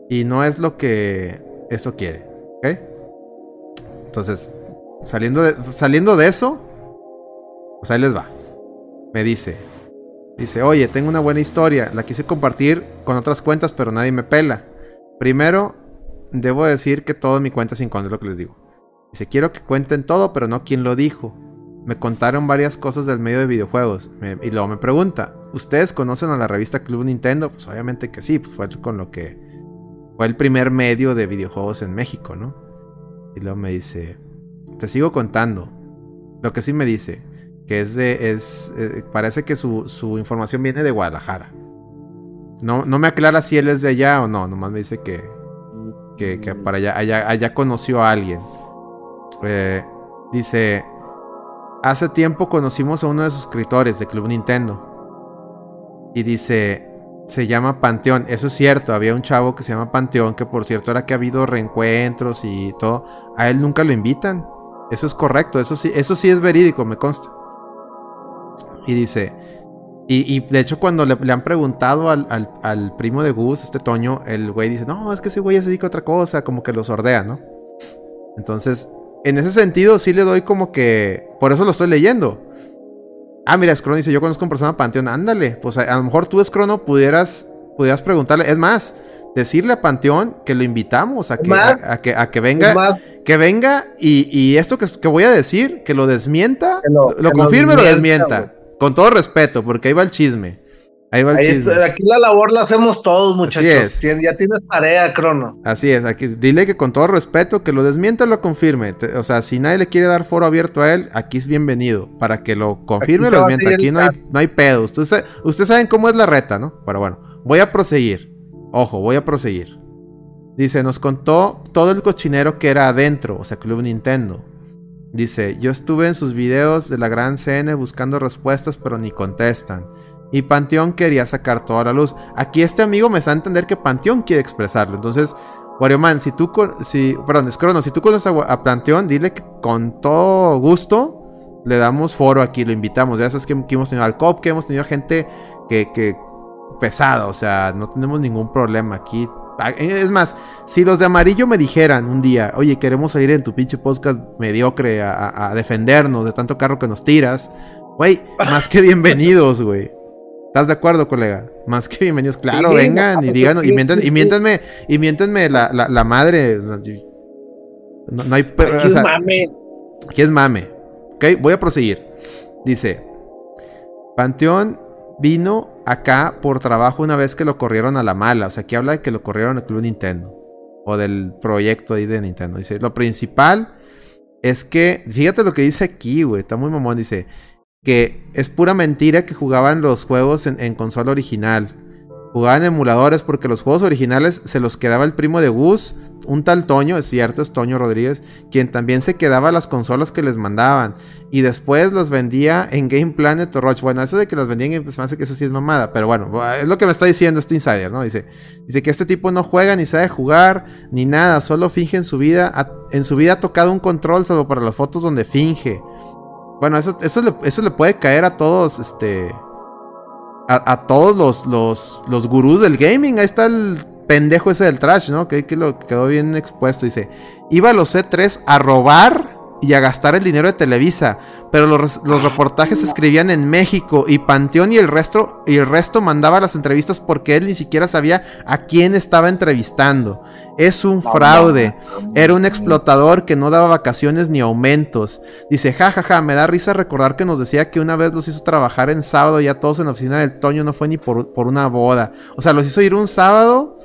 y no es lo que esto quiere, ¿ok? Entonces, Saliendo de, saliendo de eso, pues ahí les va. Me dice, dice, oye, tengo una buena historia, la quise compartir con otras cuentas, pero nadie me pela. Primero, debo decir que todo mi cuenta incógnito, es lo que les digo. Dice, quiero que cuenten todo, pero no quién lo dijo. Me contaron varias cosas del medio de videojuegos. Y luego me pregunta, ¿ustedes conocen a la revista Club Nintendo? Pues obviamente que sí, pues fue con lo que... Fue el primer medio de videojuegos en México, ¿no? Y luego me dice, te sigo contando. Lo que sí me dice, que es de, es, eh, parece que su, su información viene de Guadalajara. No, no me aclara si él es de allá o no, nomás me dice que, que, para allá, allá, allá conoció a alguien. Eh, dice, hace tiempo conocimos a uno de sus escritores de Club Nintendo. Y dice, se llama Panteón. Eso es cierto, había un chavo que se llama Panteón, que por cierto era que ha habido reencuentros y todo. A él nunca lo invitan. Eso es correcto, eso sí, eso sí es verídico, me consta. Y dice, y, de hecho cuando le, han preguntado al, al- primo de Gus, este Toño, el güey dice, no, es que ese güey se dedica a otra cosa, como que lo sordea, ¿no? Entonces, en ese sentido sí le doy como que, por eso lo estoy leyendo. Ah, mira, Scrono dice, yo conozco a una persona Panteón, ándale, pues a, a lo mejor tú, Scrono, pudieras, pudieras preguntarle, es más, decirle a Panteón que lo invitamos a que, más, a, a que, a que venga que venga y, y esto que, que voy a decir, que lo desmienta, Que lo- lo, confirme o lo desmienta, desmienta. Con todo respeto, porque ahí va el chisme. Ahí va el ahí chisme. está, aquí la labor la hacemos todos, muchachos. es. Tien- Ya tienes tarea, Crono. Así es, aquí, dile que con todo respeto, que lo desmienta o lo confirme. Te- o sea, si nadie le quiere dar foro abierto a él, aquí es bienvenido. Para que lo confirme o lo desmienta. Aquí no hay, no hay pedo. Ustedes, ustedes saben cómo es la reta, ¿no? Pero bueno, voy a proseguir. Ojo, voy a proseguir. Dice, nos contó todo el cochinero que era adentro, o sea, Club Nintendo. Dice, yo estuve en sus videos de la gran CN buscando respuestas, pero ni contestan. Y Panteón quería sacar toda la luz. Aquí este amigo me está a entender que Panteón quiere expresarlo. Entonces, Man, si tú, con, si, perdón, si tú conoces a, a Panteón, dile que con todo gusto le damos foro aquí, lo invitamos. Ya sabes que, hemos tenido al COP, que hemos tenido gente que, que pesada, o sea, no tenemos ningún problema aquí. Ah, es más, si los de amarillo me dijeran un día, oye, queremos salir en tu pinche podcast mediocre a, a defendernos de tanto carro que nos tiras, güey, más que bienvenidos, güey. ¿Estás de acuerdo, colega? Más que bienvenidos. Claro, vengan y díganos. Y, miéntenme, y miéntenme, y miéntenme la, la, la madre. No, no hay. Aquí es mame. Aquí es mame. Ok, voy a proseguir. Dice: Panteón vino acá por trabajo una vez que lo corrieron a la mala. O sea, aquí habla de que lo corrieron al Club Nintendo. O del proyecto ahí de Nintendo. Dice: Lo principal es que. Fíjate lo que dice aquí, güey. Está muy mamón. Dice que es pura mentira que jugaban los juegos en, consola original. Jugaban emuladores porque los juegos originales se los quedaba el primo de Gus, un tal Toño, es cierto, es Toño Rodríguez, quien también se quedaba las consolas que les mandaban. Y después las vendía en Game Planet o. Bueno, eso de que las vendían en me hace que eso sí es mamada. Pero bueno, es lo que me está diciendo este insider, ¿no? Dice, dice que este tipo no juega ni sabe jugar ni nada, solo finge en su vida. en su vida ha tocado un control solo para las fotos donde finge. Bueno, eso, eso, le, eso le puede caer a todos, este... A, todos los, los, los gurús del gaming. Ahí está el pendejo ese del trash, ¿no? Que, que lo quedó bien expuesto. Dice, iba a los C3 a robar y a gastar el dinero de Televisa. Pero los, reportajes se escribían en México y Panteón y el resto y el resto mandaba las entrevistas porque él ni siquiera sabía a quién estaba entrevistando. Es un fraude. Era un explotador que no daba vacaciones ni aumentos. Dice, jajaja, ja, ja, me da risa recordar que nos decía que una vez los hizo trabajar en sábado ya todos en la oficina del Toño no fue ni por, por una boda. O sea, los hizo ir un sábado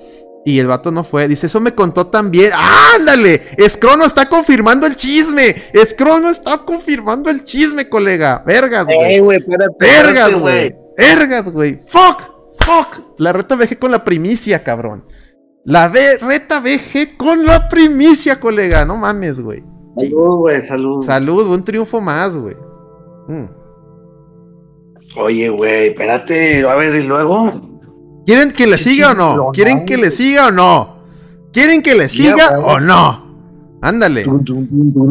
y el vato no fue. Dice, eso me contó también. ¡Ándale! Escrono está confirmando el chisme. Escrono está confirmando el chisme, colega. Vergas, güey. güey, espérate. Vergas, güey. Vergas, güey. Fuck. Fuck. La reta VG con la primicia, cabrón. La reta VG con la primicia, colega. No mames, güey. Salud, güey. Salud. Salud. Un triunfo más, güey. Mm. Oye, güey, espérate. A ver, ¿y luego? ¿Quieren que le siga o no? ¿Quieren que le siga o no? ¿Quieren que le siga o no? Ándale.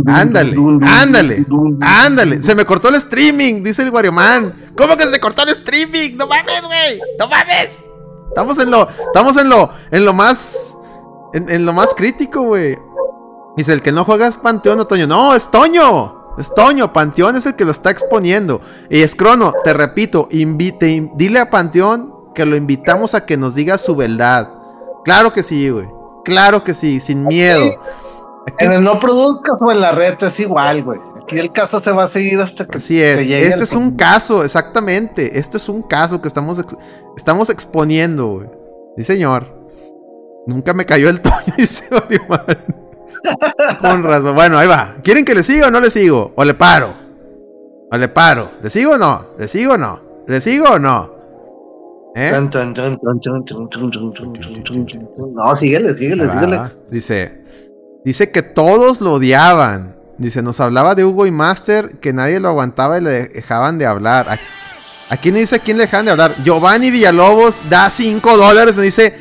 Ándale. Ándale. Ándale. Se me cortó el streaming, dice el Guarioman. ¿Cómo que se cortó el streaming? No mames, güey. No mames. Estamos en lo. Estamos en lo. En lo más. En, lo más crítico, güey. Dice, el que no juega es Panteón o Toño. No, es Toño. Es Toño. Panteón es el que lo está exponiendo. Y es Crono, te repito, invite, dile a Panteón que lo invitamos a que nos diga su verdad. Claro que sí, güey. Claro que sí, sin miedo. En el no produzcas o en la red es igual, güey. Aquí el caso se va a seguir hasta que Así es. este es un caso, exactamente. Este es un caso que estamos, estamos exponiendo, güey. Sí, señor. Nunca me cayó el toño, dice Con razón. Bueno, ahí va. ¿Quieren que le siga o no le sigo? ¿O le paro? ¿O le paro? ¿Le sigo o no? ¿Le sigo o no? ¿Le sigo o no? No, síguele, síguele, síguele. Dice, dice que todos lo odiaban. Dice, nos hablaba de Hugo y Master, que nadie lo aguantaba y le dejaban de hablar. ¿A, quién dice a quién le dejaban de hablar? Giovanni Villalobos da 5 dólares. Dice,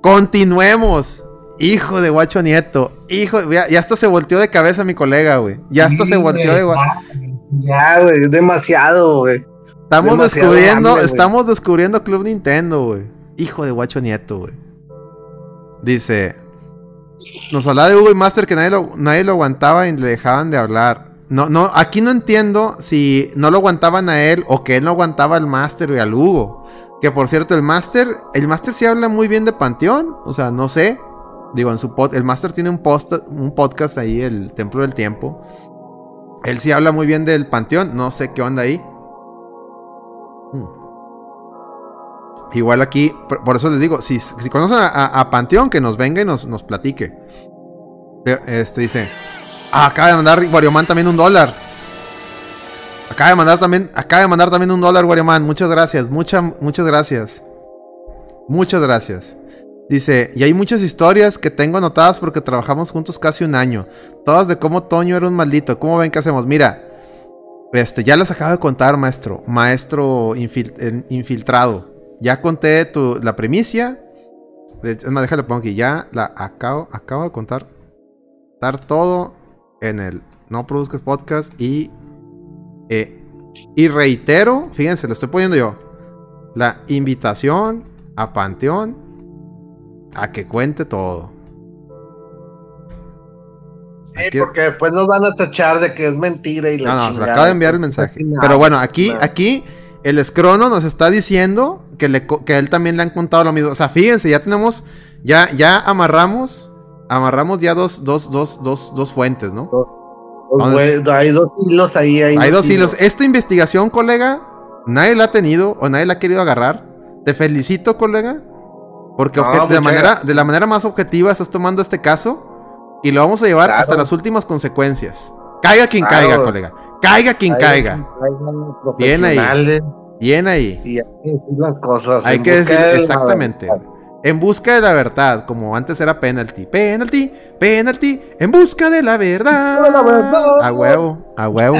continuemos. Hijo de guacho nieto. Hijo, ya, ya hasta se volteó de cabeza mi colega, güey. Ya hasta se volteó de Ya, güey, es demasiado, güey. Estamos descubriendo, estamos descubriendo Club Nintendo, güey. Hijo de guacho nieto, güey. Dice, nos hablaba de Hugo y Master que nadie lo, nadie lo aguantaba y le dejaban de hablar. No, no, aquí no entiendo si no lo aguantaban a él o que él no aguantaba al Master y al Hugo. Que por cierto, el Master, el Master sí habla muy bien de Panteón. O sea, no sé. Digo, en su pod, el Master tiene un, post, un podcast ahí, el Templo del Tiempo. Él sí habla muy bien del Panteón. No sé qué onda ahí. Igual aquí, por, eso les digo, si, si conocen a, Panteón, que nos venga y nos, nos platique. Este dice, acaba de mandar Warioman también un dólar. Acaba de mandar también, acaba de mandar también un dólar Warioman. Muchas gracias, muchas, muchas gracias. Muchas gracias. Dice, y hay muchas historias que tengo anotadas porque trabajamos juntos casi un año. Todas de cómo Toño era un maldito. ¿Cómo ven que hacemos? Mira, este, ya les acabo de contar, maestro. Maestro infiltrado. Ya conté tu, la primicia. Es más, déjale pongo aquí. Ya la acabo, acabo de contar. Contar todo en el No Produzcas Podcast. Y, eh, y reitero, fíjense, le estoy poniendo yo. La invitación a Panteón a que cuente todo. Sí, Aquí- porque después nos van a tachar de que es mentira y la No, no, acabo de enviar el mensaje. No, Pero bueno, aquí, aquí el escrono nos está diciendo que, le, que a él también le han contado lo mismo. O sea, fíjense, ya tenemos, ya, ya amarramos, amarramos ya dos, dos, dos, dos, dos fuentes, ¿no? Pues, güey, hay dos hilos ahí. Hay, Hay dos hilos. Esta investigación, colega, nadie la ha tenido o nadie la ha querido agarrar. Te felicito, colega. Porque No, obje- de, la manera, de la manera más objetiva estás tomando este caso y lo vamos a llevar Claro. hasta las últimas consecuencias. Caiga quien Claro. caiga, colega. Caiga quien caiga. Bien ahí. Bien ahí. Y hay que decir las cosas. Hay que decir exactamente. En busca de la verdad, como antes era penalty. Penalty, penalty, en busca de la verdad. La verdad. A huevo, a huevo.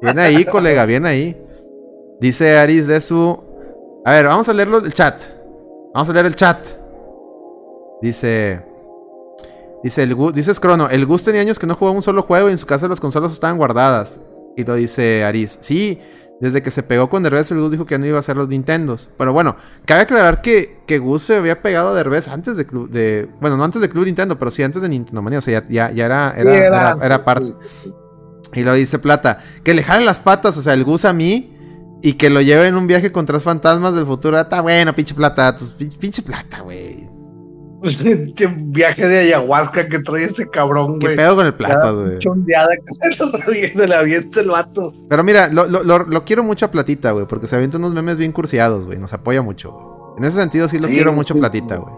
Bien ahí, colega, bien ahí. Dice Aris de su. A ver, vamos a leerlo el chat. Vamos a leer el chat. Dice. Dice, el, dice Scrono, el Gus tenía años que no jugaba un solo juego y en su casa las consolas estaban guardadas. Y lo dice Aris. Sí, desde que se pegó con Derbez, el Gus dijo que ya no iba a hacer los Nintendos. Pero bueno, cabe aclarar que, que Gus se había pegado a Derbez antes de Club. De, bueno, no antes de Club Nintendo, pero sí antes de Nintendo Manía. O sea, ya, ya, ya era, era, Sí, era, era parte. sí, sí, sí. Y lo dice Plata. Que le jale las patas, o sea, el Gus a mí. Y que lo lleve en un viaje con tres fantasmas del futuro. Ah, Está bueno, pinche Plata. tus- pin- Pinche Plata, güey. Este viaje de ayahuasca que trae este cabrón, ¿Qué güey. pedo con el Plata, güey? chondeada que se, lo avienta, se le avienta el vato. Pero mira, lo, lo- lo- lo quiero mucho a Platita, güey. Porque se avienta unos memes bien cursiados, güey. Nos apoya mucho, güey. En ese sentido sí lo Sí, quiero mucho sí, Platita, güey.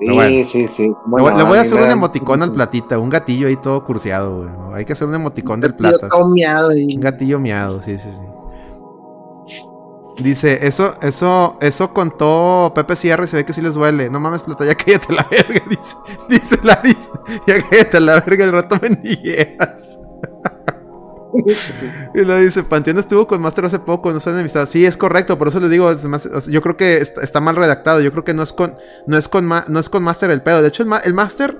Sí, bueno. sí, sí. Le voy- le voy a hacer un emoticón al Platita. Un gatillo ahí todo cursiado, güey. Hay que hacer un emoticón del Plata. Todo miado y... Un gatillo miado, sí, sí, sí. Dice, eso, eso, eso contó Pepe Sierra y se ve que sí les duele. No mames, plata, ya cállate la verga, dice. Dice Laris. Ya cállate la verga, el rato mendigueas. Y lo dice, Panteón estuvo con Master hace poco, no se han enemistado. Sí, es correcto, por eso le digo, es más- o sea, yo creo que está, está mal redactado. Yo creo que no es con, no es con, ma- no es con Master el pedo. De hecho, el, ma- el Master,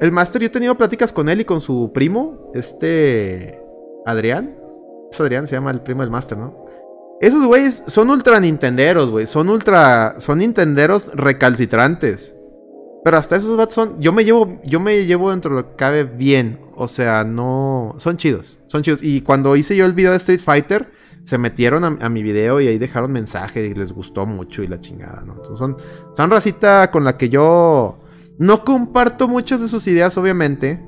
el Master, yo he tenido pláticas con él y con su primo, este Adrián. Es Adrián, se llama el primo del Master, ¿no? Esos güeyes son ultra nintenderos, güey. Son ultra. Son nintenderos recalcitrantes. Pero hasta esos vatos son. Yo me llevo. Yo me llevo dentro de lo que cabe bien. O sea, no. Son chidos. Son chidos. Y cuando hice yo el video de Street Fighter. Se metieron a, a mi video y ahí dejaron mensaje y les gustó mucho y la chingada, ¿no? Entonces son, son racita con la que yo no comparto muchas de sus ideas, obviamente.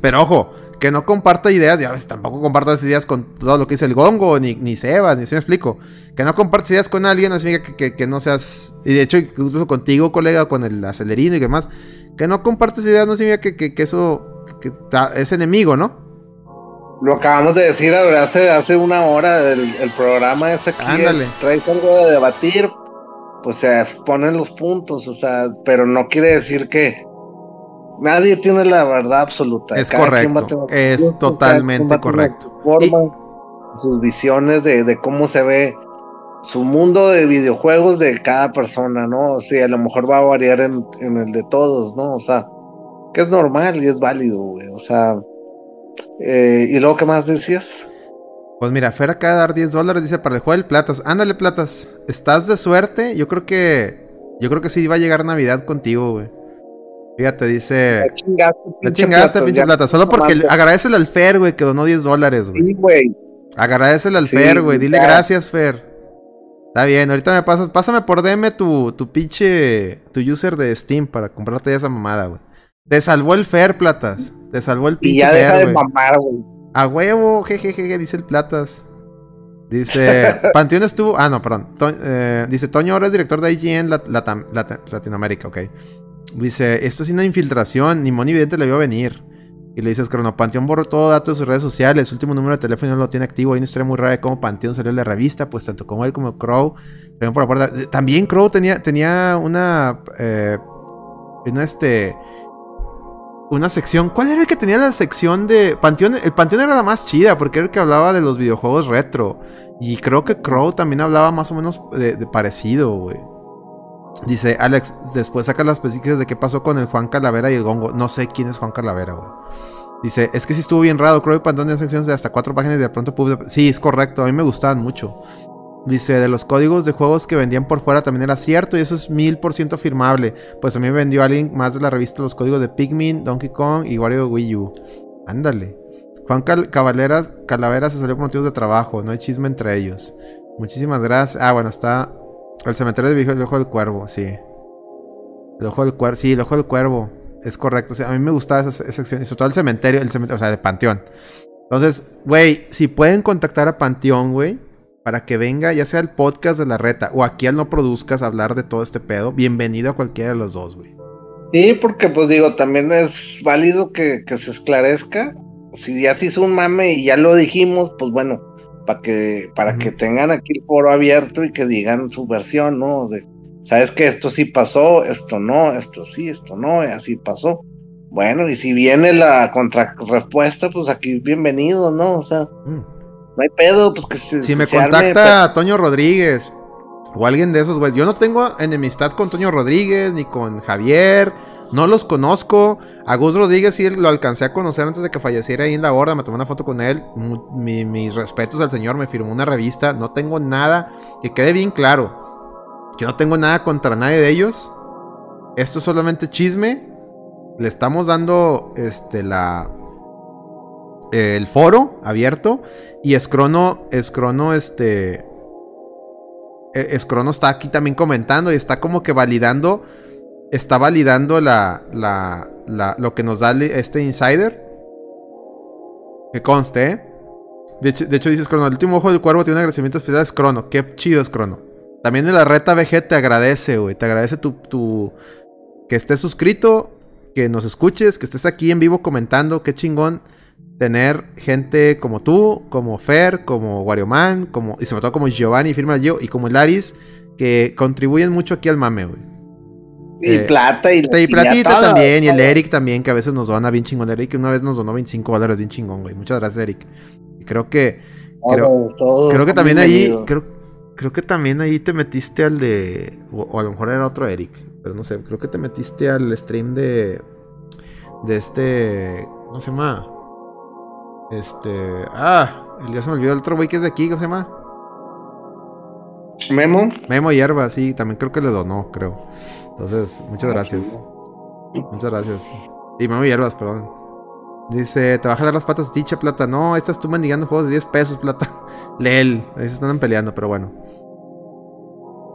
Pero ojo, que no comparta ideas, ya ves, tampoco comparto esas ideas con todo lo que dice el Gongo, ni, ni Sebas, ni si me explico. Que no compartas ideas con alguien no significa que, que- que no seas. Y de hecho, incluso contigo, colega, con el acelerino y demás. Que no compartes ideas no significa que, que- que eso que ta- es enemigo, ¿no? Lo acabamos de decir hace, hace una hora el, el programa ese aquí es, traes algo de debatir, pues se ponen los puntos, o sea, pero no quiere decir que nadie tiene la verdad absoluta. Es Cada correcto, es gustos, totalmente correcto. Sus formas, sus visiones de, de cómo se ve su mundo de videojuegos de cada persona, ¿no? O sea, a lo mejor va a variar en, en el de todos, ¿no? O sea, que es normal y es válido, güey. O sea, eh, y luego, ¿qué más decías? Pues mira, Fer acaba de dar 10 dólares, dice para el juego del Platas. Ándale, Platas. Estás de suerte. Yo creo que. Yo creo que sí va a llegar Navidad contigo, güey. Fíjate, dice. Ya chingaste, Ya pinche chingaste, ya plata. Solo porque nomás- agradecele al Fer, güey, que donó 10 dólares, güey. Sí, güey. Agradecele al Sí, Fer, güey. Dile gracias, Fer. Está bien, ahorita me pasas. Pásame por DM tu, tu pinche. Tu user de Steam para comprarte ya esa mamada, güey. Te salvó el Fer, platas. Te salvó el pinche Y ya deja Fer, de güey. mamar, güey. A huevo, jejeje, dice el Platas. Dice, Panteón estuvo. Ah, no, perdón. To- eh, dice, Toño ahora es director de IGN Lat- Latam- Lat- Latinoamérica, ok. Dice, esto es una infiltración, ni Moni Vidente le vio venir. Y le dices, Crono, Panteón borró todo datos de sus redes sociales. Su último número de teléfono no lo tiene activo. Hay una historia muy rara de cómo Panteón salió de la revista. Pues tanto como él como Crow salieron por la puerta. Eh, También Crow tenía, tenía una. eh, una este. Una sección. ¿Cuál era el que tenía la sección de. Panteón? El Panteón era la más chida porque era el que hablaba de los videojuegos retro. Y creo que Crow también hablaba más o menos de parecido, güey. Dice Alex, después saca las específicas de qué pasó con el Juan Calavera y el Gongo. No sé quién es Juan Calavera, güey. Dice, es que sí estuvo bien raro. Crow y Pantón tenían secciones de hasta cuatro páginas y de pronto pub- Sí, es correcto. A mí me gustaban mucho. Dice, de los códigos de juegos que vendían por fuera también era cierto y eso es mil por ciento firmable. Pues a mí me vendió alguien más de la revista los códigos de Pikmin, Donkey Kong y Wario Wii U. Ándale. Juan Cal Cabaleras, Calavera se salió por motivos de trabajo. No hay chisme entre ellos. Muchísimas gracias. Ah, bueno, está el cementerio de viejo el ojo del cuervo, sí. El ojo del cuervo, sí, el ojo del cuervo. Es correcto. A mí me gustaba esa, esa sección. Y sobre todo el cementerio, el cementerio, o sea, de Panteón. Entonces, güey, si pueden contactar a Panteón, güey, para que venga, ya sea el podcast de la reta o aquí al no produzcas hablar de todo este pedo, bienvenido a cualquiera de los dos, güey. Sí, porque pues digo, también es válido que, que se esclarezca. Si ya se hizo un mame y ya lo dijimos, pues bueno, para que, para que tengan aquí el foro abierto y que digan su versión, ¿no? De, sabes que esto sí pasó, esto no, esto sí, esto no, así pasó. Bueno, y si viene la contrarrespuesta, pues aquí bienvenido, ¿no? O sea, Mm. no hay pedo, pues que se, Si me se arme, contacta a Toño Rodríguez o alguien de esos, güey. Yo no tengo enemistad con Toño Rodríguez ni con Javier. No los conozco. A Rodríguez sí lo alcancé a conocer antes de que falleciera ahí en la borda. Me tomé una foto con él. Mi- mis respetos al señor. Me firmó una revista. No tengo nada. Que quede bien claro. Que no tengo nada contra nadie de ellos. Esto es solamente chisme. Le estamos dando este la el foro abierto y Escrono Escrono este eh, Escrono está aquí también comentando y está como que validando está validando la, la, la- lo que nos da este insider. Que conste ¿eh? de hecho, de hecho dice Escrono el último ojo del cuervo tiene un agradecimiento especial a Escrono qué chido Escrono también de la reta VG te agradece güey. Te agradece tu, tu que estés suscrito que nos escuches, que estés aquí en vivo comentando, qué chingón tener gente como tú, como Fer, como Warioman, como, y sobre todo como Giovanni, firma yo, y como Laris, que contribuyen mucho aquí al mame, güey. Y eh, plata y, Y Platita todo, también, y el. Eric también, que a veces nos dona bien chingón. Eric una vez nos donó 25 dólares bien chingón, güey. Muchas gracias, Eric. Y creo que, creo, Todos, todos creo que también ahí, creo, creo que también ahí te metiste al de, o, o a lo mejor era otro Eric, pero no sé, creo que te metiste al stream de, de este, ¿cómo se llama? Este, ah, el día se me olvidó el otro güey que es de aquí, ¿cómo se llama? Memo. Memo Hierba, sí, también creo que le donó, creo. Entonces, muchas gracias. Muchas gracias. Y Memo Hierbas, perdón. Dice, te va a jalar las patas Ticha, Plata. No, estás tú mendigando juegos de 10 pesos, Plata. Leel. Ahí se están peleando, pero bueno.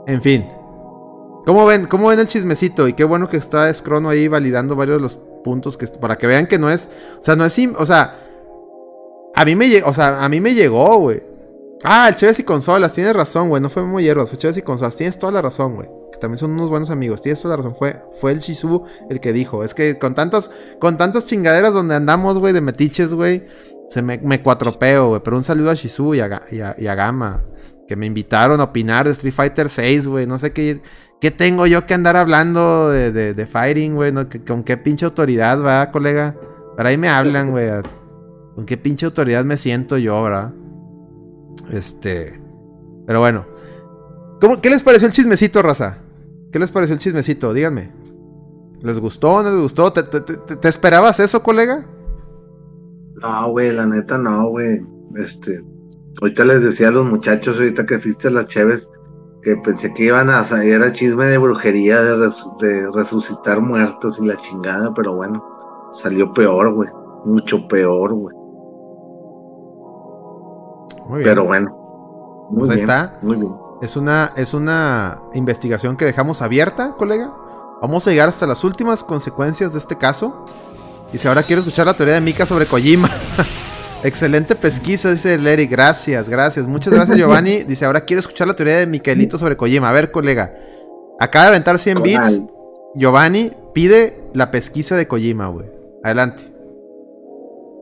En fin. ¿Cómo ven? ¿Cómo ven el chismecito? Y qué bueno que está Scrono ahí validando varios de los puntos que para que vean que no es, o sea, no es, sim- o sea, a mí me o sea, a mí me llegó, güey. Ah, el Chévez y Consolas, tienes razón, güey, no fue muy hierbas, fue Chévez y Consolas, tienes toda la razón, güey. Que también son unos buenos amigos, tienes toda la razón, fue, fue el Shizu el que dijo, es que con tantas, con tantas chingaderas donde andamos, güey, de metiches, güey, se me, me cuatropeo, güey, pero un saludo a Shizu y a, y a, Gama, que me invitaron a opinar de Street Fighter 6, güey, no sé qué, qué tengo yo que andar hablando de, de, de fighting, güey, ¿no? Con qué pinche autoridad, va, colega, para ahí me hablan, güey, con qué pinche autoridad me siento yo, ¿verdad? Este. Pero bueno. ¿Cómo- ¿Qué les pareció el chismecito, raza? ¿Qué les pareció el chismecito? Díganme. ¿Les gustó no les gustó? ¿Te, esperabas eso, colega? No, güey, la neta no, güey. Este, ahorita les decía a los muchachos, ahorita que fuiste las Cheves, que pensé que iban a salir a chisme de brujería, de, de resucitar muertos y la chingada, pero bueno, salió peor, güey. Mucho peor, güey. Muy bien. Pero bueno. Muy Pues ahí bien, está. Muy bien. Es una, es una investigación que dejamos abierta, colega. Vamos a llegar hasta las últimas consecuencias de este caso. Y si ahora quiero escuchar la teoría de Mika sobre Kojima. Excelente pesquisa, dice Eric. Gracias, gracias. Muchas gracias, Giovanni. Dice, ahora quiero escuchar la teoría de Micaelito sobre Kojima. A ver, colega. Acaba de aventar 100 bits. Giovanni pide la pesquisa de Kojima, güey. Adelante.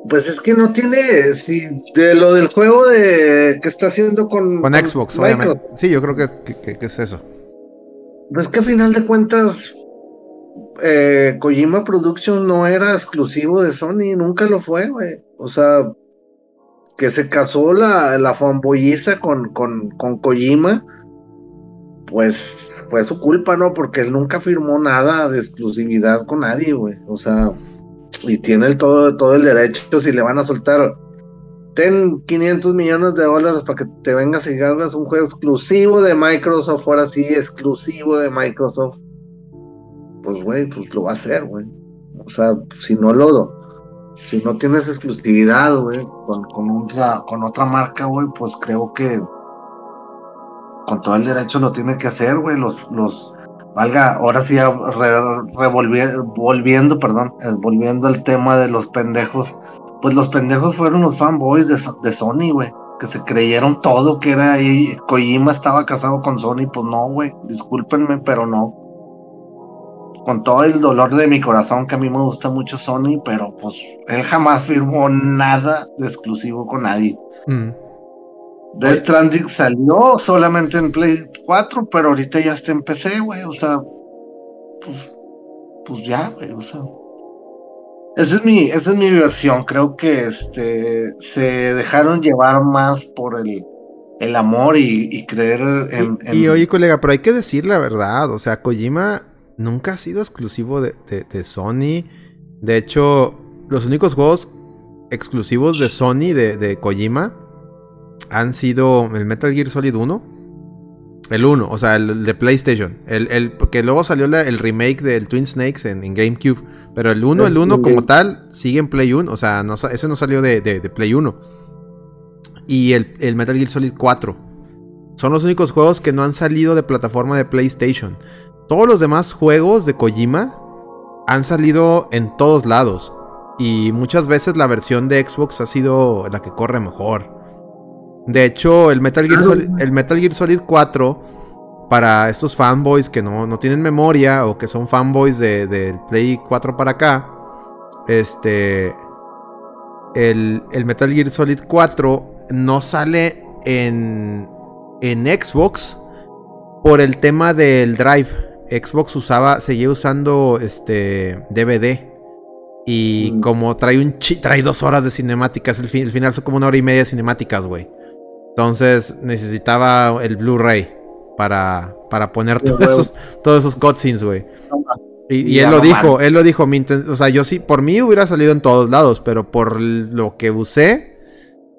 Pues es que no tiene, si de lo del juego de que está haciendo con, Con Xbox, obviamente. Sí, yo creo que, es- que- que- que es eso. Pues que a final de cuentas, eh, Kojima Productions no era exclusivo de Sony, nunca lo fue, güey. O sea, que se casó la, la fanboyiza con, con, con Kojima, pues fue su culpa, ¿no? Porque él nunca firmó nada de exclusividad con nadie, güey. O sea, y tiene el todo, todo el derecho si le van a soltar. Ten 500 millones de dólares para que te vengas y hagas un juego exclusivo de Microsoft, ahora sí, exclusivo de Microsoft. Pues, güey, pues lo va a hacer, güey. O sea, si no lo, si no tienes exclusividad, güey, con, con, otra, con otra marca, güey, pues creo que con todo el derecho lo tiene que hacer, güey. Los, los, valga, ahora sí, re- revolvi- volviendo, perdón, eh, volviendo al tema de los pendejos, pues los pendejos fueron los fanboys de, de Sony, güey. Que se creyeron todo que era ahí. Kojima estaba casado con Sony, pues no, güey. Discúlpenme, pero no. Con todo el dolor de mi corazón, que a mí me gusta mucho Sony, pero pues él jamás firmó nada de exclusivo con nadie. Mm. Death Stranding salió solamente en Play 4, pero ahorita ya está en PC, güey. O sea, pues, pues ya, güey. O sea, esa es mi, esa es mi versión. Creo que este se dejaron llevar más por el, el amor y, y creer en, Y, y en- oye, colega, pero hay que decir la verdad. O sea, Kojima nunca ha sido exclusivo de, de- de Sony. De hecho, los únicos juegos exclusivos de Sony de, de Kojima han sido el Metal Gear Solid 1. El 1, o sea, el de PlayStation. El, el, porque luego salió la- el remake del Twin Snakes en, en GameCube. Pero el 1, el 1 como tal, sigue en Play 1. O sea, no, ese no salió de, de- de Play 1. Y el, el Metal Gear Solid 4. Son los únicos juegos que no han salido de plataforma de PlayStation. Todos los demás juegos de Kojima han salido en todos lados. Y muchas veces la versión de Xbox ha sido la que corre mejor. De hecho, el Metal Gear, Claro. Solid, el Metal Gear Solid 4, para estos fanboys que no, no tienen memoria o que son fanboys de- del Play 4 para acá, este. El, el Metal Gear Solid 4 no sale en, en Xbox por el tema del drive. Xbox usaba, seguía usando este DVD. Y Mm. como trae un chi- trae dos horas de cinemáticas, el, fin- el final son como una hora y media de cinemáticas, güey. Entonces necesitaba el Blu-ray para, para poner todos esos, todos esos cutscenes, güey. Y, y Y él lo dijo, él lo dijo, mi o sea, yo sí, por mí hubiera salido en todos lados, pero por lo que usé,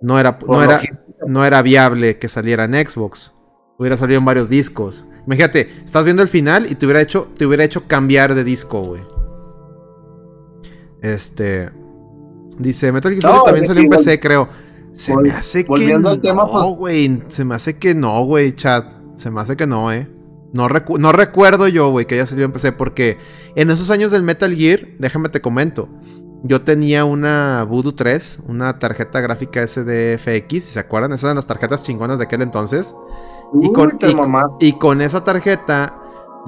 no era, por no era, no era viable que saliera en Xbox. Hubiera salido en varios discos. Imagínate, estás viendo el final y te hubiera hecho, te hubiera hecho cambiar de disco, güey. Este. Dice, Metal Gear No, Solid también salió en PC, creo. Se vol- me hace que volviendo al tema, no, pues- güey. Se me hace que no, güey, chat. Se me hace que no, eh. No, recu- no recuerdo yo, güey, que haya salido en PC porque en esos años del Metal Gear, déjame te comento. Yo tenía una Voodoo 3, una tarjeta gráfica SDFX, si se acuerdan, esas eran las tarjetas chingonas de aquel entonces. y con-. Y con esa tarjeta,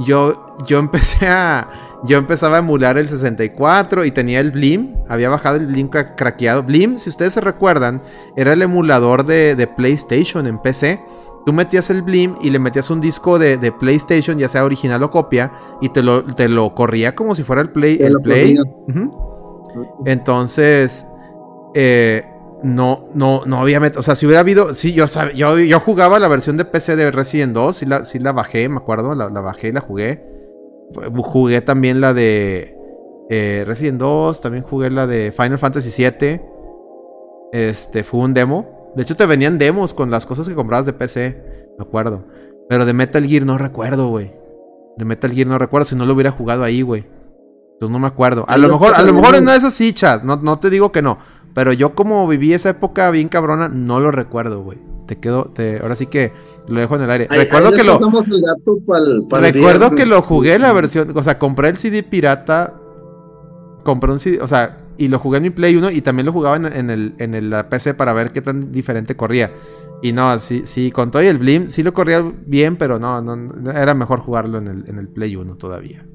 yo, yo empecé a. Yo empezaba a emular el 64 y tenía el Blim. Había bajado el Blim cra- craqueado. Blim, si ustedes se recuerdan, era el emulador de, de PlayStation en PC. Tú metías el Blim y le metías un disco de, de PlayStation, ya sea original o copia, y te lo, te lo corría como si fuera el Play. El play. Entonces, eh, no, no, no había O sea, si hubiera habido. Sí, yo, yo, yo jugaba la versión de PC de Resident 2. Sí la, sí la bajé, me acuerdo. La, la bajé y la jugué. Jugué también la de eh, Resident 2. También jugué la de Final Fantasy 7. Este, fue un demo. De hecho, te venían demos con las cosas que comprabas de PC. Me acuerdo. Pero de Metal Gear no recuerdo, güey. De Metal Gear no recuerdo si no lo hubiera jugado ahí, güey. Entonces no me acuerdo. A lo mejor, a lo mejor no. no es así, chat. No, no te digo que no. Pero yo como viví esa época bien cabrona, no lo recuerdo, güey. Te quedo, te, ahora sí que lo dejo en el aire. Ahí- recuerdo ahí que lo, pa'l- pa'l recuerdo que lo jugué la versión, o sea, compré el CD pirata, compré un CD, o sea, y lo jugué en mi Play 1 y también lo jugaba en, en el, en el la PC para ver qué tan diferente corría. Y no, sí, sí, con todo y el Blim, sí lo corría bien, pero no, no, no, era mejor jugarlo en el, en el Play 1 todavía.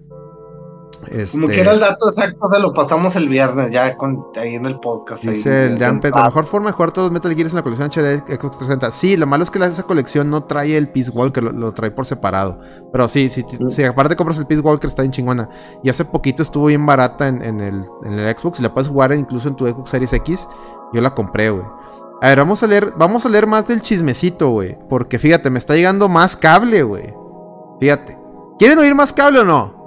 Este, Como quiera el dato exacto se lo pasamos el viernes ya con, ahí en el podcast. ahí, Dice el en- Jampet, la mejor forma de jugar todos los Metal Gear es en la colección HD de Xbox 360. Sí, lo malo es que la- esa colección no trae el Peace Walker, lo, lo trae por separado. Pero sí, sí, sí, sí, aparte compras el Peace Walker está bien chingona. Y hace poquito estuvo bien barata en, en el, en el Xbox y la puedes jugar incluso en tu Xbox Series X. Yo la compré, güey. A ver, vamos a leer, vamos a leer más del chismecito, güey. Porque fíjate, me está llegando más cable, güey. Fíjate. ¿Quieren oír más cable o no?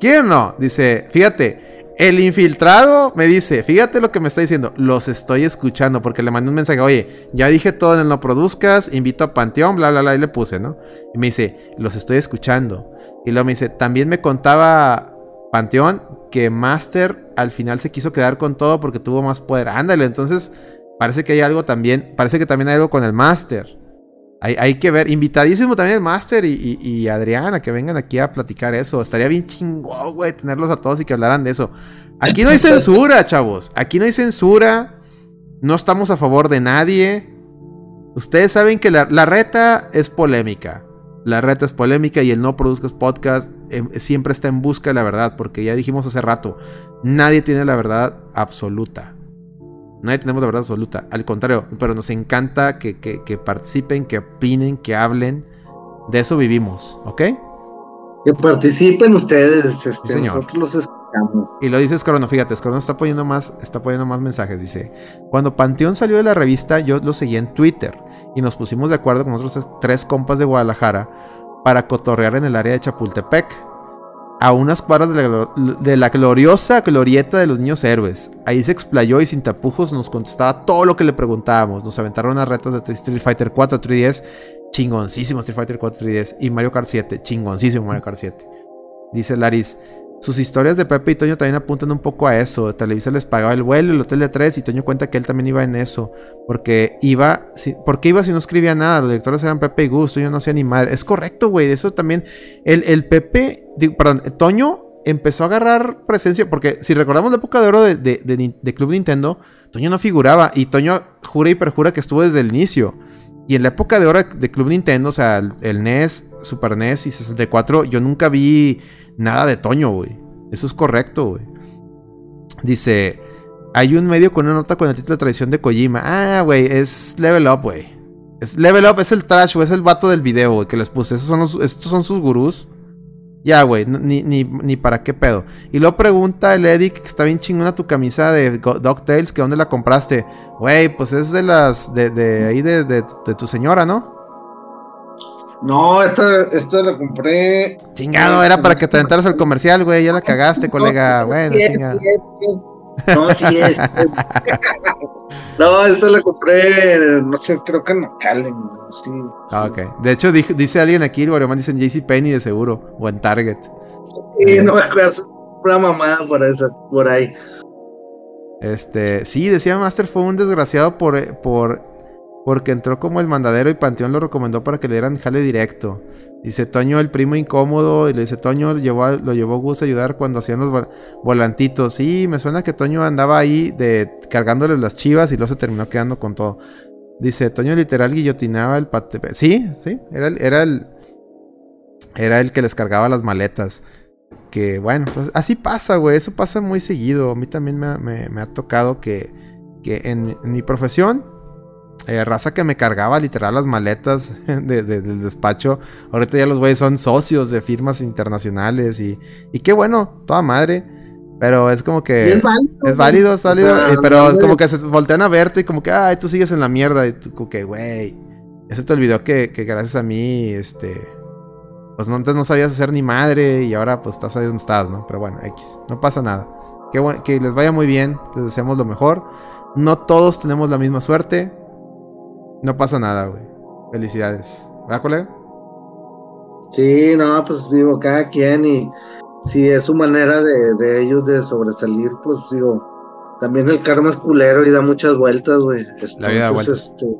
¿Quieren o no? Dice, fíjate, el infiltrado me dice, fíjate lo que me está diciendo, los estoy escuchando, porque le mandé un mensaje, oye, ya dije todo en el no produzcas, invito a Panteón, bla, bla, bla, y le puse, ¿no? Y me dice, los estoy escuchando. Y luego me dice, también me contaba Panteón que Master al final se quiso quedar con todo porque tuvo más poder. Ándale, entonces parece que hay algo también, parece que también hay algo con el Master. Hay, hay que ver, invitadísimo también el Master y, y, y Adriana que vengan aquí a platicar eso. Estaría bien chingón, güey, tenerlos a todos y que hablaran de eso. Aquí no hay censura, chavos. Aquí no hay censura. No estamos a favor de nadie. Ustedes saben que la, la reta es polémica. La reta es polémica y el No Produzcas Podcast eh, siempre está en busca de la verdad. Porque ya dijimos hace rato, nadie tiene la verdad absoluta. Nadie tenemos la verdad absoluta. Al contrario, pero nos encanta que, que- que participen, que opinen, que hablen. De eso vivimos, ¿ok? Que participen ustedes, este, señor. nosotros los escuchamos. Y lo dice Escrono, fíjate, Escrono está poniendo más, está poniendo más mensajes. Dice: Cuando Panteón salió de la revista, yo lo seguí en Twitter. Y nos pusimos de acuerdo con otros tres compas de Guadalajara para cotorrear en el área de Chapultepec. A unas cuadras de la, de la gloriosa glorieta de los niños héroes. Ahí se explayó y sin tapujos nos contestaba todo lo que le preguntábamos. Nos aventaron unas retas de Street Fighter 4, 3DS. Chingoncísimo Street Fighter 4, 3DS. Y Mario Kart 7. Chingoncísimo Mario Kart 7. Dice Laris. Sus historias de Pepe y Toño también apuntan un poco a eso. Televisa les pagaba el vuelo, el hotel de tres y Toño cuenta que él también iba en eso. Porque iba, si, ¿por qué iba si no escribía nada? Los directores eran Pepe y Gus, Toño no hacía ni madre. Es correcto, güey. Eso también. El, Pepe, perdón, Toño empezó a agarrar presencia. Porque si recordamos la época de oro de Club Nintendo, Toño no figuraba. Y Toño jura y perjura que estuvo desde el inicio. Y en la época de oro de Club Nintendo, o sea, el, el NES, Super NES y 64, yo nunca vi nada de Toño, güey. Eso es correcto, güey. Dice, hay un medio con una nota con el título de tradición de Kojima. Ah, güey, es Level Up, güey. Es Level Up, es el trash, güey, es el vato del video, güey, que les puse. Esos son estos son sus gurús. Ya, güey, ni, ni, ni para qué pedo. Y luego pregunta el Eric, que está bien chingona tu camisa de DuckTales, que dónde la compraste. Güey, pues es de las, de, ahí de- de tu señora, ¿no? No, esta, esta la compré. Chingado, era para que te aventaras al comercial, güey, ya la cagaste, colega. No, Bueno, sí es, chinga. sí es, sí es. No, sí es. no, esta la compré, no sé, creo que en McAllen. Sí, Ah, ok. De hecho, dice alguien aquí, el Guardián dice en JCPenney de seguro. O en Target. Sí, no me acuerdo, una mamada por esa, por ahí. Este, sí, decía Master fue un desgraciado por, eh, por porque entró como el mandadero y Panteón lo recomendó para que le dieran jale directo. Dice Toño, el primo incómodo, y le dice Toño llevó a- lo llevó Gus a ayudar cuando hacían los vol- volantitos. Sí, me suena que Toño andaba ahí de cargándole las chivas y luego se terminó quedando con todo. Dice Toño literal guillotinaba el pate. Sí, sí, era el, era el era el que les cargaba las maletas. Que bueno, pues así pasa, güey. Eso pasa muy seguido. A mí también me, me- ha tocado que, que en mi profesión, eh, raza que me cargaba literal las maletas de- de- del despacho. Ahorita ya los güeyes son socios de firmas internacionales y, y qué bueno, toda madre. Pero es como Y que... es válido. Es válido, es O válido. sea, eh, pero es como que se voltean a verte y como que, ay, tú sigues en la mierda. Y tú como que, güey. Ya se te olvidó que, que gracias a mí, este. Pues no, antes no sabías hacer ni madre y ahora pues estás ahí donde estás, ¿no? Pero bueno, X. No pasa nada. Qué bueno, que les vaya muy bien. Les deseamos lo mejor. No todos tenemos la misma suerte. No pasa nada, güey. Felicidades. ¿Verdad, colega? Sí, no, pues digo, cada quien y si es su manera de, de ellos de sobresalir, pues digo, también el karma es culero y da muchas vueltas, güey. La vida da Entonces, Este,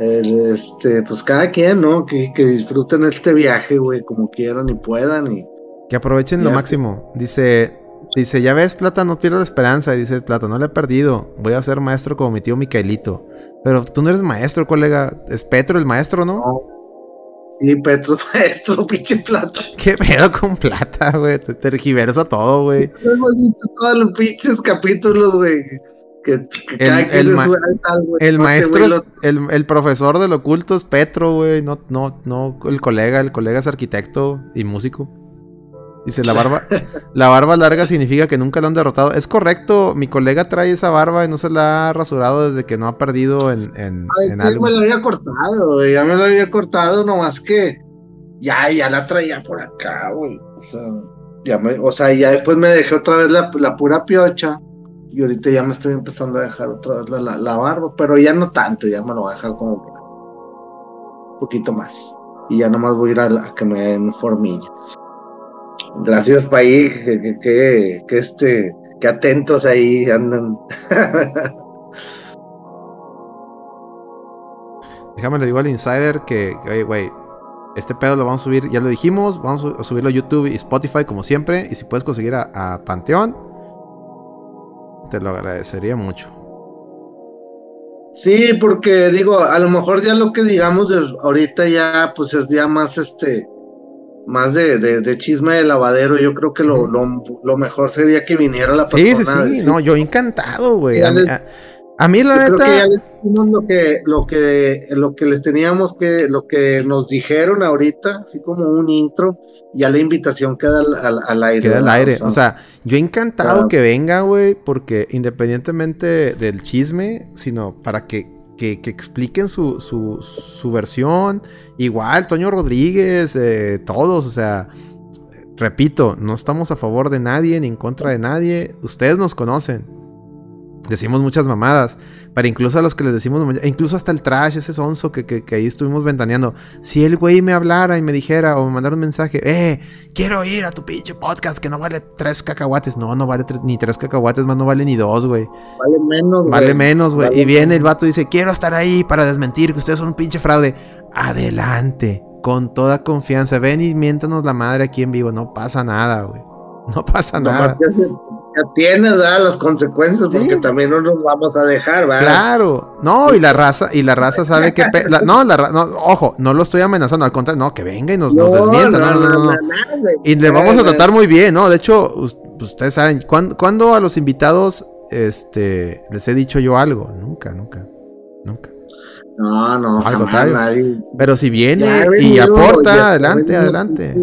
el, este, pues cada quien, ¿no? Que, que disfruten este viaje, güey, como quieran y puedan y Que aprovechen lo máximo. Dice, dice, ya ves, Plata, no pierdo la esperanza. Y dice, Plata, no la he perdido. Voy a ser maestro como mi tío Micaelito. Pero tú no eres maestro, colega. Es Petro el maestro, ¿no? Sí, Petro Maestro, pinche plata. ¿Qué pedo con plata, güey? Te tergiversa todo, güey. Hemos dicho todos los pinches capítulos, güey. Que, que El- cada quien el ma- sube al güey. El No, maestro, es- el, el profesor del oculto es Petro, güey. No, no, no, el colega, el colega es arquitecto y músico. Dice, la barba, la barba larga significa que nunca lo han derrotado. Es correcto, mi colega trae esa barba y no se la ha rasurado desde que no ha perdido en, en, Ay, en que algo. me lo había cortado, güey. Ya me lo había cortado, nomás que ya, ya la traía por acá, güey. O sea, ya me, o sea, ya después me dejé otra vez la, la pura piocha. Y ahorita ya me estoy empezando a dejar otra vez la, la, la barba, pero ya no tanto, ya me lo voy a dejar como un poquito más. Y ya nomás voy a ir a, a que me den formillo. Gracias, país, que, que, este, que atentos ahí andan. Déjame le digo al insider que, oye, güey, este pedo lo vamos a subir, ya lo dijimos, vamos a subirlo a YouTube y Spotify como siempre. Y si puedes conseguir a, a Panteón, te lo agradecería mucho. Sí, porque digo, a lo mejor ya lo que digamos ahorita ya, pues es ya más este, más de, de, de chisme de lavadero. Yo creo que lo, lo, lo mejor sería que viniera la Sí, sí, persona. a sí, decir- no, yo encantado, güey. A, a- a mí, la Yo creo que ya neta, les dijimos lo que, lo que, lo que les teníamos que, lo que nos dijeron ahorita, así como un intro, ya la invitación queda al, al, al aire. queda al aire. O sea, yo encantado Claro. que venga, güey, porque independientemente del chisme, sino para que, que, que expliquen su, su, su versión. Igual, Toño Rodríguez, eh, todos, o sea, repito, no estamos a favor de nadie ni en contra de nadie. Ustedes nos conocen. Decimos muchas mamadas, pero incluso a los que les decimos, incluso hasta el trash, ese sonso que, que, que ahí estuvimos ventaneando. Si el güey me hablara y me dijera o me mandara un mensaje, eh, quiero ir a tu pinche podcast que no vale tres cacahuates. No, no vale ni tres cacahuates, más no vale ni dos, güey. Vale menos, güey. Vale menos, güey. Vale y viene menos. el vato y dice, quiero estar ahí para desmentir que ustedes son un pinche fraude. Adelante, con toda confianza. Ven y miéntanos la madre aquí en vivo. No pasa nada, güey. No pasa nada. Tienes, ¿verdad? Las consecuencias, Sí. porque también no nos vamos a dejar, ¿verdad? Claro, no, y la raza, y la raza sabe que la- no, la no, ojo, no lo estoy amenazando, al contrario, no, que venga y nos, nos desmienta, no, no, no, no. no. Y le vamos a tratar muy bien, ¿no? De hecho, pues, ustedes saben, ¿cuándo, cuándo a los invitados este, les he dicho yo algo? Nunca, nunca, nunca. No, no, Al jamás contrario. nadie. Pero si viene y venido, aporta, adelante, venido adelante.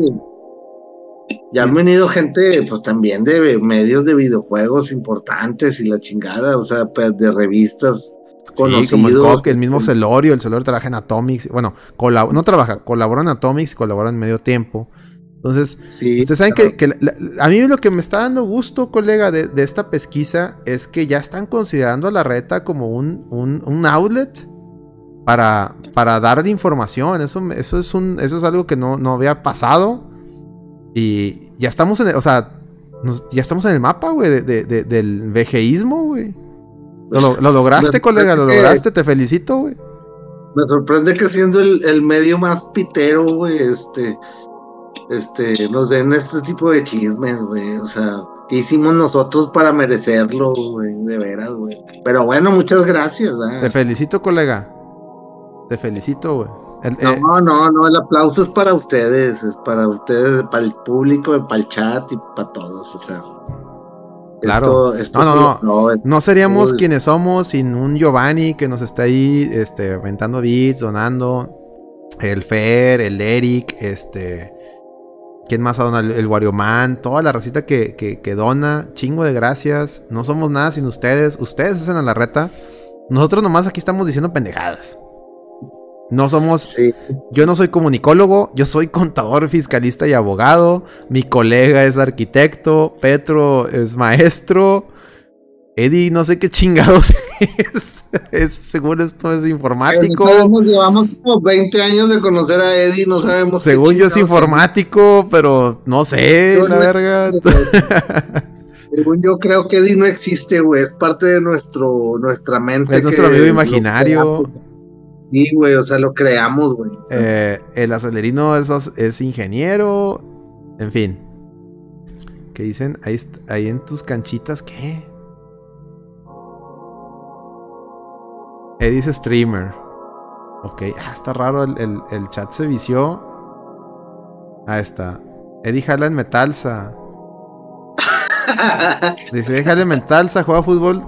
Ya han venido gente, pues también de medios de videojuegos importantes y la chingada, o sea, pues, de revistas Sí, conocidos. como el Coque, el mismo este, Celorio, el Celorio trabaja en Atomics, bueno, no trabaja, colabora en Atomics y colabora en medio tiempo. Entonces, Sí, Ustedes saben claro. que, que la- la- a mí lo que me está dando gusto, colega, de, de esta pesquisa es que ya están considerando a la reta como un, un, un outlet para, para dar de información. Eso, eso, es, un, eso es algo que no, no había pasado. Y ya estamos en el, o sea, nos- ya estamos en el mapa, güey, de- de- de- del vejeísmo, güey. Lo, lo- lo lograste, Me colega, lo lograste, te felicito, güey. Me sorprende que siendo el, el medio más pitero, güey, este, este, nos den este tipo de chismes, güey. O sea, ¿qué hicimos nosotros para merecerlo, güey? De veras, güey. Pero bueno, muchas gracias, Te ¿verdad? felicito, colega. Te felicito, güey. El- eh, No, no, no, el aplauso es para ustedes, es para ustedes, para el público, para el chat y para todos, o sea. Claro. Esto- esto No, no, no, No seríamos quienes somos sin un Giovanni que nos está ahí este, aventando bits, donando. El Fer, el Eric, este. ¿Quién más ha donado? El, el Wario Man, toda la racita que, que, que dona. Chingo de gracias. No somos nada sin ustedes. Ustedes hacen a la reta. Nosotros nomás aquí estamos diciendo pendejadas. No somos. sí, Yo no soy comunicólogo, yo soy contador, fiscalista y abogado. Mi colega es arquitecto, Petro es maestro. Eddie, no sé qué chingados es. Es- según esto es informático. no sabemos, llevamos como 20 años de conocer a Eddie, no sabemos. qué Según yo es informático, pero no sé, Yo la no- verga. Según yo creo que Eddie no existe, güey. Es parte de nuestro, nuestra mente. Es nuestro amigo imaginario. Sí, güey, o sea, lo creamos, güey. Eh, el acelerino es, es ingeniero. En fin. ¿Qué dicen? Ahí, ahí en tus canchitas, ¿qué? Eddie es streamer. Ok, ah, está raro, el, el- el chat se vició. Ahí está. Eddie jala en Metalsa. Dice, Eddie en Metalsa, juega fútbol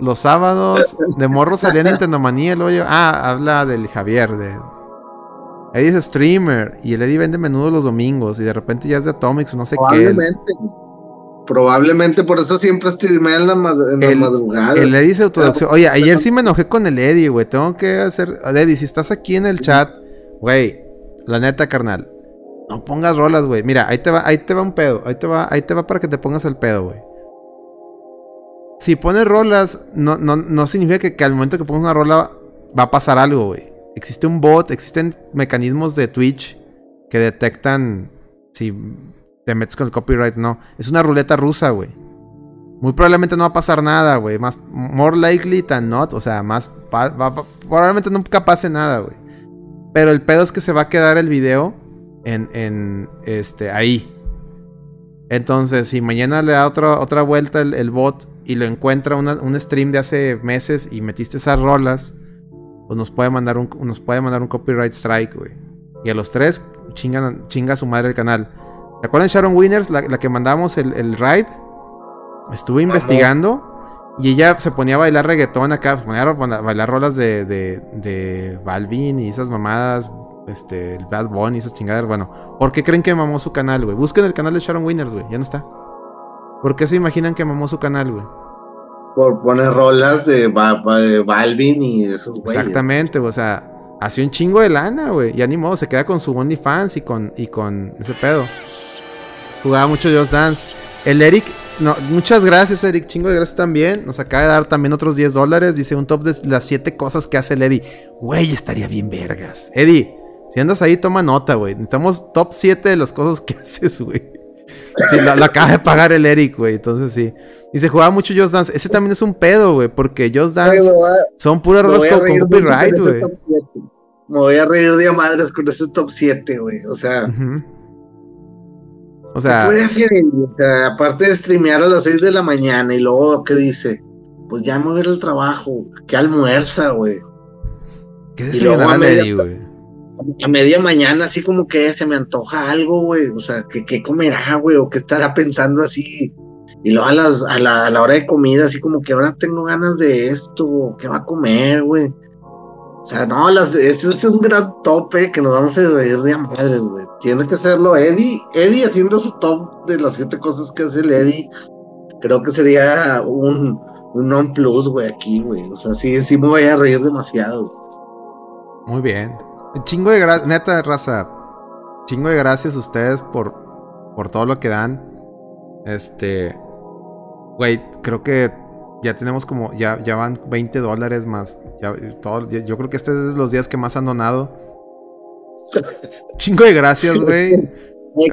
los sábados. De morro salía Nintendo Manía, el hoyo. Ah, habla del Javier, de... Eddie es streamer y el Eddie vende menudo los domingos y de repente ya es de Atomics, no sé qué. Probablemente. Probablemente por eso siempre streamea en la, en la madrugada. El Eddie se autodoxeó. Oye, ayer sí me enojé con el Eddie, güey. Tengo que hacer. Eddie, si estás aquí en el chat, güey, la neta, carnal. No pongas rolas, güey. Mira, ahí te va, ahí te va un pedo. Ahí te va, ahí te va para que te pongas el pedo, güey. Si pones rolas, no, no, no significa que, que al momento que pongas una rola va a pasar algo, güey. Existe un bot, existen mecanismos de Twitch que detectan si te metes con el copyright o no. Es una ruleta rusa, güey. Muy probablemente no va a pasar nada, güey. Más, more likely than not. O sea, más. probablemente nunca pase nada, güey. Pero el pedo es que se va a quedar el video en, en este, ahí. Entonces, si mañana le da otra, otra vuelta el, el bot y lo encuentra una- un stream de hace meses y metiste esas rolas, pues nos puede mandar un, nos puede mandar un copyright strike, güey. Y a los tres chingan, chinga a su madre el canal. ¿Te acuerdan de Sharon Winners, la, la que mandamos el, el ride? Estuve investigando y ella se ponía a bailar reggaetón acá, se ponía a ba- bailar rolas de, de, de Balvin y esas mamadas, este, el Bad Bunny y esas chingadas. Bueno, ¿por qué creen que mamó su canal, güey? Busquen el canal de Sharon Winners, güey, ya no está. ¿Por qué se imaginan que mamó su canal, güey? Por poner rolas de, Ba- Ba- de Balvin y de esos güeyes. Exactamente, o sea, hace un chingo de lana, güey. Ya ni modo, se queda con su OnlyFans y con, y con ese pedo. Jugaba mucho Just Dance. El Eric, muchas gracias, Eric. Chingo de gracias también. Nos acaba de dar también otros 10 dólares. Dice un top de las 7 cosas que hace el Eddie. Güey, estaría bien vergas. Eddie, si andas ahí, toma nota, güey. Necesitamos top 7 de las cosas que haces, güey. Sí, la, la acaba de pagar el Eric, güey. Entonces sí. Dice, jugaba mucho Just Dance. Ese también es un pedo, güey. Porque Just Dance a- son puras rolas con, con copyright, güey. Me voy a reír de madres con ese top 7, güey. O sea. O ¿qué sea, puede hacer él? O sea, aparte de streamear a las 6 de la mañana y luego, ¿qué dice? Pues ya me voy al trabajo. ¿Qué almuerza, güey? ¿qué y desayunará güey? A media mañana, así como que se me antoja algo, güey. O sea, ¿qué, qué comerá, güey? O qué estará pensando así. Y luego a, las, a, la, a la hora de comida, así como que ahora tengo ganas de esto, ¿qué va a comer, güey? O sea, no, las, este es un gran tope que nos vamos a reír de madres, güey. Tiene que serlo Eddie. Eddie haciendo su top de las siete cosas que hace el Eddie. Creo que sería un, un non plus, güey, aquí, güey. O sea, sí, sí me voy a reír demasiado. güey. Muy bien. Chingo de gracias, neta, raza. Chingo de gracias a ustedes por, por todo lo que dan. Este. Güey, creo que ya tenemos como. Ya, ya van 20 dólares más. Ya, todo, ya- yo creo que este es los días que más han donado. Chingo de gracias, güey.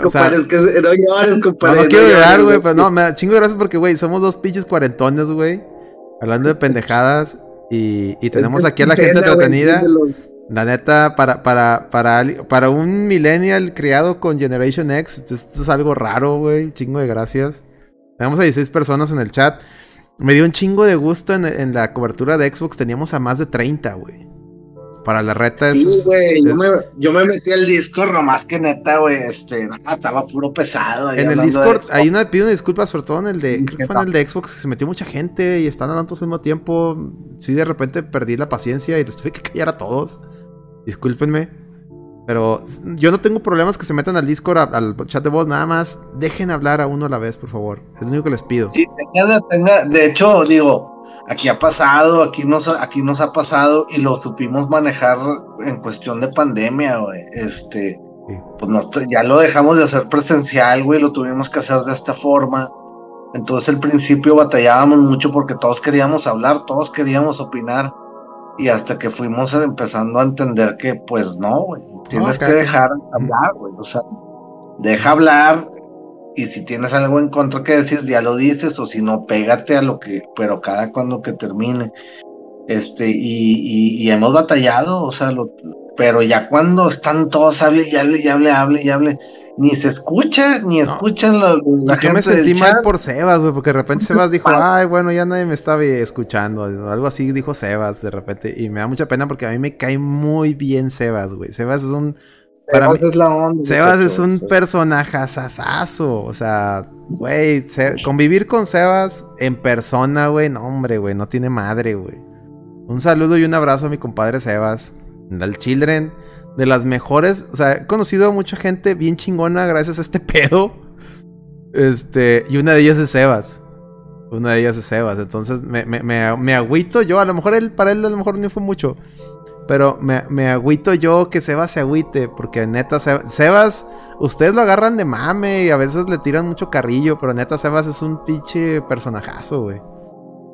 O sea, es que no llores, compadre. no quiero llorar, güey, pero no, me da chingo de gracias porque, güey, somos dos pinches cuarentones, güey. Hablando de pendejadas. Y, y tenemos aquí a la gente entretenida. La neta, para, para, para, para un millennial criado con Generation X, esto es algo raro, güey. Chingo de gracias. Tenemos a 16 personas en el chat. Me dio un chingo de gusto en, en la cobertura de Xbox. Teníamos a más de 30, güey. Para la reta es... Sí, güey, yo me, yo me metí al Discord nomás que neta, güey, este, no, estaba puro pesado. En el Discord, hay una, pido una disculpa, sobre todo en el de, creo que ¿qué fue en el de Xbox, que se metió mucha gente y están hablando todos al mismo tiempo. Sí, de repente perdí la paciencia y les tuve que callar a todos. Discúlpenme. Pero yo no tengo problemas que se metan al Discord, al chat de voz, nada más dejen hablar a uno a la vez, por favor. Es lo único que les pido. Sí, tenga, tenga, de hecho, digo, aquí ha pasado, aquí nos, ha- aquí nos ha pasado y lo supimos manejar en cuestión de pandemia, güey. Este, Sí. pues nos- ya lo dejamos de hacer presencial, güey, lo tuvimos que hacer de esta forma. Entonces al principio batallábamos mucho porque todos queríamos hablar, todos queríamos opinar. Y hasta que fuimos empezando a entender que, pues no, güey, tienes que dejar hablar, güey. O sea, deja hablar y si tienes algo en contra que decir, ya lo dices, o si no, pégate a lo que, pero cada cuando que termine. Este, y, y, y hemos batallado, o sea, lo- pero ya cuando están todos, hable y hable y hable, hable y hable, ni se escucha, ni escuchan la, la Yo me gente del sentí mal chat. por Sebas, güey, porque de repente Sebas dijo, ay, bueno, ya nadie me estaba escuchando. Algo así dijo Sebas de repente. Y me da mucha pena porque a mí me cae muy bien Sebas, güey. Sebas es un. Para Sebas mí- es la onda. Sebas es un personaje O sea, güey, se- convivir con Sebas en persona, güey, no, hombre, güey, no tiene madre, güey. Un saludo y un abrazo a mi compadre Sebas, al Children, de las mejores. O sea, he conocido a mucha gente bien chingona gracias a este pedo. Este, y una de ellas es Sebas. Una de ellas es Sebas. Entonces me, me, me, me agüito yo. A lo mejor él, para él, a lo mejor no fue mucho. Pero me, me agüito yo que Sebas se agüite. Porque neta, Seb- Sebas, ustedes lo agarran de mame y a veces le tiran mucho carrillo. Pero neta, Sebas es un pinche personajazo, güey.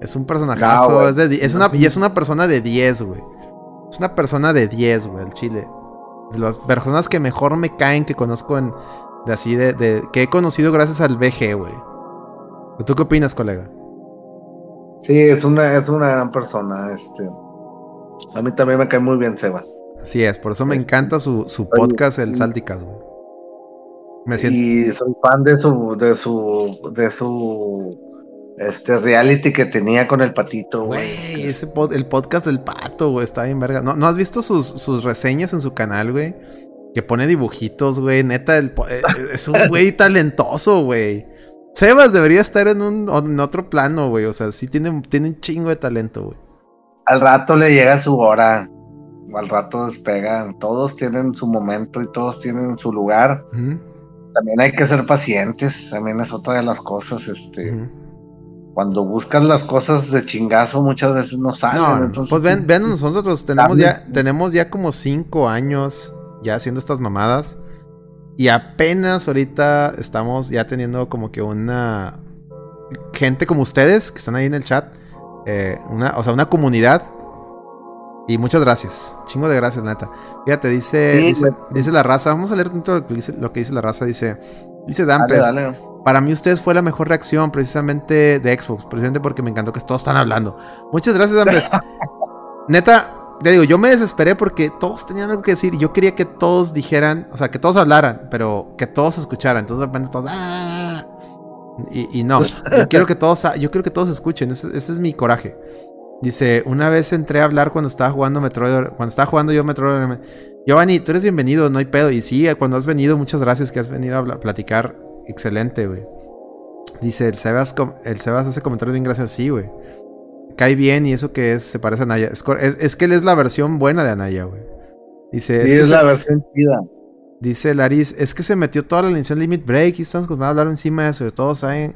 Es un personajazo. No, es de una, y es una persona de 10, güey. Es una persona de 10, güey, el chile. De las personas que mejor me caen que conozco en. De así, de, de- que he conocido gracias al BG, güey. ¿Tú qué opinas, colega? Sí, es una, es una gran persona. Este. A mí también me cae muy bien Sebas. Así es, por eso me Sí. encanta su, su podcast, el Salticas, güey. Me siento. Y soy fan de su, de su, de su este reality que tenía con el patito, güey. Ese pod- el podcast del pato, güey, está bien verga. ¿No, ¿no has visto sus, sus reseñas en su canal, güey? Que pone dibujitos, güey. Neta, el po- eh, es un güey talentoso, güey. Sebas debería estar en un en otro plano, güey. O sea, sí tiene, tiene un chingo de talento, güey. Al rato le llega su hora. Al rato despegan. Todos tienen su momento y todos tienen su lugar. También hay que ser pacientes. También es otra de las cosas. Este, cuando buscas las cosas de chingazo, muchas veces no salen. No, entonces, pues ven, ven nosotros tenemos ya, tenemos ya como cinco años ya haciendo estas mamadas. Y apenas ahorita estamos ya teniendo como que una gente como ustedes que están ahí en el chat. Eh, una, o sea, una comunidad. Y muchas gracias. Chingo de gracias, neta. Fíjate, dice, Sí, dice, la raza. Vamos a leer tanto lo que dice, lo que dice la raza. Dice, dice Dampes. dale. Para mí ustedes fue la mejor reacción precisamente de Xbox, precisamente porque me encantó que todos están hablando. Muchas gracias, Andrés. Neta, te digo, yo me desesperé porque todos tenían algo que decir yo quería que todos dijeran, o sea, que todos hablaran, pero que todos escucharan. Entonces de repente todos "Ah". Y, y no, yo quiero que todos, yo quiero que todos escuchen, ese, ese es mi coraje. Dice, una vez entré a hablar cuando estaba jugando Metroid, cuando estaba jugando yo Metroid. Giovanni, tú eres bienvenido, no hay pedo. Y sí, cuando has venido, muchas gracias que has venido a platicar. Excelente, güey. Dice, el Sebas, el Sebas hace comentarios bien graciosos. Sí, güey. Cae bien y eso que es, se parece a Anaya. Es, es- es que él es la versión buena de Anaya, güey. Dice, Sí, es que es se- la versión chida. Dice Laris, es que se metió toda la lección Limit Break y estamos a hablar encima de sobre todo saben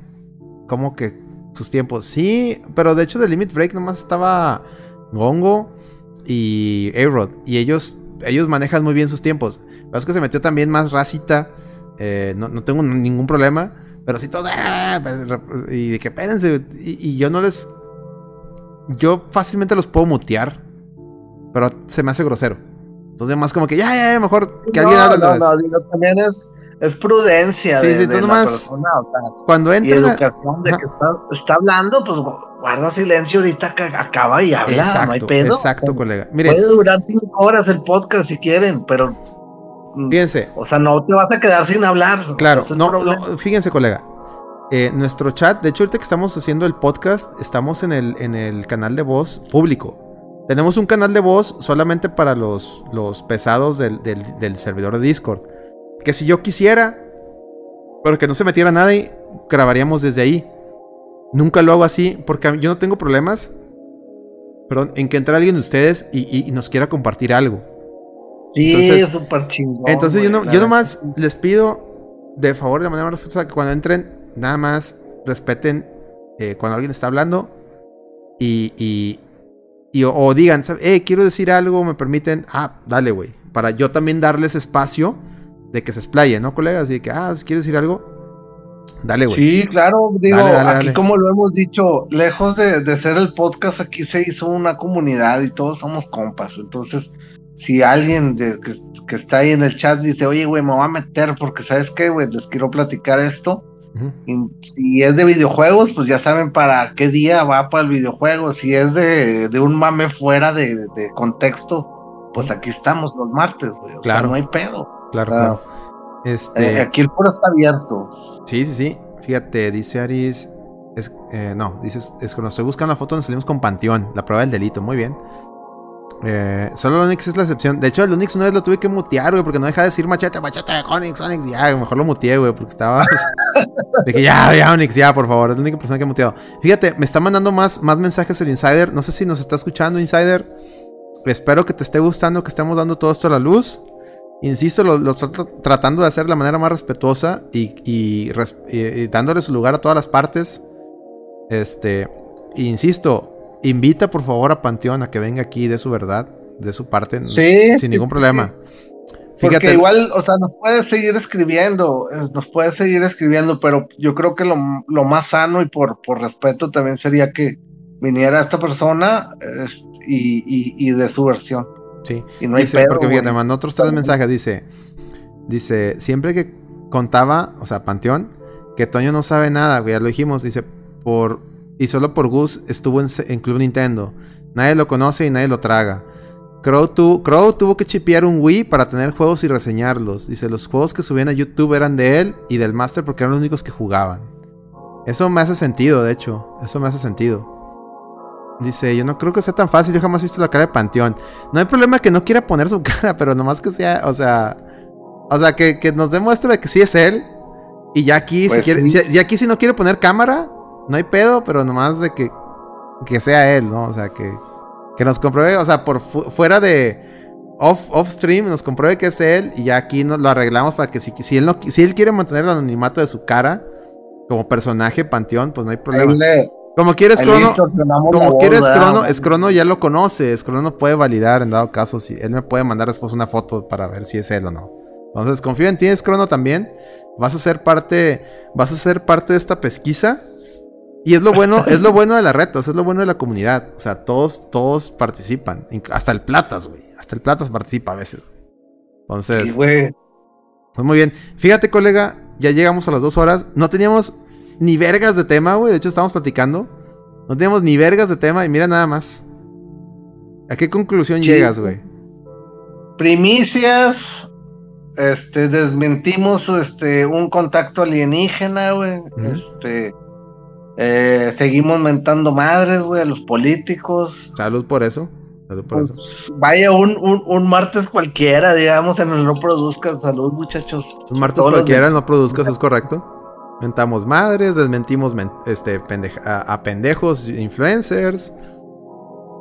cómo que sus tiempos. Sí, pero de hecho de Limit Break nomás estaba Gongo y A-Rod y ellos, ellos manejan muy bien sus tiempos. Lo que que se metió también más racita, eh, no, no tengo ningún problema, pero sí todos... ¡ah! Y de que espérense, y, y yo no les... Yo fácilmente los puedo mutear, pero se me hace grosero. Entonces más como que ya, ya, mejor que alguien no, hable. otra no, no, digo, también es, es prudencia Sí, de, sí, de tú la nomás- persona, o sea, Cuando y entra. educación de Ajá. que está, está hablando, pues gu- guarda silencio ahorita que acaba y habla, Exacto, no hay pedo. exacto, O colega. Mire, Puede durar cinco horas el podcast si quieren, pero, mm, fíjense, o sea, no te vas a quedar sin hablar. claro, no, no, fíjense, colega. eh, nuestro chat, de hecho, ahorita que estamos haciendo el podcast, estamos en el, en el canal de voz público. Tenemos un canal de voz solamente para los, los pesados del, del- del servidor de Discord. Que si yo quisiera, pero que no se metiera nadie, grabaríamos desde ahí. Nunca lo hago así, porque yo no tengo problemas. Perdón, en que entre alguien de ustedes y, y- y nos quiera compartir algo. Sí, es súper chingón. Entonces yo, no, la yo nomás les pido de favor, de manera más respetuosa, que cuando entren, nada más respeten eh, cuando alguien está hablando y, y, y o, o digan, eh, quiero decir algo, me permiten, ah, dale, güey, para yo también darles espacio de que se explayen, ¿no, colegas? Así que, ah, quieres decir algo, dale, güey. Sí, claro, digo, Dale, dale, aquí dale. como lo hemos dicho, lejos de, de ser el podcast, aquí se hizo una comunidad y todos somos compas. Entonces, si alguien de- que, que está ahí en el chat dice, oye, güey, me voy a meter porque, ¿sabes qué, güey? Les quiero platicar esto. Y si es de videojuegos, pues ya saben para qué día va para el videojuego. Si es de, de un mame fuera de, de contexto, pues aquí estamos los martes, güey. O Claro. sea, no hay pedo. Claro, o sea, claro. Este. Eh, aquí el foro está abierto. Sí, sí, sí. Fíjate, dice Aris. Es, eh, no, dice, es cuando estoy buscando la foto donde salimos con Panteón, la prueba del delito, muy bien. Eh, solo el Onix es la excepción. De hecho, el Onix una vez lo tuve que mutear, güey, porque no deja de decir machete, machete, Onix, Onix. Ya, mejor lo muteé, güey, porque estaba. de que ya, ya, Onix, ya, por favor. Es la única persona que he muteado. Fíjate, me está mandando más, más mensajes el Insider. No sé si nos está escuchando, Insider. Espero que te esté gustando, que estemos dando todo esto a la luz. Insisto, lo, lo estoy tra- tratando de hacer de la manera más respetuosa y, y res- y- y dándole su lugar a todas las partes. Este, insisto, invita por favor a Panteón a que venga aquí de su verdad, de su parte, Sí, sin sí, ningún sí, problema. Porque Fíjate, igual, o sea, nos puede seguir escribiendo, eh, nos puede seguir escribiendo, pero yo creo que lo, lo más sano y por, por respeto también sería que viniera esta persona es- y, y- y de su versión. sí. Y no hay Dice, pedo, porque fíjate, mandó otros tres mensajes. Dice, dice, siempre que contaba, o sea, Panteón, que Toño no sabe nada, güey, ya lo dijimos. Dice, por y solo por Gus estuvo en, en Club Nintendo. Nadie lo conoce y nadie lo traga. Crow, tu- Crow tuvo que chipear un Wii para tener juegos y reseñarlos. Dice, los juegos que subían a YouTube eran de él y del Master porque eran los únicos que jugaban. Eso me hace sentido, de hecho. Eso me hace sentido. Dice, yo no creo que sea tan fácil, yo jamás he visto la cara de Panteón. No hay problema que no quiera poner su cara, pero nomás que sea, o sea, o sea, que, que nos demuestre de que sí es él. Y ya aquí, Pues si quiere, sí. si- ya aquí si no quiere poner cámara, no hay pedo, pero nomás de que, que sea él, ¿no? O sea, que, que nos compruebe, o sea, por fu- fuera de off, off stream, nos compruebe que es él y ya aquí nos lo arreglamos para que si, si, él no, si él quiere mantener el anonimato de su cara como personaje Panteón, pues no hay problema. Le- Como quieres, Crono, como voz, quieres, ¿verdad? Crono, Scrono ya lo conoce. Scrono puede validar en dado caso si él me puede mandar después una foto para ver si es él o no. Entonces, confío en ti, Scrono también. Vas a ser parte, vas a ser parte de esta pesquisa. Y es lo bueno, es lo bueno de las retas, es lo bueno de la comunidad. O sea, todos, todos participan. Hasta el Platas, güey. Hasta el Platas participa a veces. Entonces, Sí, güey. pues muy bien. Fíjate, colega, ya llegamos a las dos horas. No teníamos ni vergas de tema, güey. De hecho, estábamos platicando. No teníamos ni vergas de tema. Y mira nada más. ¿A qué conclusión Sí. llegas, güey? Primicias. Este, desmentimos este, un contacto alienígena, güey. Este. Eh, seguimos mentando madres, güey, a los políticos. Salud por eso. Salud por eso. Pues vaya un, un, un martes cualquiera, digamos, en el no produzcan salud, muchachos. Un martes todos cualquiera, no produzcas, es correcto. Mentamos madres, desmentimos men- este, pendeja- a, a pendejos influencers.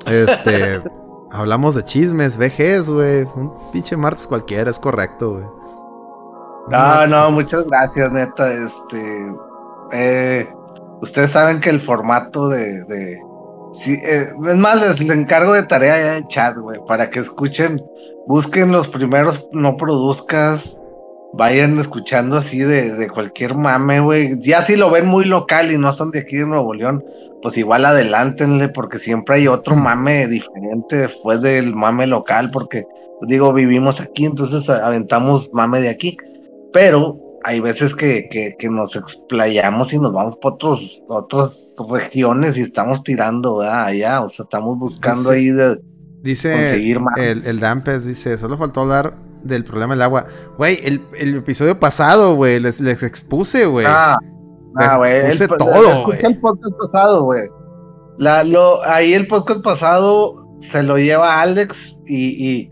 Este. hablamos de chismes, VGs, güey. Un pinche martes cualquiera, es correcto, güey. Un No, no, muchas gracias, neta. Este, eh, ustedes saben que el formato de, de sí, eh, es más, les le encargo de tarea ya en chat, güey, para que escuchen, busquen los primeros, no produzcas, vayan escuchando así de, de cualquier mame, güey. Ya si lo ven muy local y no son de aquí de Nuevo León, pues igual adelántenle, porque siempre hay otro mame diferente después del mame local, porque digo, vivimos aquí, entonces aventamos mame de aquí pero hay veces que, que, que nos explayamos y nos vamos para otros, otras regiones y estamos tirando ¿verdad? allá, o sea, estamos buscando Dice- ahí de Dice conseguir más. el, el Dampes, dice, solo faltó hablar del problema del agua. Güey, el, el episodio pasado, güey, les, les expuse, güey. Ah, ah, güey. Escucha güey. el podcast pasado, güey. La, lo, ahí el podcast pasado se lo lleva Alex y, y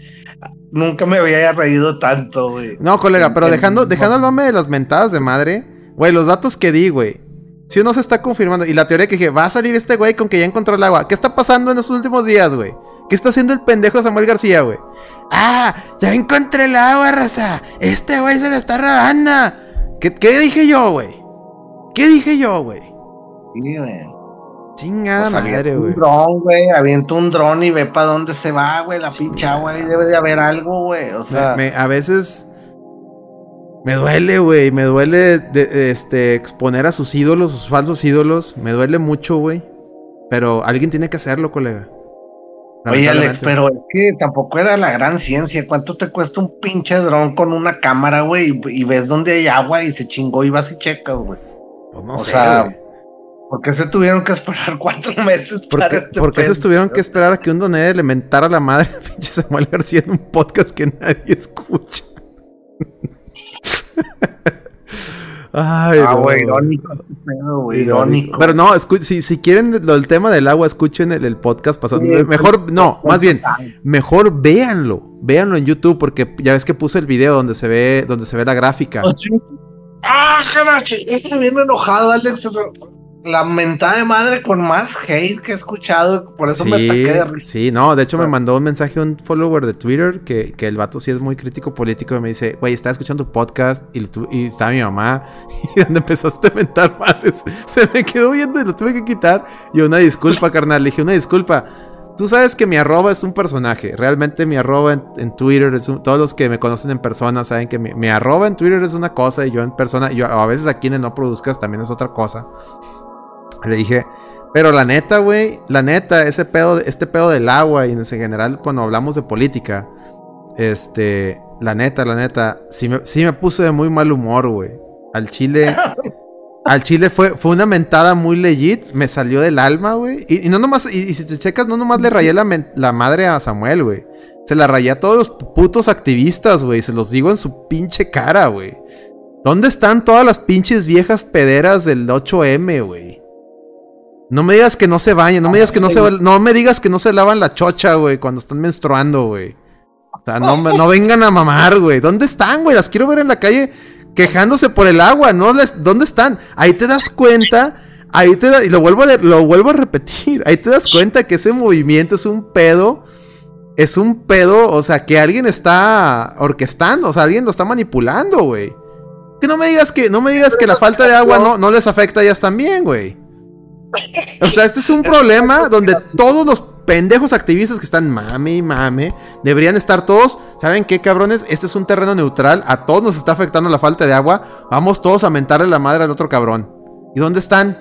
nunca me había reído tanto, güey. No, colega, pero dejando, dejando el mame de las mentadas de madre, güey, los datos que di, güey. Si uno se está confirmando, y la teoría que dije, va a salir este güey con que ya encontró el agua. ¿Qué está pasando en estos últimos días, güey? ¿Qué está haciendo el pendejo Samuel García, güey? Ah, ya encontré el agua, raza. Este güey se le está robando. ¿Qué, qué dije yo, güey? ¿Qué dije yo, güey? Sí, güey. Chingada Pues madre, güey. Un dron, güey, avienta un dron y ve para dónde se va, güey. La pinche agua ahí debe de haber algo, güey. O sea, Me- a veces me duele, güey. Me duele de- de- este, exponer a sus ídolos, sus falsos ídolos. Me duele mucho, güey. Pero alguien tiene que hacerlo, colega. oye. Alex, pero es que tampoco era la gran ciencia. ¿Cuánto te cuesta un pinche dron con una cámara, güey? Y, y ves dónde hay agua y se chingó y vas y checas, güey. Pues no o sé, sea. ¿Por qué se tuvieron que esperar cuatro meses ¿Por para qué, este por qué se pedo? estuvieron que esperar a que un donede le mentara la madre a pinche Samuel García en un podcast que nadie escucha? Ay, Ah, no. güey, irónico este pedo, güey, irónico. Pero no, si, si quieren lo- el tema del agua, escuchen el, el podcast pasado. Sí, mejor, no, más bien, mejor véanlo. Véanlo en YouTube, porque ya ves que puse el video donde se ve, donde se ve la gráfica. Ah, sí. Ah, carache, estoy bien enojado, Alex. La mentada de madre con más hate que he escuchado, por eso me ataqué de risa. sí, no, de hecho me Ah. mandó un mensaje un follower de Twitter que, que el vato sí es muy crítico político y me dice, güey, estaba escuchando tu podcast y, tu- y estaba mi mamá y donde empezaste a mentar madres, se me quedó viendo y lo tuve que quitar. Y una disculpa, carnal, le dije una disculpa. Tú sabes que mi arroba es un personaje. Realmente mi arroba en, en Twitter es un- Todos los que me conocen en persona saben que mi, mi arroba en Twitter es una cosa y yo en persona, yo a veces aquí en el No Produzcas también es otra cosa. Le dije, pero la neta, güey, la neta, ese pedo, este pedo del agua y en general cuando hablamos de política, este, la neta, la neta, sí me, sí me puso de muy mal humor, güey. Al chile, al chile fue, fue una mentada muy legit, me salió del alma, güey. Y, y no nomás, y, y si te checas, no nomás le rayé la, la madre a Samuel, güey. Se la rayé a todos los putos activistas, güey. Se los digo en su pinche cara, güey. ¿Dónde están todas las pinches viejas pederas del 8M, güey? No me digas que no se bañan, no me digas que no se no me digas que no se lavan la chocha, güey, cuando están menstruando, güey. O sea, no, no vengan a mamar, güey. ¿Dónde están, güey? Las quiero ver en la calle quejándose por el agua, ¿no? Les- ¿Dónde están? Ahí te das cuenta, ahí te da- y lo vuelvo a lo vuelvo a repetir, ahí te das cuenta que ese movimiento es un pedo es un pedo, o sea, que alguien está orquestando, o sea, alguien lo está manipulando, güey. Que no me digas que no me digas que la falta de agua no, no les afecta a ellas también, güey. O sea, este es un problema donde todos los pendejos activistas que están mame y mame deberían estar todos, ¿saben qué, cabrones? Este es un terreno neutral, a todos nos está afectando la falta de agua, vamos todos a mentarle la madre al otro cabrón. ¿Y dónde están?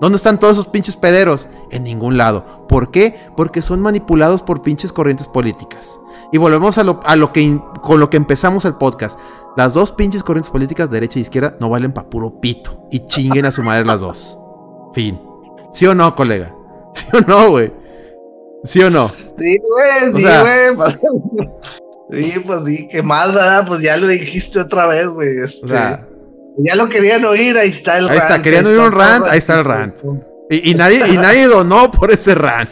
¿Dónde están todos esos pinches pederos? En ningún lado. ¿Por qué? Porque son manipulados por pinches corrientes políticas. Y volvemos a lo, a lo que con lo que empezamos el podcast. Las dos pinches corrientes políticas, derecha e izquierda, no valen pa' puro pito. Y chinguen a su madre las dos. Fin. ¿Sí o no, colega? ¿Sí o no, güey? ¿Sí o no? Sí, güey, sí, güey. pues, Sí, pues sí, que más, ¿verdad? Pues ya lo dijiste otra vez, güey. este, O sea, ya lo querían oír, ahí está el Ahí rant. está, querían oír un rant, ahí está el rant. Y, y nadie, y nadie donó por ese rant.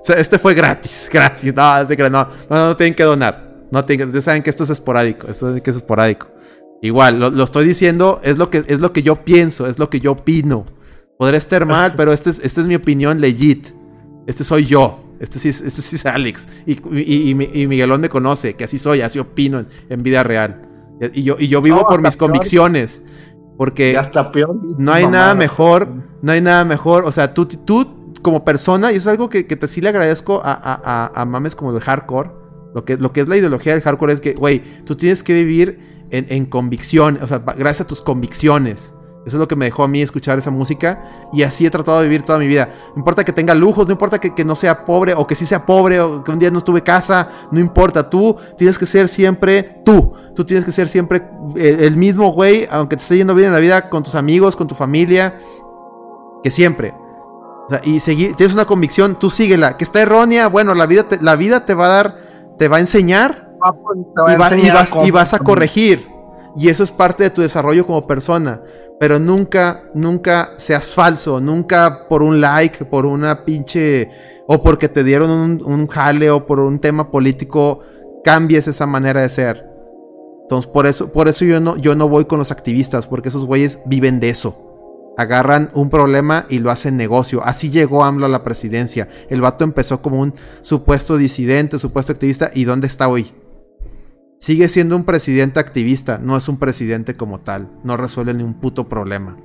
O sea, este fue gratis. Gracias. No, no, no, no tienen que donar. No tienen ustedes saben que esto es esporádico. Esto es que es esporádico. Igual, lo, lo estoy diciendo, es lo, que, es lo que yo pienso, es lo que yo opino. Podré estar mal, pero esta es, esta es mi opinión legit. Este soy yo. Este sí es, este sí es Alex. Y, y- y- y Miguelón me conoce, que así soy, así opino en, en vida real. Y yo, y yo vivo No, por mis peor. convicciones. Porque Y hasta peor. no hay nada mejor, no hay nada mejor. O sea, tú, tú como persona, y eso es algo que, que te sí le agradezco a, a- a- a mames como el hardcore. Lo que, lo que es la ideología del hardcore es que, güey, tú tienes que vivir en, en convicción, o sea, gracias a tus convicciones. Eso es lo que me dejó a mí escuchar esa música. Y así he tratado de vivir toda mi vida. No importa que tenga lujos, no importa que, que no sea pobre, o que sí sea pobre, o que un día no tuve casa, no importa. Tú tienes que ser siempre tú. Tú tienes que ser siempre eh, el mismo güey, aunque te esté yendo bien en la vida con tus amigos, con tu familia, que siempre. O sea, y seguir, tienes una convicción, tú síguela. Que está errónea, bueno, la vida te, la vida te va a dar, te va a enseñar va y, a va- y enseñar vas, cómo- y vas a corregir. Y eso es parte de tu desarrollo como persona. Pero nunca, nunca seas falso. Nunca por un like, por una pinche. O porque te dieron un, un jale o por un tema político, cambies esa manera de ser. Entonces, por eso, por eso yo no, yo no voy con los activistas, porque esos güeyes viven de eso. Agarran un problema y lo hacen negocio. Así llegó AMLO a la presidencia. El vato empezó como un supuesto disidente, supuesto activista. ¿Y dónde está hoy? Sigue siendo un presidente activista, no es un presidente como tal. No resuelve ni un puto problema.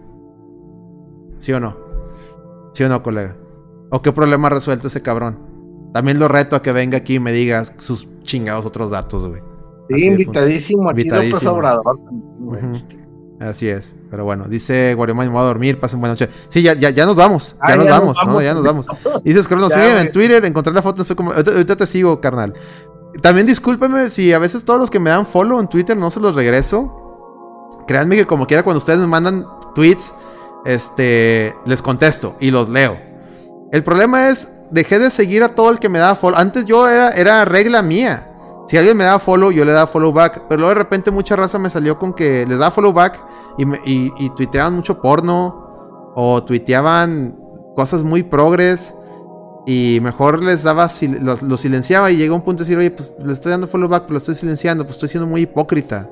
¿Sí o no? ¿Sí o no, colega? ¿O qué problema ha resuelto ese cabrón? También lo reto a que venga aquí y me diga sus chingados otros datos, güey. Sí, invitadísimo Invitadísimo. Obrador. Ujú. Así es, pero bueno, dice Guarimán, me voy a dormir, pasen buena noche. Sí, ya, ya, ya nos vamos, ya, Ah, nos, ya nos vamos, ¿no? ya nos vamos. Dices, Cronos, Ya, sígueme en Twitter, encontré la foto, estoy como... ahorita te sigo, carnal. También discúlpeme si a veces todos los que me dan follow en Twitter no se los regreso. Créanme que como quiera cuando ustedes me mandan tweets, este, les contesto y los leo. El problema es, dejé de seguir a todo el que me daba follow. Antes yo era, era regla mía. Si alguien me daba follow, yo le daba follow back. Pero luego de repente mucha raza me salió con que les daba follow back y, me- y, y tuiteaban mucho porno. O tuiteaban cosas muy progres. Y mejor les daba, los, los silenciaba y llega un punto de decir, oye, pues le estoy dando follow back, pero lo estoy silenciando, pues estoy siendo muy hipócrita.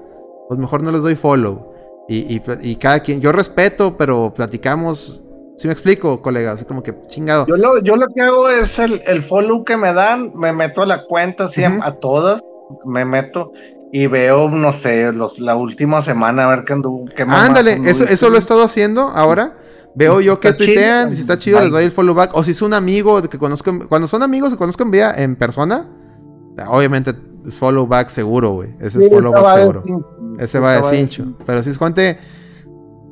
Pues mejor no les doy follow. Y, y, y cada quien, yo respeto, pero platicamos. Si me explico, colega? Así como que chingado. Yo lo, yo lo que hago es el, el follow que me dan, me meto a la cuenta así a- Ujú. a todas, me meto y veo, no sé, los, la última semana a ver qué anduvo. qué Ándale, eso, eso lo he estado haciendo ahora. Veo yo que tuitean, chido, y si está chido, bye. les doy el follow back. O si es un amigo que conozco, cuando son amigos que conozco en vida, en persona, obviamente follow back seguro, güey. Ese es follow back de seguro. Ese va de cincho. Pero si es gente.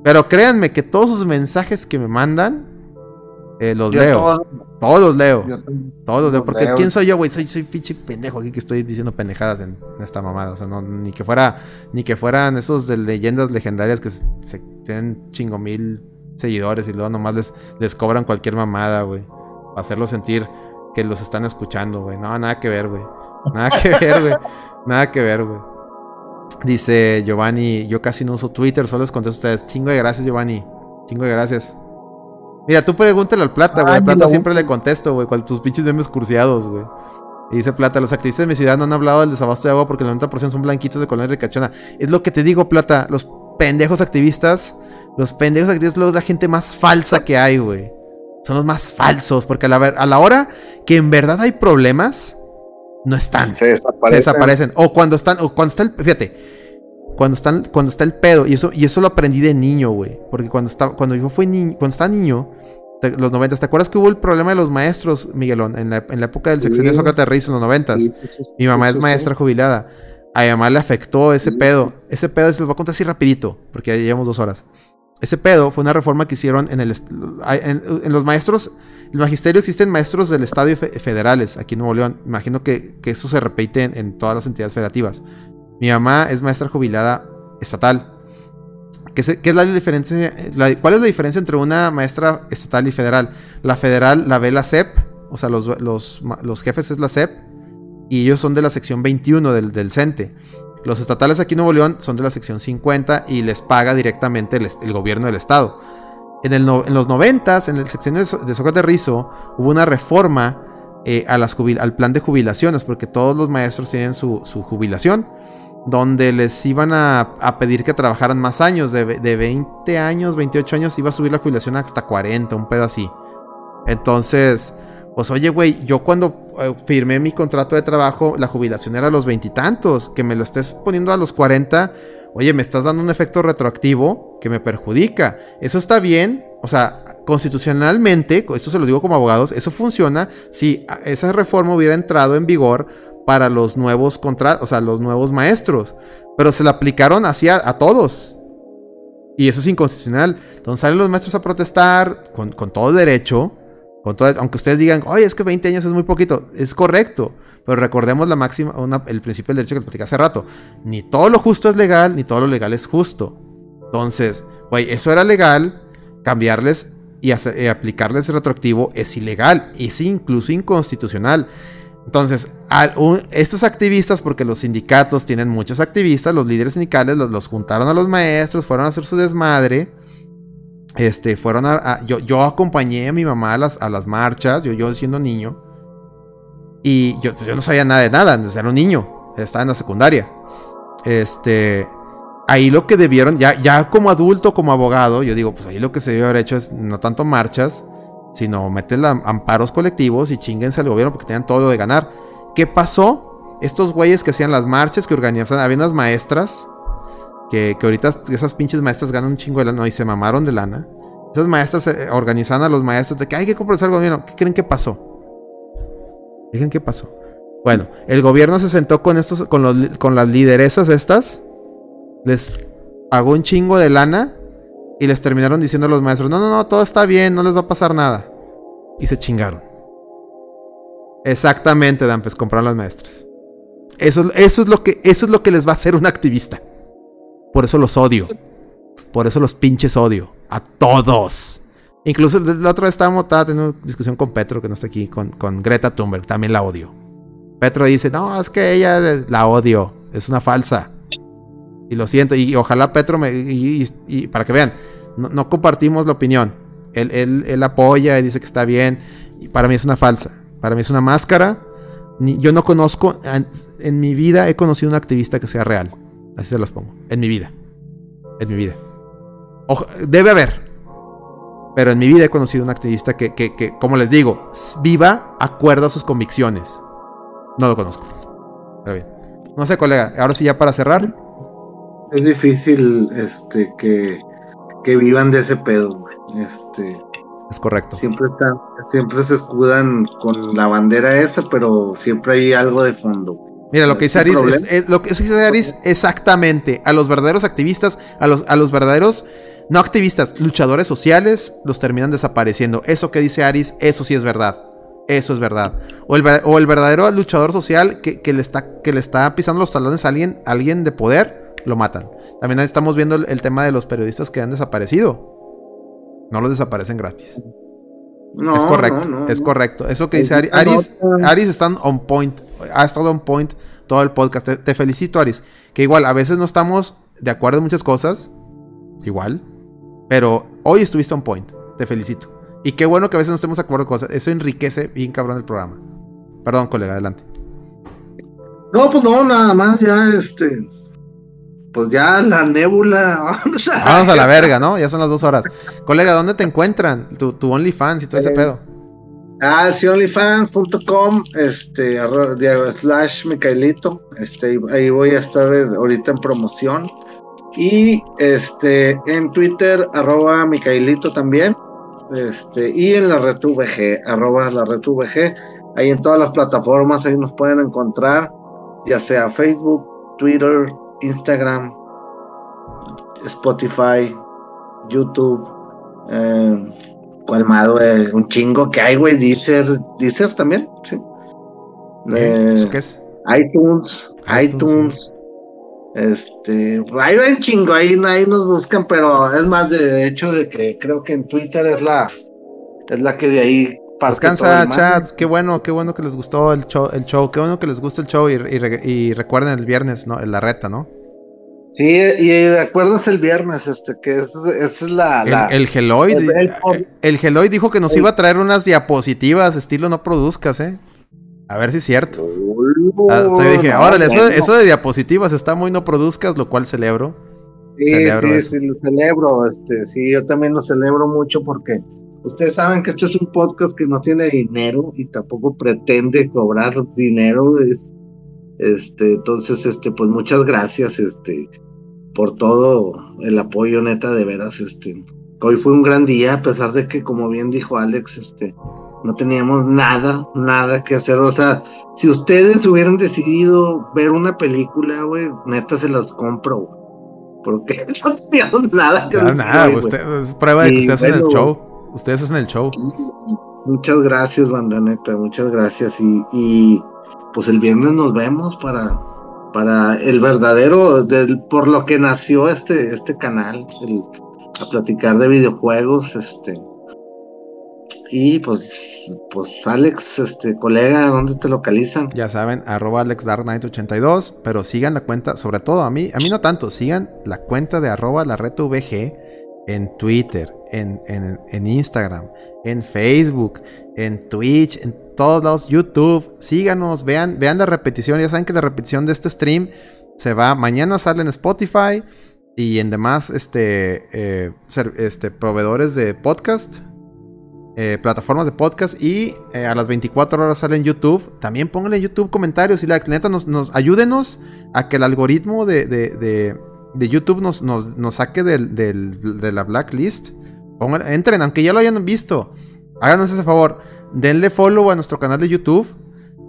Pero créanme que todos sus mensajes que me mandan, eh, los leo. todo- Todos los leo. Todos los leo. los Porque leo. ¿quién soy yo, güey? Soy, soy pinche pendejo aquí que estoy diciendo pendejadas en, en esta mamada. O sea, no, ni que fuera, ni que fueran esos de leyendas legendarias que se, se- tienen chingo mil seguidores y luego nomás les, les cobran cualquier mamada, güey. Para hacerlos sentir que los están escuchando, güey. No, nada que ver, güey. Nada que ver, güey. Nada que ver, güey. Dice Giovanni, yo casi no uso Twitter, solo les contesto a ustedes. Chingo de gracias, Giovanni. Chingo de gracias. Mira, tú pregúntale al Plata, güey. Ay, Al Plata siempre le contesto, güey, con tus pinches memes cursiados, güey. Y dice Plata, los activistas de mi ciudad no han hablado del desabasto de agua porque el 90% son blanquitos de colonia ricachona. Es lo que te digo, Plata. Los pendejos activistas, los pendejos activistas luego es la gente más falsa que hay, güey. Son los más falsos, porque a la, a la hora que en verdad hay problemas, no están Se se desaparece. desaparecen. O cuando están, o cuando está el, fíjate, cuando están, cuando está el pedo, y eso, y eso lo aprendí de niño, güey. Porque cuando estaba, cuando yo fui niño, cuando estaba niño, te- los 90, ¿te acuerdas que hubo el problema de los maestros, Miguelón? En la, en la época del sexenio Sí. de Sócrates Riz en los 90 Sí, Mi mamá es maestra jubilada. A mi mamá le afectó ese pedo. Ese pedo se los voy a contar así rapidito, porque ya llevamos dos horas. Ese pedo fue una reforma que hicieron en el en, en los maestros, el magisterio existen maestros del Estado federales aquí en Nuevo León. Imagino que, que eso se repite en, todas las entidades federativas. Mi mamá es maestra jubilada estatal. ¿Qué, es la diferencia? la- ¿Cuál es la diferencia entre una maestra estatal y federal? La federal la ve la SEP, o sea, los, los, los jefes es la SEP, y ellos son de la sección 21 del, del CENTE. Los estatales aquí en Nuevo León son de la sección 50 y les paga directamente el, gobierno del estado. En, el en los 90, en el sexenio de, So- de Sócrates Rizo, hubo una reforma eh, a las al plan de jubilaciones, porque todos los maestros tienen su, su jubilación, donde les iban a, a pedir que trabajaran más años, de, de 20 años, 28 años, iba a subir la jubilación hasta 40, un pedo así. Entonces, pues oye, güey, yo cuando eh, firmé mi contrato de trabajo, la jubilación era a los veintitantos, que me lo estés poniendo a los 40, oye, me estás dando un efecto retroactivo que me perjudica. Eso está bien, o sea, constitucionalmente, esto se lo digo como abogados, eso funciona si a- esa reforma hubiera entrado en vigor para los nuevos contratos, o sea, los nuevos maestros, pero se la aplicaron así a, a todos. Y eso es inconstitucional. Entonces salen los maestros a protestar con, con todo derecho. Aunque ustedes digan, oye, es que 20 años es muy poquito. Es correcto. Pero recordemos la máxima, el principio del derecho que te platicé hace rato. Ni todo lo justo es legal, ni todo lo legal es justo. Entonces, güey, eso era legal. Cambiarles y hacer- eh, aplicarles retroactivo es ilegal. Es incluso inconstitucional. Entonces, estos activistas, porque los sindicatos tienen muchos activistas, los líderes sindicales los juntaron a los maestros, fueron a hacer su desmadre. Este, fueron yo, yo acompañé a mi mamá a las, a las marchas, yo, yo siendo niño. Y yo, yo no sabía nada de nada, era un niño, estaba en la secundaria. Este. Ahí lo que debieron, ya, ya como adulto, como abogado, yo digo, pues ahí lo que se debió haber hecho es no tanto marchas, sino meterle am- amparos colectivos y chinguense al gobierno porque tenían todo lo de ganar. ¿Qué pasó? Estos güeyes que hacían las marchas, que organizaban, había unas maestras, que, que ahorita esas pinches maestras ganan un chingo de lana y se mamaron de lana. Esas maestras eh, organizaban a los maestros de que hay que comprar al gobierno. ¿Qué creen que pasó? ¿Qué creen que pasó? Bueno, el gobierno se sentó con estos, con, los, con las lideresas estas, les pagó un chingo de lana y les terminaron diciendo a los maestros, no, no, no, todo está bien, no les va a pasar nada. Y se chingaron. Exactamente, Dan, pues compraron las maestras. Eso, eso, es lo que, eso es lo que les va a hacer un activista. Por eso los odio. Por eso los pinches odio. A todos. Incluso la otra vez estábamos estaba teniendo discusión con Petro, que no está aquí, con, con Greta Thunberg. También la odio. Petro dice, no, es que ella la odio, es una falsa. Y lo siento, y, ojalá Petro me... Y, para que vean, no, compartimos la opinión. Él, él- él apoya y dice que está bien. Y para mí es una falsa. Para mí es una máscara. Yo no conozco, en, en mi vida he conocido un activista que sea real. Así se los pongo. En mi vida. En mi vida. Debe haber. Pero en mi vida he conocido un activista que, que, que, como les digo, viva acuerdo a sus convicciones. No lo conozco. Pero bien. No sé, colega. Ahora sí, ya para cerrar. Es difícil este que, que vivan de ese pedo, güey. Este, Es correcto. siempre están, siempre se escudan con la bandera esa, pero siempre hay algo de fondo. güey. Mira, lo que dice ¿Sin Aris, es, es- lo que dice Aris exactamente. A los verdaderos activistas, a los, a los verdaderos, no activistas, luchadores sociales, los terminan desapareciendo. Eso que dice Aris, eso sí es verdad. Eso es verdad. O el, o el verdadero luchador social que, que le está, que le está pisando los talones a alguien, a alguien de poder, lo matan. También ahí estamos viendo el, el tema de los periodistas que han desaparecido. No los desaparecen gratis. No, es correcto, no, no, es correcto. Eso que dice Aris. Aris está on point. Ha estado on point todo el podcast. Te, te felicito, Aris. Que igual, a veces no estamos de acuerdo en muchas cosas. Igual. Pero hoy estuviste on point. Te felicito. Y qué bueno que a veces no estemos de acuerdo en cosas. Eso enriquece bien cabrón el programa. Perdón, colega, adelante. No, pues no, nada más ya, este, pues ya la nébula. Vamos a, Vamos a la verga, ¿no? Ya son las dos horas. Colega, ¿dónde te encuentran? Tu, tu OnlyFans y todo ese Eh, pedo. Ah, sí, onlyfans.com, este, slash Micaelito, este, ahí voy a estar eh, ahorita en promoción. Y este, en Twitter, arroba Micaelito también, este, y en la red VG, arroba la red VG, ahí en todas las plataformas, ahí nos pueden encontrar, ya sea Facebook, Twitter, Instagram, Spotify, YouTube, eh, ¿Cuál más, güey? Un chingo que hay, güey. Deezer, Deezer también, sí. Eh, ¿Eso qué es? iTunes, iTunes, iTunes. Este, ahí va un chingo, ahí, ahí nos buscan, pero es más de hecho de que creo que en Twitter es la, es la que de ahí parte Descansa, chat. Qué bueno, qué bueno que les gustó el show. El show. Qué bueno que les gusta el show. Y, y recuerden el viernes, ¿no? La reta, ¿no? Sí, y recuerdas el viernes, este, que es, esa es la, la- El, el Heloid. el- dijo que nos iba a traer unas diapositivas estilo no produzcas, ¿eh? A ver si es cierto. Ah, hasta yo dije, No, órale, eso, eso de diapositivas está muy no produzcas, lo cual celebro. Sí, Celebro sí, eso. sí, lo celebro, este, sí, yo también lo celebro mucho porque ustedes saben que esto es un podcast que no tiene dinero y tampoco pretende cobrar dinero, es, este, entonces, este, pues muchas gracias, este, por todo el apoyo, neta, de veras, este, hoy fue un gran día, a pesar de que, como bien dijo Alex, este, no teníamos nada, nada que hacer, o sea, si ustedes hubieran decidido ver una película, güey, neta se las compro. Porque no teníamos nada que hacer. nada, güey. usted- es prueba de que Y ustedes hacen el bueno, show. Ustedes hacen el show. Muchas gracias, banda neta, muchas gracias. Y, y pues el viernes nos vemos para, para el verdadero, del, por lo que nació este, este canal, el- a platicar de videojuegos, este. Y pues, pues Alex, este colega, ¿dónde te localizan? Ya saben, arroba AlexDarkKnight82, pero sigan la cuenta, sobre todo a mí, a mí no tanto, sigan la cuenta de arroba la en Twitter, en, en, en Instagram, en Facebook, en Twitch, en todos lados, YouTube. Síganos, vean, vean la repetición. Ya saben que la repetición de este stream se va, mañana sale en Spotify y en demás este, eh, este, proveedores de podcast eh, plataformas de podcast y eh, a las 24 horas sale en YouTube. También pónganle en YouTube comentarios y la neta nos, nos ayúdenos a que el algoritmo de, de, de- de YouTube nos, nos, nos saque del, del- de la blacklist. Pongan- entren, aunque ya lo hayan visto. Háganos ese favor. Denle follow a nuestro canal de YouTube.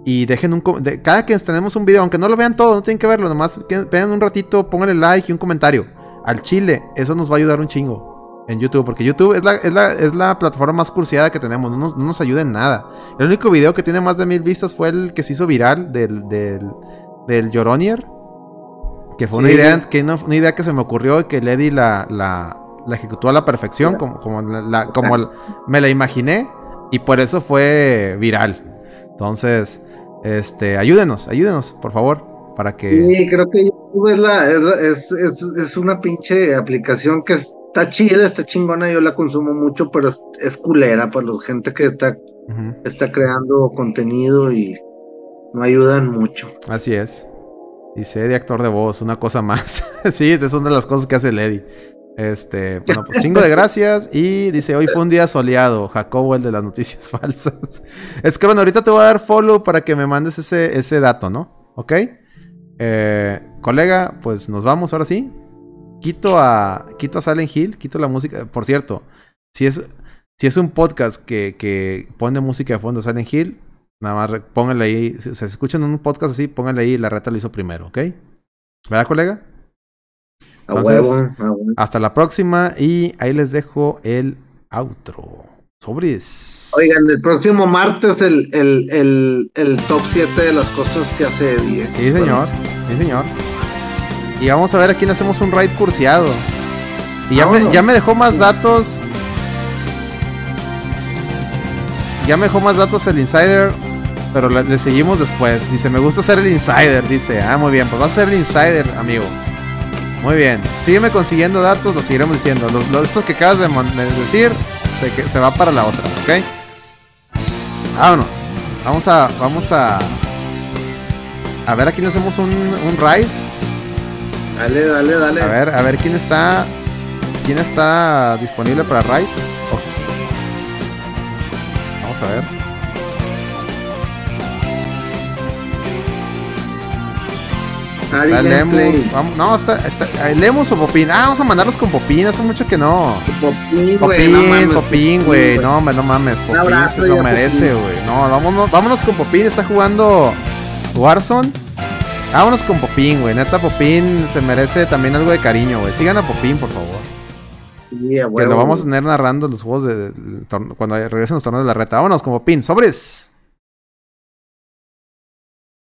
Y dejen un... de- cada que tenemos un video, aunque no lo vean todo, no tienen que verlo. Nomás que- vean un ratito, pónganle like y un comentario. Al chile, eso nos va a ayudar un chingo en YouTube, porque YouTube es la, es la, es la plataforma más cursiada que tenemos, no nos, no nos ayuda en nada. El único video que tiene más de mil vistas fue el que se hizo viral del, del, del Lloronier, que fue una, idea, que una idea que se me ocurrió y que Lady la, la, la ejecutó a la perfección, como, como, la, la- como me la imaginé, y por eso fue viral. Entonces, Este, ayúdenos, ayúdenos, por favor, para que... Sí, creo que YouTube es, la, es, es, es, es una pinche aplicación que está chida, está chingona, yo la consumo mucho, pero es, es culera para la gente que está, está creando contenido y no ayudan mucho. Así es. Dice Eddie, actor de voz, una cosa más. sí, esas son de las cosas que hace Eddie. Este, bueno, pues chingo de gracias. Y dice, hoy fue un día soleado. Jacobo, el de las noticias falsas. Es que bueno, ahorita te voy a dar follow para que me mandes ese, ese dato, ¿no? ¿Ok? Eh, colega, pues nos vamos ahora sí. Quito a, quito a Silent Hill, quito la música. Por cierto, si es, si es un podcast que, que pone música de fondo Silent Hill, nada más pónganle ahí. Si se escuchan un podcast así, pónganle ahí. La reta lo hizo primero, ¿ok? ¿Verdad, colega? A Entonces- huevo, a huevo. Hasta la próxima y ahí les dejo el outro. Sobres. Oigan, el próximo martes el, el, el, el top 7 de las cosas que hace Eddie. ¿eh? Sí, señor. Sí, señor. Y vamos a ver a quién hacemos un raid curseado. Y ya me, ya me dejó más datos. Ya me dejó más datos el insider. Pero le, le seguimos después. Dice, me gusta ser el insider. Dice, ah, muy bien. Pues va a ser el insider, amigo. Muy bien. Sígueme consiguiendo datos, lo seguiremos diciendo. Los, los- estos que acabas de, decir, se, que- se va para la otra, ¿ok? Vámonos. Vamos a. Vamos a. A ver a quién hacemos un, un raid. Dale, dale, dale. A ver, a ver quién está. ¿Quién está disponible para raid? Vamos a ver. Ari Está. Lemus. Vamos- no, está, está. Lemus o Popín. Ah, vamos a mandarlos con Popín. Hace mucho que no. Popín, güey, Popín, mames, güey. No, hombre, no mames. Popín abrazo se lo merece, güey. No, vámonos, vámonos con Popín. Está jugando Warzone. Vámonos con Popín, güey. Neta, Popín se merece también algo de cariño, güey. Sigan a Popín, por favor. Que lo vamos a tener narrando los juegos de, cuando regresen los torneos de la reta. Vámonos con Popín. ¡Sobres!